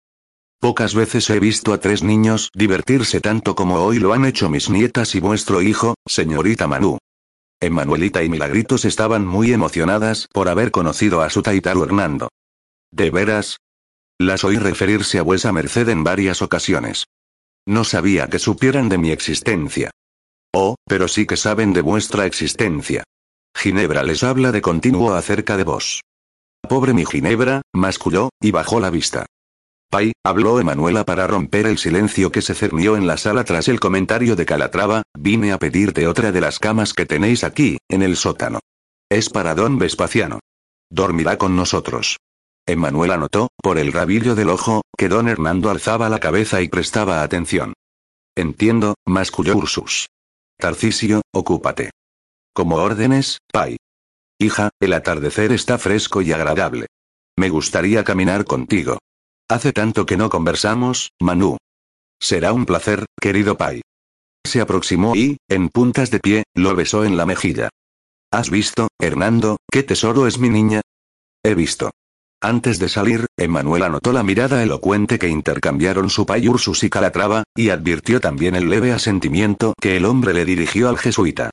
Pocas veces he visto a tres niños divertirse tanto como hoy lo han hecho mis nietas y vuestro hijo, señorita Manu. Emanuelita y Milagritos estaban muy emocionadas por haber conocido a su taitaro Hernando. ¿De veras? Las oí referirse a vuesa merced en varias ocasiones. No sabía que supieran de mi existencia. Oh, pero sí que saben de vuestra existencia. Ginebra les habla de continuo acerca de vos. Pobre mi Ginebra, masculló, y bajó la vista. Pai, habló Emanuela para romper el silencio que se cernió en la sala tras el comentario de Calatrava, vine a pedirte otra de las camas que tenéis aquí, en el sótano. Es para don Vespaciano. Dormirá con nosotros. Emanuela notó, por el rabillo del ojo, que don Hernando alzaba la cabeza y prestaba atención. Entiendo, masculló Ursus. Tarcisio, ocúpate. Como órdenes, Pai. Hija, el atardecer está fresco y agradable. Me gustaría caminar contigo. Hace tanto que no conversamos, Manu. Será un placer, querido Pai. Se aproximó y, en puntas de pie, lo besó en la mejilla. ¿Has visto, Hernando, qué tesoro es mi niña? He visto. Antes de salir, Emanuel anotó la mirada elocuente que intercambiaron su pai Ursus y Calatrava, y advirtió también el leve asentimiento que el hombre le dirigió al jesuita.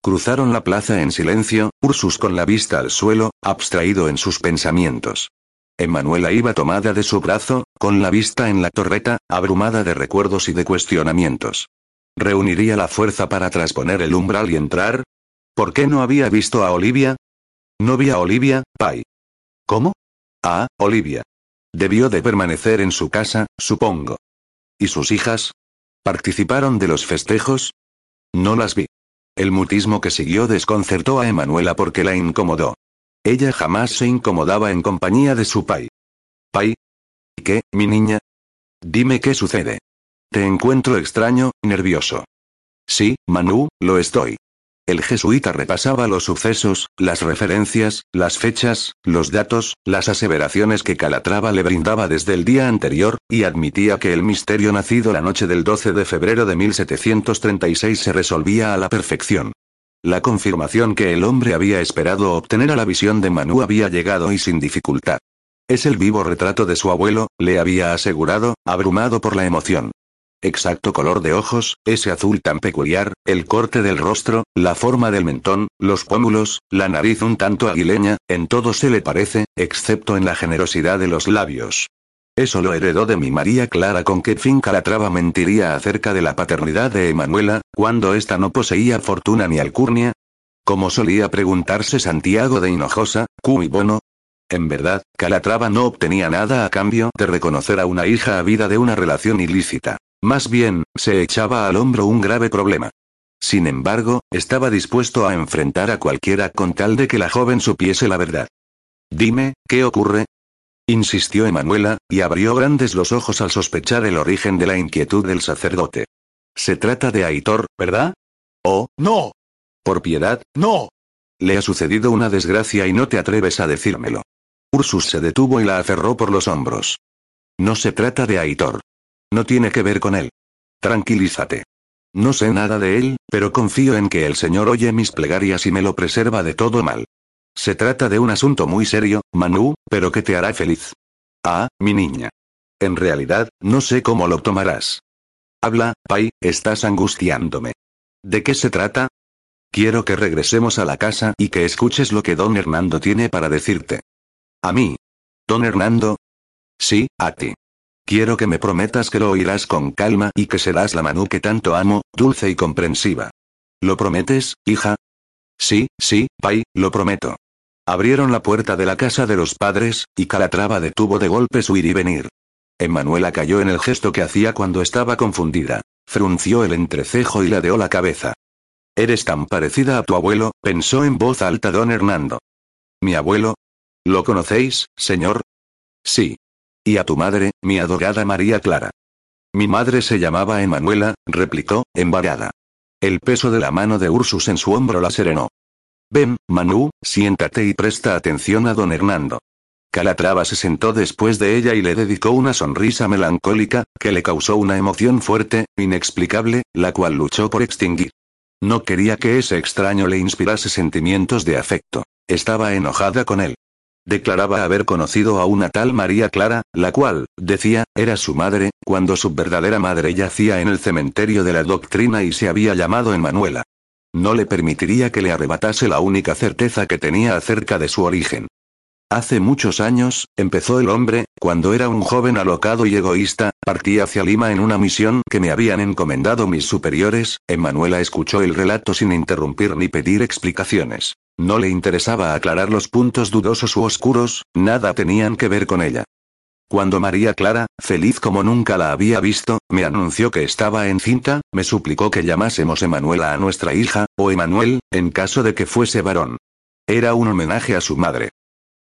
Cruzaron la plaza en silencio, Ursus con la vista al suelo, abstraído en sus pensamientos. Emanuela iba tomada de su brazo, con la vista en la torreta, abrumada de recuerdos y de cuestionamientos. ¿Reuniría la fuerza para trasponer el umbral y entrar? ¿Por qué no había visto a Olivia? ¿No vi a Olivia, Pai? ¿Cómo? Ah, Olivia. Debió de permanecer en su casa, supongo. ¿Y sus hijas? ¿Participaron de los festejos? No las vi. El mutismo que siguió desconcertó a Emanuela porque la incomodó. Ella jamás se incomodaba en compañía de su pai. ¿Pai? ¿Qué, mi niña? Dime qué sucede. Te encuentro extraño, nervioso. Sí, Manu, lo estoy. El jesuita repasaba los sucesos, las referencias, las fechas, los datos, las aseveraciones que Calatrava le brindaba desde el día anterior, y admitía que el misterio nacido la noche del 12 de febrero de 1736 se resolvía a la perfección. La confirmación que el hombre había esperado obtener a la visión de Manu había llegado y sin dificultad. Es el vivo retrato de su abuelo, le había asegurado, abrumado por la emoción. Exacto color de ojos, ese azul tan peculiar, el corte del rostro, la forma del mentón, los pómulos, la nariz un tanto aguileña, en todo se le parece, excepto en la generosidad de los labios. Eso lo heredó de mi María Clara con qué fin Calatrava mentiría acerca de la paternidad de Emanuela, cuando ésta no poseía fortuna ni alcurnia. Como solía preguntarse Santiago de Hinojosa, y bono. En verdad, Calatrava no obtenía nada a cambio de reconocer a una hija a vida de una relación ilícita. Más bien, se echaba al hombro un grave problema. Sin embargo, estaba dispuesto a enfrentar a cualquiera con tal de que la joven supiese la verdad. Dime, ¿qué ocurre? Insistió Emanuela, y abrió grandes los ojos al sospechar el origen de la inquietud del sacerdote. Se trata de Aitor, ¿verdad? Oh, no. Por piedad, no. Le ha sucedido una desgracia y no te atreves a decírmelo. Ursus se detuvo y la aferró por los hombros. No se trata de Aitor. No tiene que ver con él. Tranquilízate. No sé nada de él, pero confío en que el Señor oye mis plegarias y me lo preserva de todo mal. Se trata de un asunto muy serio, Manu, pero que te hará feliz. Ah, mi niña. En realidad, no sé cómo lo tomarás. Habla, Pai, estás angustiándome. ¿De qué se trata? Quiero que regresemos a la casa y que escuches lo que don Hernando tiene para decirte. ¿A mí? ¿Don Hernando? Sí, a ti. Quiero que me prometas que lo oirás con calma y que serás la Manu que tanto amo, dulce y comprensiva. ¿Lo prometes, hija? Sí, sí, Pai, lo prometo. Abrieron la puerta de la casa de los padres, y Calatrava detuvo de golpe su ir y venir. Emanuela cayó en el gesto que hacía cuando estaba confundida. Frunció el entrecejo y ladeó la cabeza. Eres tan parecida a tu abuelo, pensó en voz alta don Hernando. ¿Mi abuelo? ¿Lo conocéis, señor? Sí. ¿Y a tu madre, mi adorada María Clara? Mi madre se llamaba Emanuela, replicó, embarada. El peso de la mano de Ursus en su hombro la serenó. Ven, Manu, siéntate y presta atención a don Hernando. Calatrava se sentó después de ella y le dedicó una sonrisa melancólica, que le causó una emoción fuerte, inexplicable, la cual luchó por extinguir. No quería que ese extraño le inspirase sentimientos de afecto. Estaba enojada con él. Declaraba haber conocido a una tal María Clara, la cual, decía, era su madre, cuando su verdadera madre yacía en el cementerio de la doctrina y se había llamado Emanuela. No le permitiría que le arrebatase la única certeza que tenía acerca de su origen. Hace muchos años, empezó el hombre, cuando era un joven alocado y egoísta, partí hacia Lima en una misión que me habían encomendado mis superiores, Emanuela escuchó el relato sin interrumpir ni pedir explicaciones. No le interesaba aclarar los puntos dudosos u oscuros, nada tenían que ver con ella. Cuando María Clara, feliz como nunca la había visto, me anunció que estaba encinta, me suplicó que llamásemos Emanuela a nuestra hija, o Emanuel, en caso de que fuese varón. Era un homenaje a su madre.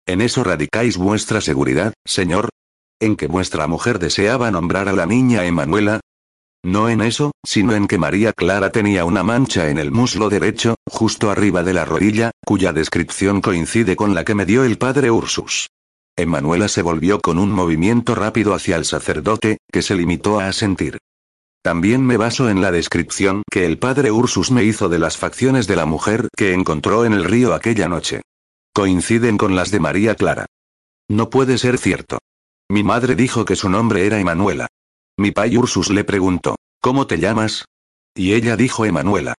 ¿En eso radicáis vuestra seguridad, señor? ¿En que vuestra mujer deseaba nombrar a la niña Emanuela? No en eso, sino en que María Clara tenía una mancha en el muslo derecho, justo arriba de la rodilla, cuya descripción coincide con la que me dio el padre Ursus. Emanuela se volvió con un movimiento rápido hacia el sacerdote, que se limitó a asentir. También me baso en la descripción que el padre Ursus me hizo de las facciones de la mujer que encontró en el río aquella noche. Coinciden con las de María Clara. No puede ser cierto. Mi madre dijo que su nombre era Emanuela. Mi pai Ursus le preguntó, ¿cómo te llamas? Y ella dijo Emanuela.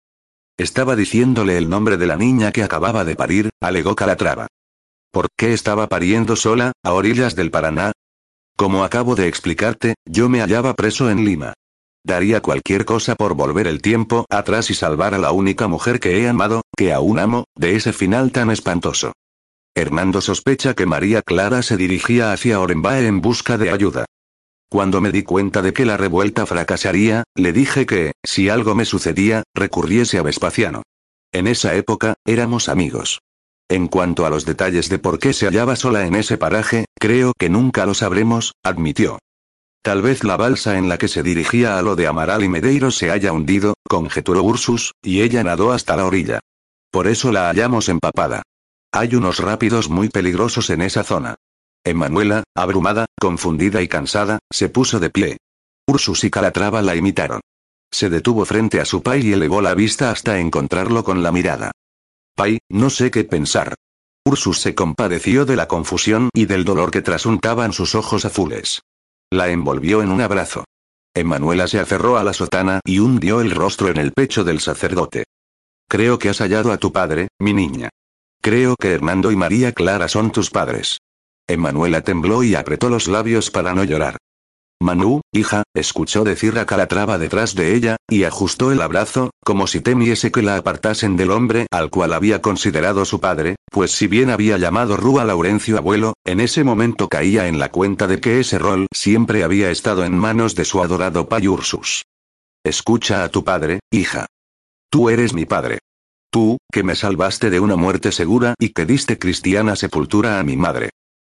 Estaba diciéndole el nombre de la niña que acababa de parir, alegó Calatrava. ¿Por qué estaba pariendo sola, a orillas del Paraná? Como acabo de explicarte, yo me hallaba preso en Lima. Daría cualquier cosa por volver el tiempo atrás y salvar a la única mujer que he amado, que aún amo, de ese final tan espantoso. Hernando sospecha que María Clara se dirigía hacia Orenbae en busca de ayuda. Cuando me di cuenta de que la revuelta fracasaría, le dije que, si algo me sucedía, recurriese a Vespasiano. En esa época, éramos amigos. En cuanto a los detalles de por qué se hallaba sola en ese paraje, creo que nunca lo sabremos, admitió. Tal vez la balsa en la que se dirigía a lo de Amaral y Medeiros se haya hundido, conjeturó Ursus, y ella nadó hasta la orilla. Por eso la hallamos empapada. Hay unos rápidos muy peligrosos en esa zona. Emanuela, abrumada, confundida y cansada, se puso de pie. Ursus y Calatrava la imitaron. Se detuvo frente a su pai y elevó la vista hasta encontrarlo con la mirada. Pai, no sé qué pensar. Ursus se compadeció de la confusión y del dolor que trasuntaban sus ojos azules. La envolvió en un abrazo. Emanuela se aferró a la sotana y hundió el rostro en el pecho del sacerdote. Creo que has hallado a tu padre, mi niña. Creo que Hernando y María Clara son tus padres. Emanuela tembló y apretó los labios para no llorar. Manu, hija, escuchó decir a Calatrava detrás de ella, y ajustó el abrazo, como si temiese que la apartasen del hombre al cual había considerado su padre, pues si bien había llamado Rúa Laurencio abuelo, en ese momento caía en la cuenta de que ese rol siempre había estado en manos de su adorado Ursus. Escucha a tu padre, hija. Tú eres mi padre. Tú, que me salvaste de una muerte segura y que diste cristiana sepultura a mi madre.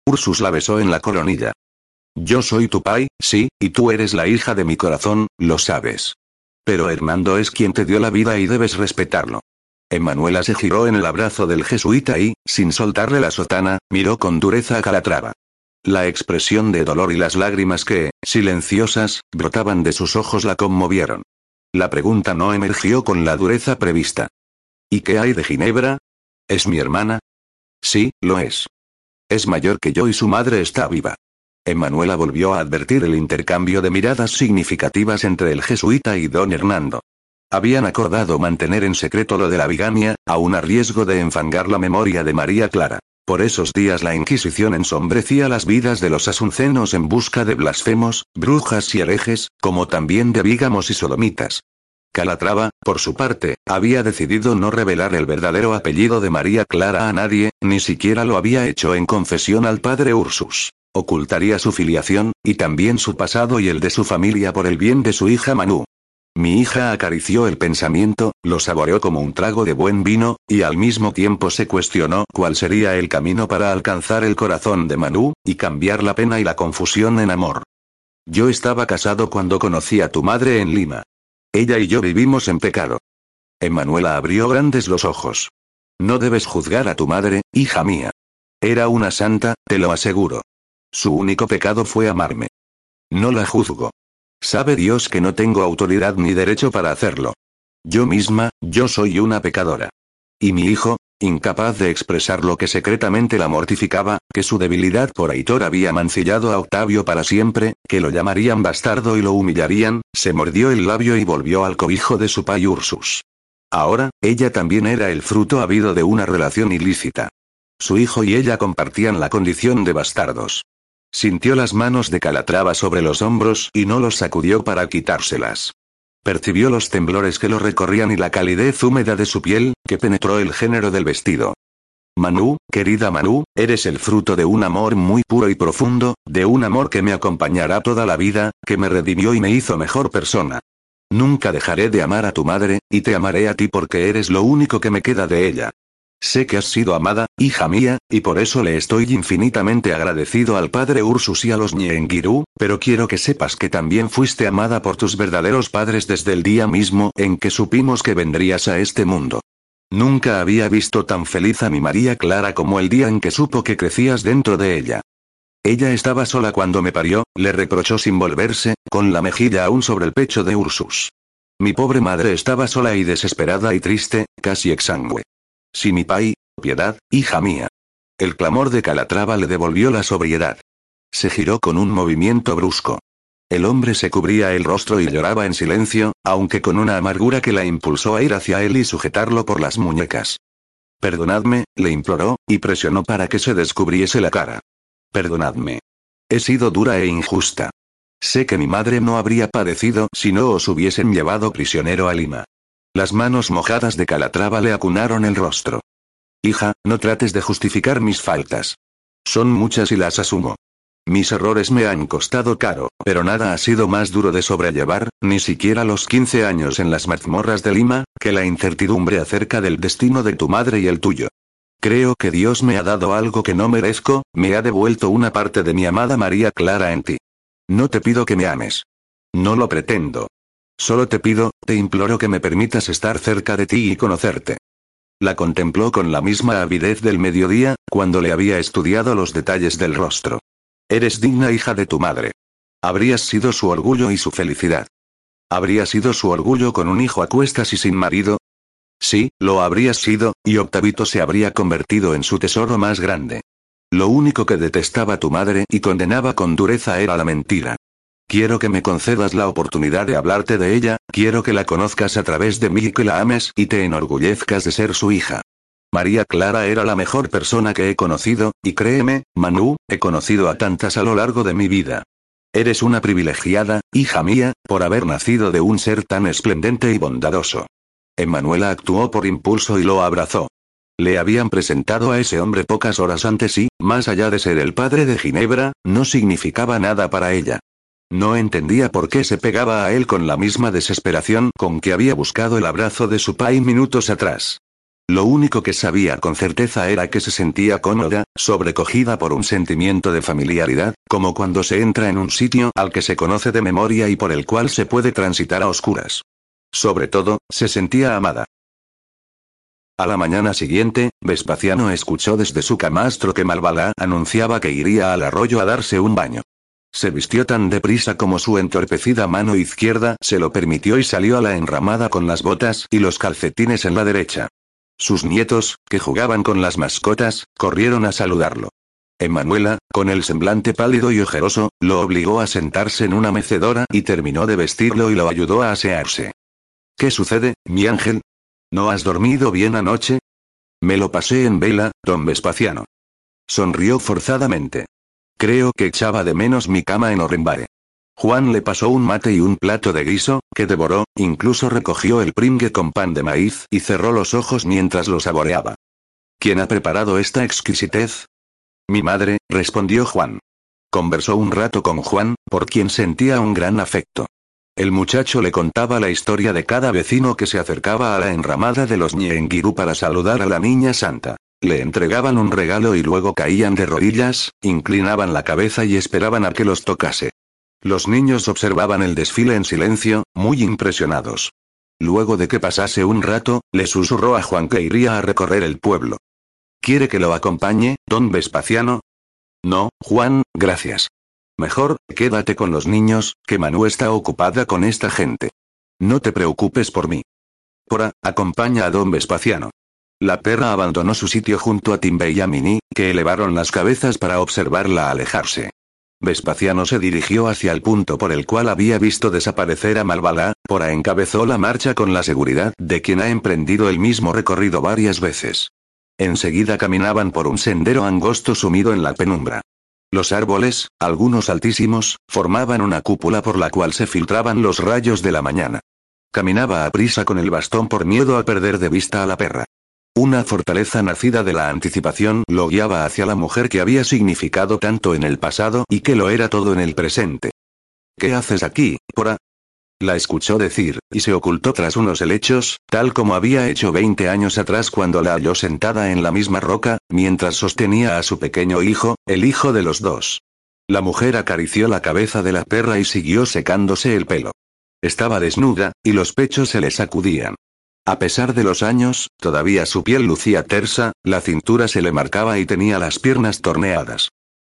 Ursus la besó en la coronilla. Yo soy tu pai, sí, y tú eres la hija de mi corazón, lo sabes. Pero Hernando es quien te dio la vida y debes respetarlo. Emanuela se giró en el abrazo del jesuita y, sin soltarle la sotana, miró con dureza a Calatrava. La expresión de dolor y las lágrimas que, silenciosas, brotaban de sus ojos la conmovieron. La pregunta no emergió con la dureza prevista. ¿Y qué hay de Ginebra? ¿Es mi hermana? Sí, lo es. Es mayor que yo y su madre está viva. Emanuela volvió a advertir el intercambio de miradas significativas entre el jesuita y don Hernando. Habían acordado mantener en secreto lo de la bigamia, aun a riesgo de enfangar la memoria de María Clara. Por esos días la Inquisición ensombrecía las vidas de los asuncenos en busca de blasfemos, brujas y herejes, como también de bígamos y sodomitas. Calatrava, por su parte, había decidido no revelar el verdadero apellido de María Clara a nadie, ni siquiera lo había hecho en confesión al padre Ursus. Ocultaría su filiación, y también su pasado y el de su familia por el bien de su hija Manu. Mi hija acarició el pensamiento, lo saboreó como un trago de buen vino, y al mismo tiempo se cuestionó cuál sería el camino para alcanzar el corazón de Manu, y cambiar la pena y la confusión en amor. Yo estaba casado cuando conocí a tu madre en Lima. Ella y yo vivimos en pecado. Emanuela abrió grandes los ojos. No debes juzgar a tu madre, hija mía. Era una santa, te lo aseguro. Su único pecado fue amarme. No la juzgo. Sabe Dios que no tengo autoridad ni derecho para hacerlo. Yo misma, yo soy una pecadora. Y mi hijo, incapaz de expresar lo que secretamente la mortificaba, que su debilidad por Aitor había mancillado a Octavio para siempre, que lo llamarían bastardo y lo humillarían, se mordió el labio y volvió al cobijo de su pai Ursus. Ahora, ella también era el fruto habido de una relación ilícita. Su hijo y ella compartían la condición de bastardos. Sintió las manos de Calatrava sobre los hombros y no los sacudió para quitárselas. Percibió los temblores que lo recorrían y la calidez húmeda de su piel, que penetró el género del vestido. Manu, querida Manu, eres el fruto de un amor muy puro y profundo, de un amor que me acompañará toda la vida, que me redimió y me hizo mejor persona. Nunca dejaré de amar a tu madre, y te amaré a ti porque eres lo único que me queda de ella. Sé que has sido amada, hija mía, y por eso le estoy infinitamente agradecido al padre Ursus y a los Ñengiru, pero quiero que sepas que también fuiste amada por tus verdaderos padres desde el día mismo en que supimos que vendrías a este mundo. Nunca había visto tan feliz a mi María Clara como el día en que supo que crecías dentro de ella. Ella estaba sola cuando me parió, le reprochó sin volverse, con la mejilla aún sobre el pecho de Ursus. Mi pobre madre estaba sola y desesperada y triste, casi exangüe. Si mi piedad, hija mía. El clamor de Calatrava le devolvió la sobriedad. Se giró con un movimiento brusco. El hombre se cubría el rostro y lloraba en silencio, aunque con una amargura que la impulsó a ir hacia él y sujetarlo por las muñecas. Perdonadme, le imploró, y presionó para que se descubriese la cara. Perdonadme. He sido dura e injusta. Sé que mi madre no habría padecido si no os hubiesen llevado prisionero a Lima. Las manos mojadas de Calatrava le acunaron el rostro. Hija, no trates de justificar mis faltas. Son muchas y las asumo. Mis errores me han costado caro, pero nada ha sido más duro de sobrellevar, ni siquiera los 15 años en las mazmorras de Lima, que la incertidumbre acerca del destino de tu madre y el tuyo. Creo que Dios me ha dado algo que no merezco, me ha devuelto una parte de mi amada María Clara en ti. No te pido que me ames. No lo pretendo. Solo te pido, te imploro que me permitas estar cerca de ti y conocerte. La contempló con la misma avidez del mediodía, cuando le había estudiado los detalles del rostro. Eres digna hija de tu madre. Habrías sido su orgullo y su felicidad. ¿Habría sido su orgullo con un hijo a cuestas y sin marido? Sí, lo habrías sido, y Octavito se habría convertido en su tesoro más grande. Lo único que detestaba tu madre y condenaba con dureza era la mentira. Quiero que me concedas la oportunidad de hablarte de ella, quiero que la conozcas a través de mí y que la ames y te enorgullezcas de ser su hija. María Clara era la mejor persona que he conocido, y créeme, Manu, he conocido a tantas a lo largo de mi vida. Eres una privilegiada, hija mía, por haber nacido de un ser tan esplendente y bondadoso. Emanuela actuó por impulso y lo abrazó. Le habían presentado a ese hombre pocas horas antes y, más allá de ser el padre de Ginebra, no significaba nada para ella. No entendía por qué se pegaba a él con la misma desesperación con que había buscado el abrazo de su pai minutos atrás. Lo único que sabía con certeza era que se sentía cómoda, sobrecogida por un sentimiento de familiaridad, como cuando se entra en un sitio al que se conoce de memoria y por el cual se puede transitar a oscuras. Sobre todo, se sentía amada. A la mañana siguiente, Vespasiano escuchó desde su camastro que Malvala anunciaba que iría al arroyo a darse un baño. Se vistió tan deprisa como su entorpecida mano izquierda se lo permitió y salió a la enramada con las botas y los calcetines en la derecha. Sus nietos, que jugaban con las mascotas, corrieron a saludarlo. Emanuela, con el semblante pálido y ojeroso, lo obligó a sentarse en una mecedora y terminó de vestirlo y lo ayudó a asearse. ¿Qué sucede, mi ángel? ¿No has dormido bien anoche? Me lo pasé en vela, don Vespasiano. Sonrió forzadamente. Creo que echaba de menos mi cama en Orembare. Juan le pasó un mate y un plato de guiso, que devoró, incluso recogió el pringue con pan de maíz y cerró los ojos mientras lo saboreaba. ¿Quién ha preparado esta exquisitez? Mi madre, respondió Juan. Conversó un rato con Juan, por quien sentía un gran afecto. El muchacho le contaba la historia de cada vecino que se acercaba a la enramada de los Ñenguirú para saludar a la niña santa. Le entregaban un regalo y luego caían de rodillas, inclinaban la cabeza y esperaban a que los tocase. Los niños observaban el desfile en silencio, muy impresionados. Luego de que pasase un rato, le susurró a Juan que iría a recorrer el pueblo. ¿Quiere que lo acompañe, don Vespasiano? No, Juan, gracias. Mejor, quédate con los niños, que Manu está ocupada con esta gente. No te preocupes por mí. Pora, acompaña a don Vespasiano. La perra abandonó su sitio junto a Timbe y a Mini, que elevaron las cabezas para observarla alejarse. Vespasiano se dirigió hacia el punto por el cual había visto desaparecer a Malvala, Pora encabezó la marcha con la seguridad de quien ha emprendido el mismo recorrido varias veces. Enseguida caminaban por un sendero angosto sumido en la penumbra. Los árboles, algunos altísimos, formaban una cúpula por la cual se filtraban los rayos de la mañana. Caminaba a prisa con el bastón por miedo a perder de vista a la perra. Una fortaleza nacida de la anticipación lo guiaba hacia la mujer que había significado tanto en el pasado y que lo era todo en el presente. ¿Qué haces aquí, Pora? La escuchó decir, y se ocultó tras unos helechos, tal como había hecho 20 años atrás cuando la halló sentada en la misma roca, mientras sostenía a su pequeño hijo, el hijo de los dos. La mujer acarició la cabeza de la perra y siguió secándose el pelo. Estaba desnuda, y los pechos se le sacudían. A pesar de los años, todavía su piel lucía tersa, la cintura se le marcaba y tenía las piernas torneadas.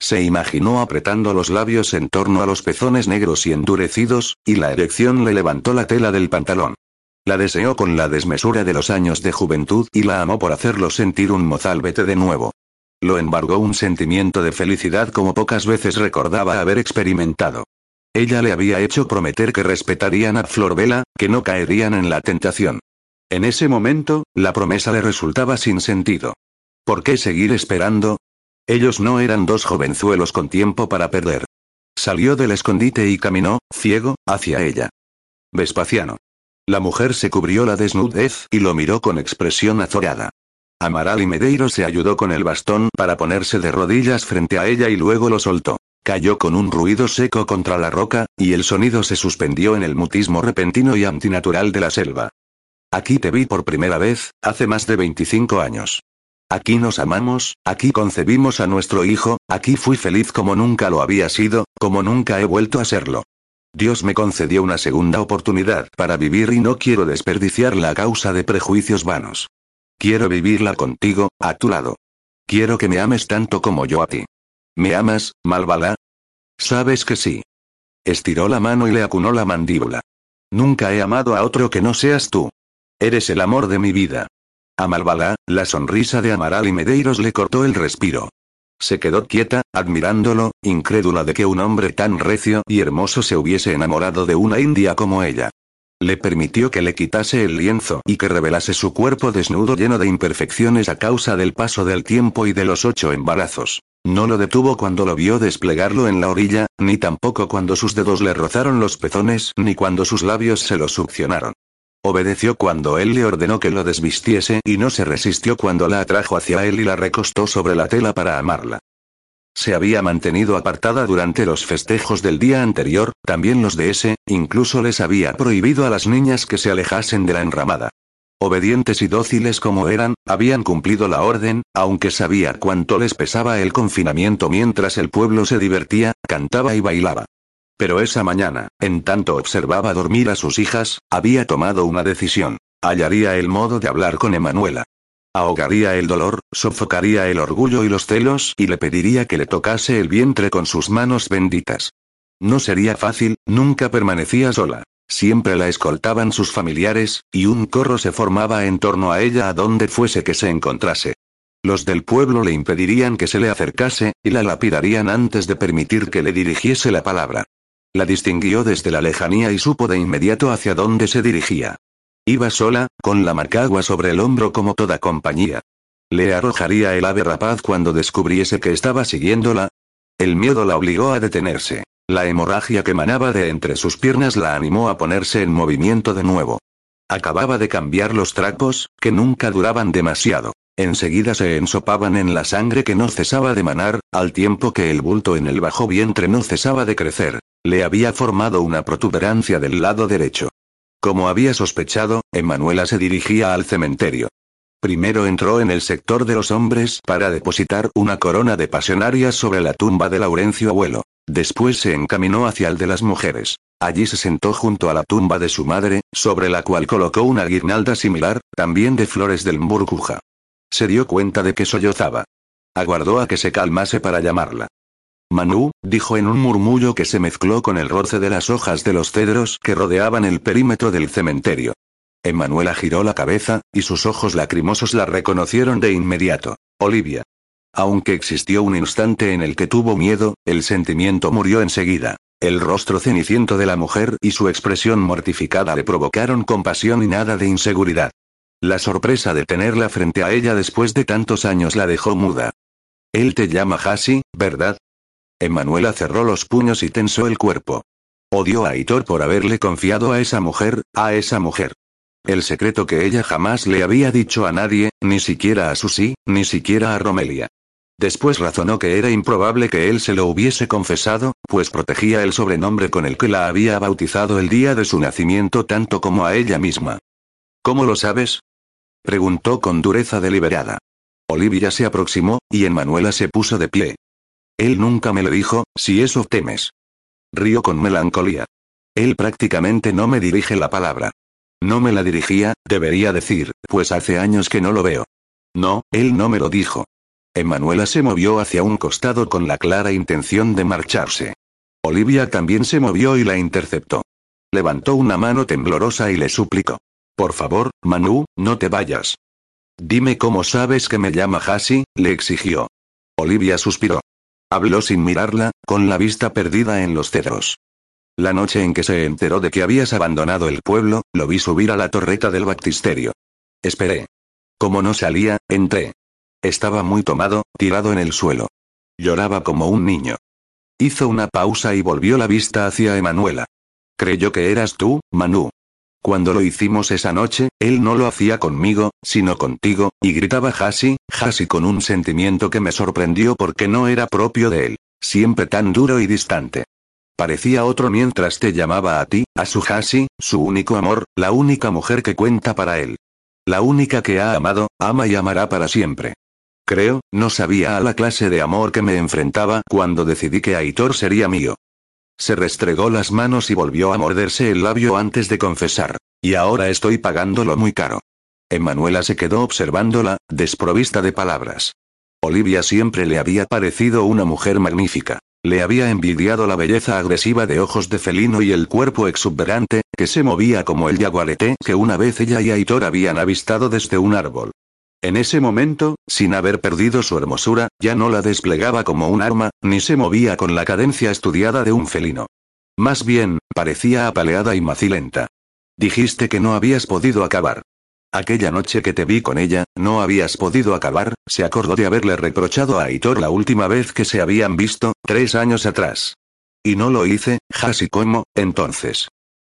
Se imaginó apretando los labios en torno a los pezones negros y endurecidos, y la erección le levantó la tela del pantalón. La deseó con la desmesura de los años de juventud y la amó por hacerlo sentir un mozalbete de nuevo. Lo embargó un sentimiento de felicidad como pocas veces recordaba haber experimentado. Ella le había hecho prometer que respetarían a Florbela, que no caerían en la tentación. En ese momento, la promesa le resultaba sin sentido. ¿Por qué seguir esperando? Ellos no eran dos jovenzuelos con tiempo para perder. Salió del escondite y caminó, ciego, hacia ella. Vespaciano. La mujer se cubrió la desnudez y lo miró con expresión azorada. Amaral y Medeiro se ayudó con el bastón para ponerse de rodillas frente a ella y luego lo soltó. Cayó con un ruido seco contra la roca, y el sonido se suspendió en el mutismo repentino y antinatural de la selva. Aquí te vi por primera vez, hace más de 25 años. Aquí nos amamos, aquí concebimos a nuestro hijo, aquí fui feliz como nunca lo había sido, como nunca he vuelto a serlo. Dios me concedió una segunda oportunidad para vivir y no quiero desperdiciarla a causa de prejuicios vanos. Quiero vivirla contigo, a tu lado. Quiero que me ames tanto como yo a ti. ¿Me amas, Malvala? Sabes que sí. Estiró la mano y le acunó la mandíbula. Nunca he amado a otro que no seas tú. Eres el amor de mi vida. A Malvala, la sonrisa de Amaral y Medeiros le cortó el respiro. Se quedó quieta, admirándolo, incrédula de que un hombre tan recio y hermoso se hubiese enamorado de una india como ella. Le permitió que le quitase el lienzo y que revelase su cuerpo desnudo lleno de imperfecciones a causa del paso del tiempo y de los ocho embarazos. No lo detuvo cuando lo vio desplegarlo en la orilla, ni tampoco cuando sus dedos le rozaron los pezones, ni cuando sus labios se lo succionaron. Obedeció cuando él le ordenó que lo desvistiese y no se resistió cuando la atrajo hacia él y la recostó sobre la tela para amarla. Se había mantenido apartada durante los festejos del día anterior, también los de ese, incluso les había prohibido a las niñas que se alejasen de la enramada. Obedientes y dóciles como eran, habían cumplido la orden, aunque sabía cuánto les pesaba el confinamiento mientras el pueblo se divertía, cantaba y bailaba. Pero esa mañana, en tanto observaba dormir a sus hijas, había tomado una decisión. Hallaría el modo de hablar con Emanuela. Ahogaría el dolor, sofocaría el orgullo y los celos y le pediría que le tocase el vientre con sus manos benditas. No sería fácil, nunca permanecía sola. Siempre la escoltaban sus familiares, y un corro se formaba en torno a ella a donde fuese que se encontrase. Los del pueblo le impedirían que se le acercase, y la lapidarían antes de permitir que le dirigiese la palabra. La distinguió desde la lejanía y supo de inmediato hacia dónde se dirigía. Iba sola, con la macagua sobre el hombro como toda compañía. ¿Le arrojaría el ave rapaz cuando descubriese que estaba siguiéndola? El miedo la obligó a detenerse. La hemorragia que emanaba de entre sus piernas la animó a ponerse en movimiento de nuevo. Acababa de cambiar los trapos, que nunca duraban demasiado. Enseguida se ensopaban en la sangre que no cesaba de manar, al tiempo que el bulto en el bajo vientre no cesaba de crecer. Le había formado una protuberancia del lado derecho. Como había sospechado, Emanuela se dirigía al cementerio. Primero entró en el sector de los hombres para depositar una corona de pasionarias sobre la tumba de Laurencio abuelo. Después se encaminó hacia el de las mujeres. Allí se sentó junto a la tumba de su madre, sobre la cual colocó una guirnalda similar, también de flores del burbuja. Se dio cuenta de que sollozaba. Aguardó a que se calmase para llamarla. Manu, dijo en un murmullo que se mezcló con el roce de las hojas de los cedros que rodeaban el perímetro del cementerio. Emanuela giró la cabeza, y sus ojos lacrimosos la reconocieron de inmediato. Olivia. Aunque existió un instante en el que tuvo miedo, el sentimiento murió enseguida. El rostro ceniciento de la mujer y su expresión mortificada le provocaron compasión y nada de inseguridad. La sorpresa de tenerla frente a ella después de tantos años la dejó muda. Él te llama Hasi, ¿verdad? Emanuela cerró los puños y tensó el cuerpo. Odió a Aitor por haberle confiado a esa mujer, a esa mujer. El secreto que ella jamás le había dicho a nadie, ni siquiera a Susi, ni siquiera a Romelia. Después razonó que era improbable que él se lo hubiese confesado, pues protegía el sobrenombre con el que la había bautizado el día de su nacimiento tanto como a ella misma. ¿Cómo lo sabes? preguntó con dureza deliberada. Olivia se aproximó, y Emanuela se puso de pie. Él nunca me lo dijo, si eso temes. Río con melancolía. Él prácticamente no me dirige la palabra. No me la dirigía, debería decir, pues hace años que no lo veo. No, él no me lo dijo. Emanuela se movió hacia un costado con la clara intención de marcharse. Olivia también se movió y la interceptó. Levantó una mano temblorosa y le suplicó. Por favor, Manu, no te vayas. Dime cómo sabes que me llama Hasi, le exigió. Olivia suspiró. Habló sin mirarla, con la vista perdida en los cedros. La noche en que se enteró de que habías abandonado el pueblo, lo vi subir a la torreta del baptisterio. Esperé. Como no salía, entré. Estaba muy tomado, tirado en el suelo. Lloraba como un niño. Hizo una pausa y volvió la vista hacia Emanuela. Creyó que eras tú, Manu. Cuando lo hicimos esa noche, él no lo hacía conmigo, sino contigo, y gritaba Hasi, Hasi con un sentimiento que me sorprendió porque no era propio de él. Siempre tan duro y distante. Parecía otro mientras te llamaba a ti, a su Hasi, su único amor, la única mujer que cuenta para él. La única que ha amado, ama y amará para siempre. Creo, no sabía a la clase de amor que me enfrentaba cuando decidí que Aitor sería mío. Se restregó las manos y volvió a morderse el labio antes de confesar. Y ahora estoy pagándolo muy caro. Emanuela se quedó observándola, desprovista de palabras. Olivia siempre le había parecido una mujer magnífica. Le había envidiado la belleza agresiva de ojos de felino y el cuerpo exuberante, que se movía como el yaguareté que una vez ella y Aitor habían avistado desde un árbol. En ese momento, sin haber perdido su hermosura, ya no la desplegaba como un arma, ni se movía con la cadencia estudiada de un felino. Más bien, parecía apaleada y macilenta. Dijiste que no habías podido acabar. Aquella noche que te vi con ella, no habías podido acabar, se acordó de haberle reprochado a Aitor la última vez que se habían visto, tres años atrás. Y no lo hice, Hasi como, entonces.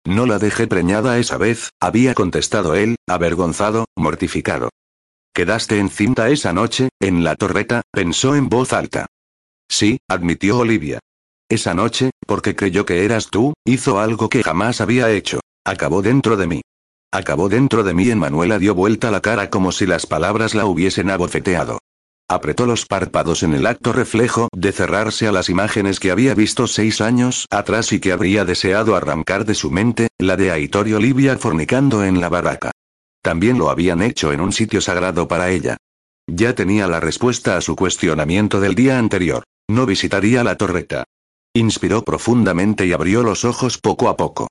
No la dejé preñada esa vez, había contestado él, avergonzado, mortificado. Quedaste encinta esa noche, en la torreta, pensó en voz alta. Sí, admitió Olivia. Esa noche, porque creyó que eras tú, hizo algo que jamás había hecho. Acabó dentro de mí. Acabó dentro de mí. Manuela dio vuelta la cara como si las palabras la hubiesen abofeteado. Apretó los párpados en el acto reflejo de cerrarse a las imágenes que había visto seis años atrás y que habría deseado arrancar de su mente, la de Aitor y Olivia fornicando en la barraca. También lo habían hecho en un sitio sagrado para ella. Ya tenía la respuesta a su cuestionamiento del día anterior. No visitaría la torreta. Inspiró profundamente y abrió los ojos poco a poco.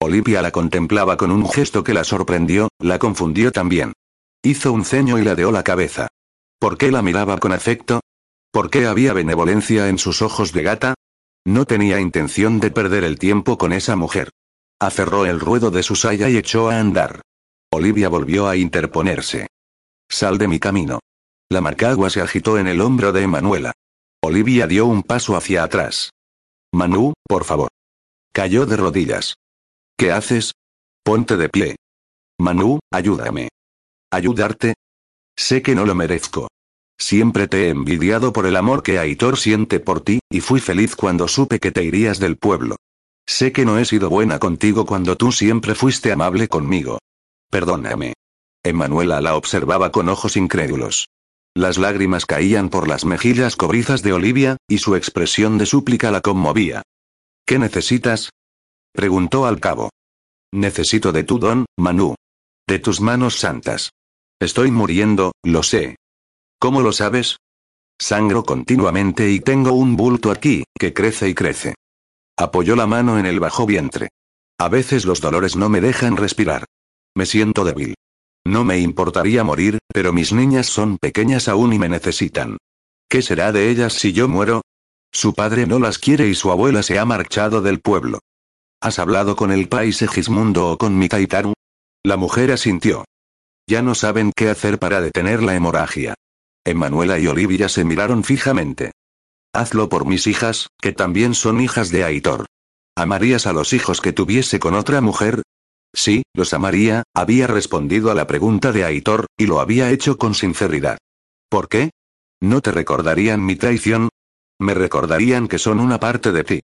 Olivia la contemplaba con un gesto que la sorprendió, la confundió también. Hizo un ceño y ladeó la cabeza. ¿Por qué la miraba con afecto? ¿Por qué había benevolencia en sus ojos de gata? No tenía intención de perder el tiempo con esa mujer. Aferró el ruedo de su saya y echó a andar. Olivia volvió a interponerse. Sal de mi camino. La marcagua se agitó en el hombro de Emanuela. Olivia dio un paso hacia atrás. Manu, por favor. Cayó de rodillas. ¿Qué haces? Ponte de pie. Manu, ayúdame. ¿Ayudarte? Sé que no lo merezco. Siempre te he envidiado por el amor que Aitor siente por ti, y fui feliz cuando supe que te irías del pueblo. Sé que no he sido buena contigo cuando tú siempre fuiste amable conmigo. Perdóname. Emanuela la observaba con ojos incrédulos. Las lágrimas caían por las mejillas cobrizas de Olivia, y su expresión de súplica la conmovía. ¿Qué necesitas? preguntó al cabo. Necesito de tu don, Manu. De tus manos santas. Estoy muriendo, lo sé. ¿Cómo lo sabes? Sangro continuamente y tengo un bulto aquí, que crece y crece. Apoyó la mano en el bajo vientre. A veces los dolores no me dejan respirar. Me siento débil. No me importaría morir, pero mis niñas son pequeñas aún y me necesitan. ¿Qué será de ellas si yo muero? Su padre no las quiere y su abuela se ha marchado del pueblo. ¿Has hablado con el país Segismundo o con Mikaitaru? La mujer asintió. Ya no saben qué hacer para detener la hemorragia. Emanuela y Olivia se miraron fijamente. Hazlo por mis hijas, que también son hijas de Aitor. ¿Amarías a los hijos que tuviese con otra mujer? Sí, los amaría, había respondido a la pregunta de Aitor, y lo había hecho con sinceridad. ¿Por qué? ¿No te recordarían mi traición? Me recordarían que son una parte de ti.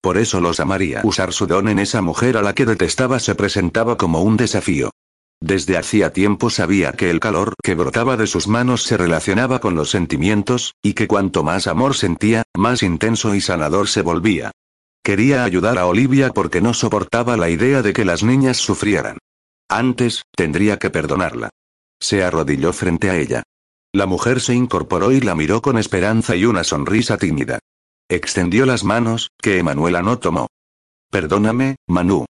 Por eso los amaría. Usar su don en esa mujer a la que detestaba se presentaba como un desafío. Desde hacía tiempo sabía que el calor que brotaba de sus manos se relacionaba con los sentimientos, y que cuanto más amor sentía, más intenso y sanador se volvía. Quería ayudar a Olivia porque no soportaba la idea de que las niñas sufrieran. Antes, tendría que perdonarla. Se arrodilló frente a ella. La mujer se incorporó y la miró con esperanza y una sonrisa tímida. Extendió las manos, que Emanuela no tomó. Perdóname, Manu.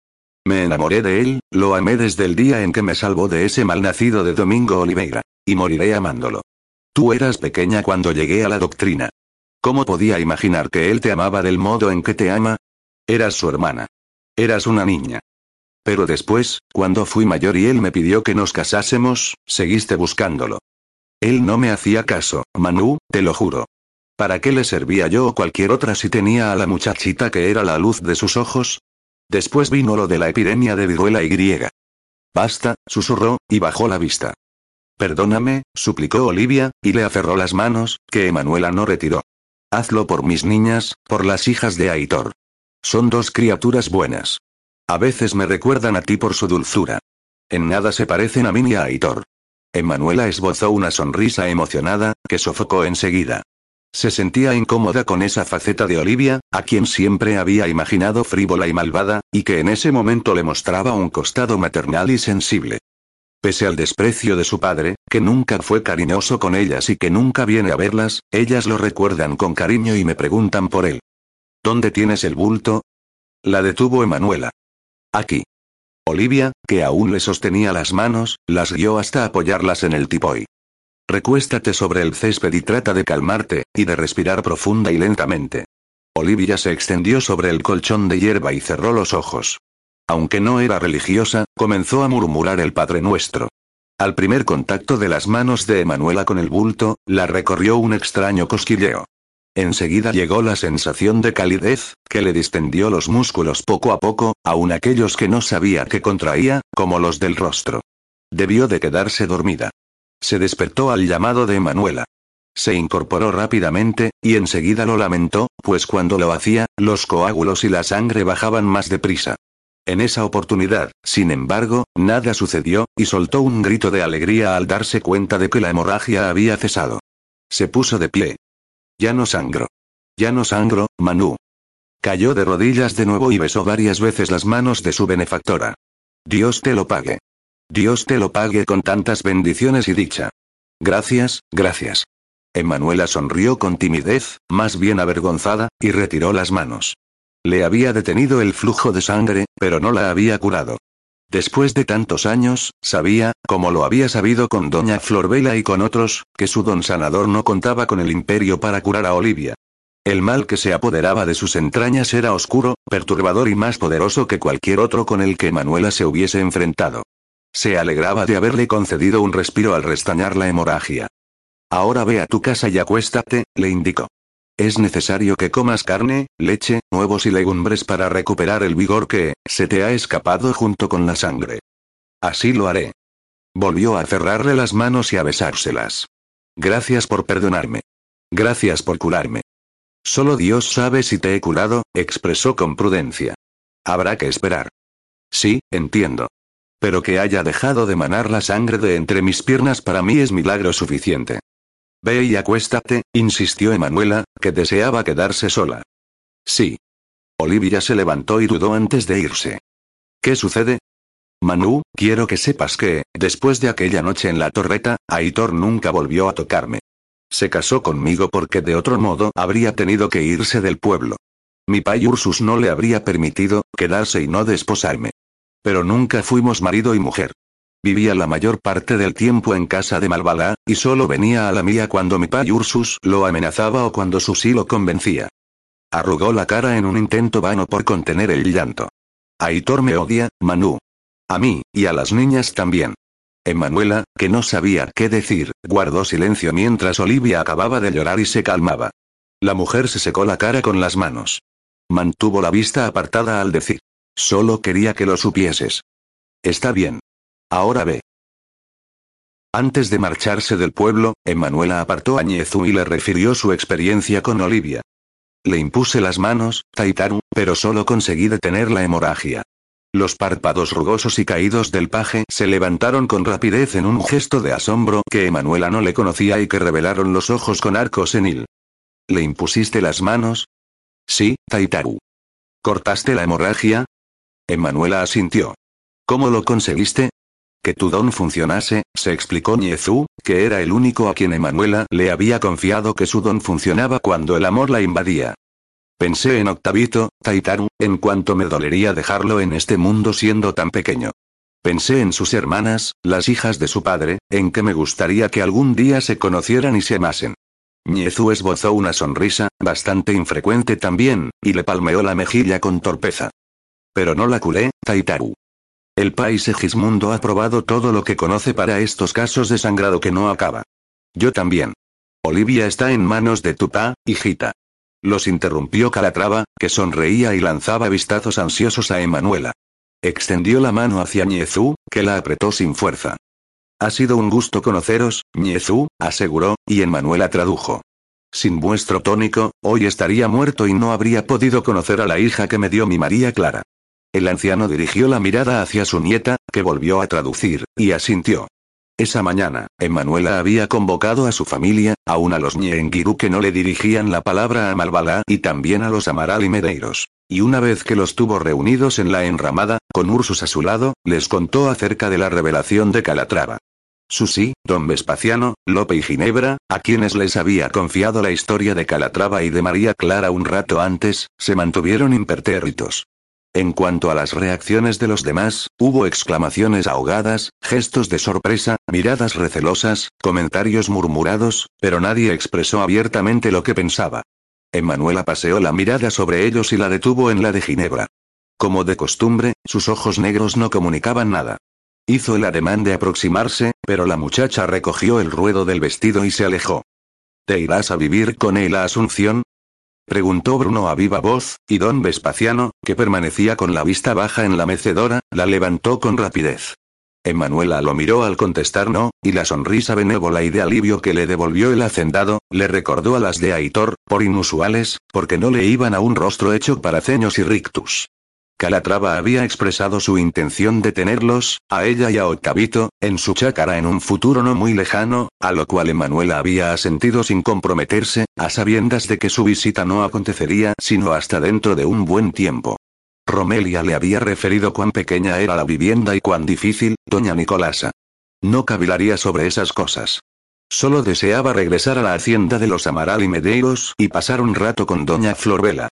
Me enamoré de él, lo amé desde el día en que me salvó de ese malnacido de Domingo Oliveira. Y moriré amándolo. Tú eras pequeña cuando llegué a la doctrina. ¿Cómo podía imaginar que él te amaba del modo en que te ama? Eras su hermana. Eras una niña. Pero después, cuando fui mayor y él me pidió que nos casásemos, seguiste buscándolo. Él no me hacía caso, Manu, te lo juro. ¿Para qué le servía yo o cualquier otra si tenía a la muchachita que era la luz de sus ojos? Después vino lo de la epidemia de viruela y griega. Basta, susurró, y bajó la vista. Perdóname, suplicó Olivia, y le aferró las manos, que Emanuela no retiró. Hazlo por mis niñas, por las hijas de Aitor. Son dos criaturas buenas. A veces me recuerdan a ti por su dulzura. En nada se parecen a mí ni a Aitor. Emanuela esbozó una sonrisa emocionada, que sofocó enseguida. Se sentía incómoda con esa faceta de Olivia, a quien siempre había imaginado frívola y malvada, y que en ese momento le mostraba un costado maternal y sensible. Pese al desprecio de su padre, que nunca fue cariñoso con ellas y que nunca viene a verlas, ellas lo recuerdan con cariño y me preguntan por él. ¿Dónde tienes el bulto? La detuvo Emanuela. Aquí. Olivia, que aún le sostenía las manos, las guió hasta apoyarlas en el tipoy. Recuéstate sobre el césped y trata de calmarte, y de respirar profunda y lentamente. Olivia se extendió sobre el colchón de hierba y cerró los ojos. Aunque no era religiosa, comenzó a murmurar el Padre Nuestro. Al primer contacto de las manos de Emanuela con el bulto, la recorrió un extraño cosquilleo. Enseguida llegó la sensación de calidez, que le distendió los músculos poco a poco, aun aquellos que no sabía que contraía, como los del rostro. Debió de quedarse dormida. Se despertó al llamado de Manuela. Se incorporó rápidamente, y enseguida lo lamentó, pues cuando lo hacía, los coágulos y la sangre bajaban más deprisa. En esa oportunidad, sin embargo, nada sucedió, y soltó un grito de alegría al darse cuenta de que la hemorragia había cesado. Se puso de pie. Ya no sangro. Ya no sangro, Manu. Cayó de rodillas de nuevo y besó varias veces las manos de su benefactora. Dios te lo pague. Dios te lo pague con tantas bendiciones y dicha. Gracias, gracias. Emanuela sonrió con timidez, más bien avergonzada, y retiró las manos. Le había detenido el flujo de sangre, pero no la había curado. Después de tantos años, sabía, como lo había sabido con doña Florbela y con otros, que su don sanador no contaba con el imperio para curar a Olivia. El mal que se apoderaba de sus entrañas era oscuro, perturbador y más poderoso que cualquier otro con el que Manuela se hubiese enfrentado. Se alegraba de haberle concedido un respiro al restañar la hemorragia. Ahora ve a tu casa y acuéstate, le indicó. Es necesario que comas carne, leche, huevos y legumbres para recuperar el vigor que, se te ha escapado junto con la sangre. Así lo haré. Volvió a cerrarle las manos y a besárselas. Gracias por perdonarme. Gracias por curarme. Solo Dios sabe si te he curado, expresó con prudencia. Habrá que esperar. Sí, entiendo. Pero que haya dejado de manar la sangre de entre mis piernas para mí es milagro suficiente. Ve y acuéstate, insistió Emanuela, que deseaba quedarse sola. Sí. Olivia se levantó y dudó antes de irse. ¿Qué sucede? Manu, quiero que sepas que, después de aquella noche en la torreta, Aitor nunca volvió a tocarme. Se casó conmigo porque de otro modo habría tenido que irse del pueblo. Mi pai Ursus no le habría permitido quedarse y no desposarme. Pero nunca fuimos marido y mujer. Vivía la mayor parte del tiempo en casa de Malvala, y solo venía a la mía cuando mi pai Ursus lo amenazaba o cuando Susi lo convencía. Arrugó la cara en un intento vano por contener el llanto. Aitor me odia, Manu. A mí, y a las niñas también. Emanuela, que no sabía qué decir, guardó silencio mientras Olivia acababa de llorar y se calmaba. La mujer se secó la cara con las manos. Mantuvo la vista apartada al decir. Solo quería que lo supieses. Está bien. Ahora ve. Antes de marcharse del pueblo, Emanuela apartó a Ñezu y le refirió su experiencia con Olivia. Le impuse las manos, Taitaru, pero solo conseguí detener la hemorragia. Los párpados rugosos y caídos del paje se levantaron con rapidez en un gesto de asombro que Emanuela no le conocía y que revelaron los ojos con arco senil. ¿Le impusiste las manos? Sí, Taitaru. ¿Cortaste la hemorragia? Emanuela asintió. ¿Cómo lo conseguiste? Que tu don funcionase, se explicó Ñezú, que era el único a quien Emanuela le había confiado que su don funcionaba cuando el amor la invadía. Pensé en Octavito, Taitaru, en cuanto me dolería dejarlo en este mundo siendo tan pequeño. Pensé en sus hermanas, las hijas de su padre, en que me gustaría que algún día se conocieran y se amasen. Ñezu esbozó una sonrisa, bastante infrecuente también, y le palmeó la mejilla con torpeza. Pero no la culé, Taitaru. El país Egismundo ha probado todo lo que conoce para estos casos de sangrado que no acaba. Yo también. Olivia está en manos de tu pa, hijita. Los interrumpió Calatrava, que sonreía y lanzaba vistazos ansiosos a Emanuela. Extendió la mano hacia Ñezú, que la apretó sin fuerza. Ha sido un gusto conoceros, Ñezú, aseguró, y Emanuela tradujo. Sin vuestro tónico, hoy estaría muerto y no habría podido conocer a la hija que me dio mi María Clara. El anciano dirigió la mirada hacia su nieta, que volvió a traducir, y asintió. Esa mañana, Emanuela había convocado a su familia, aún a los Ñeengiru que no le dirigían la palabra a Malvala y también a los Amaral y Medeiros. Y una vez que los tuvo reunidos en la enramada, con Ursus a su lado, les contó acerca de la revelación de Calatrava. Susi, don Vespaciano, Lope y Ginebra, a quienes les había confiado la historia de Calatrava y de María Clara un rato antes, se mantuvieron impertérritos. En cuanto a las reacciones de los demás, hubo exclamaciones ahogadas, gestos de sorpresa, miradas recelosas, comentarios murmurados, pero nadie expresó abiertamente lo que pensaba. Emanuela paseó la mirada sobre ellos y la detuvo en la de Ginebra. Como de costumbre, sus ojos negros no comunicaban nada. Hizo el ademán de aproximarse, pero la muchacha recogió el ruedo del vestido y se alejó. ¿Te irás a vivir con él Asunción? Preguntó Bruno a viva voz, y don Vespaciano, que permanecía con la vista baja en la mecedora, la levantó con rapidez. Emanuela lo miró al contestar no, y la sonrisa benévola y de alivio que le devolvió el hacendado, le recordó a las de Aitor, por inusuales, porque no le iban a un rostro hecho para ceños y rictus. Calatrava había expresado su intención de tenerlos, a ella y a Octavito, en su chácara en un futuro no muy lejano, a lo cual Emanuela había asentido sin comprometerse, a sabiendas de que su visita no acontecería sino hasta dentro de un buen tiempo. Romelia le había referido cuán pequeña era la vivienda y cuán difícil, doña Nicolasa. No cavilaría sobre esas cosas. Solo deseaba regresar a la hacienda de los Amaral y Medeiros y pasar un rato con doña Florbela.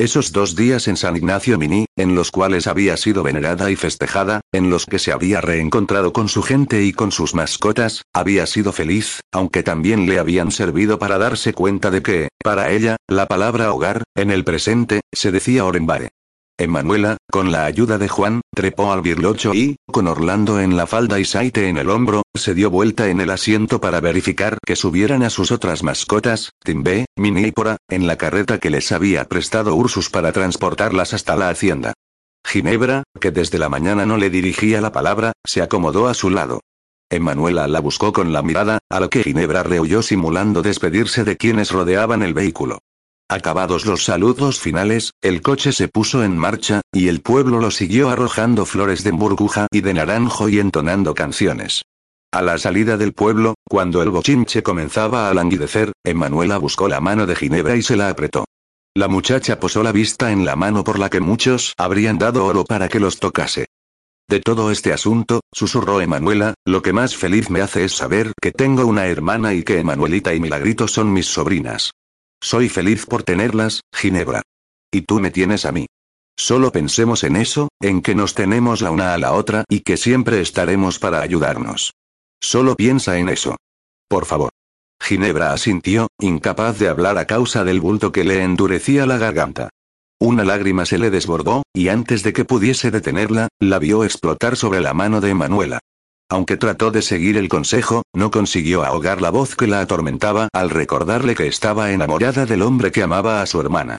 Esos dos días en San Ignacio Mini, en los cuales había sido venerada y festejada, en los que se había reencontrado con su gente y con sus mascotas, había sido feliz, aunque también le habían servido para darse cuenta de que, para ella, la palabra hogar, en el presente, se decía Orembare. Emanuela, con la ayuda de Juan, trepó al birlocho y, con Orlando en la falda y Saite en el hombro, se dio vuelta en el asiento para verificar que subieran a sus otras mascotas, Timbe, Mini en la carreta que les había prestado Ursus para transportarlas hasta la hacienda. Ginebra, que desde la mañana no le dirigía la palabra, se acomodó a su lado. Emanuela la buscó con la mirada, a lo que Ginebra rehuyó simulando despedirse de quienes rodeaban el vehículo. Acabados los saludos finales, el coche se puso en marcha, y el pueblo lo siguió arrojando flores de burbuja y de naranjo y entonando canciones. A la salida del pueblo, cuando el bochinche comenzaba a languidecer, Emanuela buscó la mano de Ginebra y se la apretó. La muchacha posó la vista en la mano por la que muchos habrían dado oro para que los tocase. De todo este asunto, susurró Emanuela, lo que más feliz me hace es saber que tengo una hermana y que Emanuelita y Milagrito son mis sobrinas. Soy feliz por tenerlas, Ginebra. Y tú me tienes a mí. Solo pensemos en eso, en que nos tenemos la una a la otra y que siempre estaremos para ayudarnos. Solo piensa en eso. Por favor. Ginebra asintió, incapaz de hablar a causa del bulto que le endurecía la garganta. Una lágrima se le desbordó, y antes de que pudiese detenerla, la vio explotar sobre la mano de Manuela. Aunque trató de seguir el consejo, no consiguió ahogar la voz que la atormentaba al recordarle que estaba enamorada del hombre que amaba a su hermana.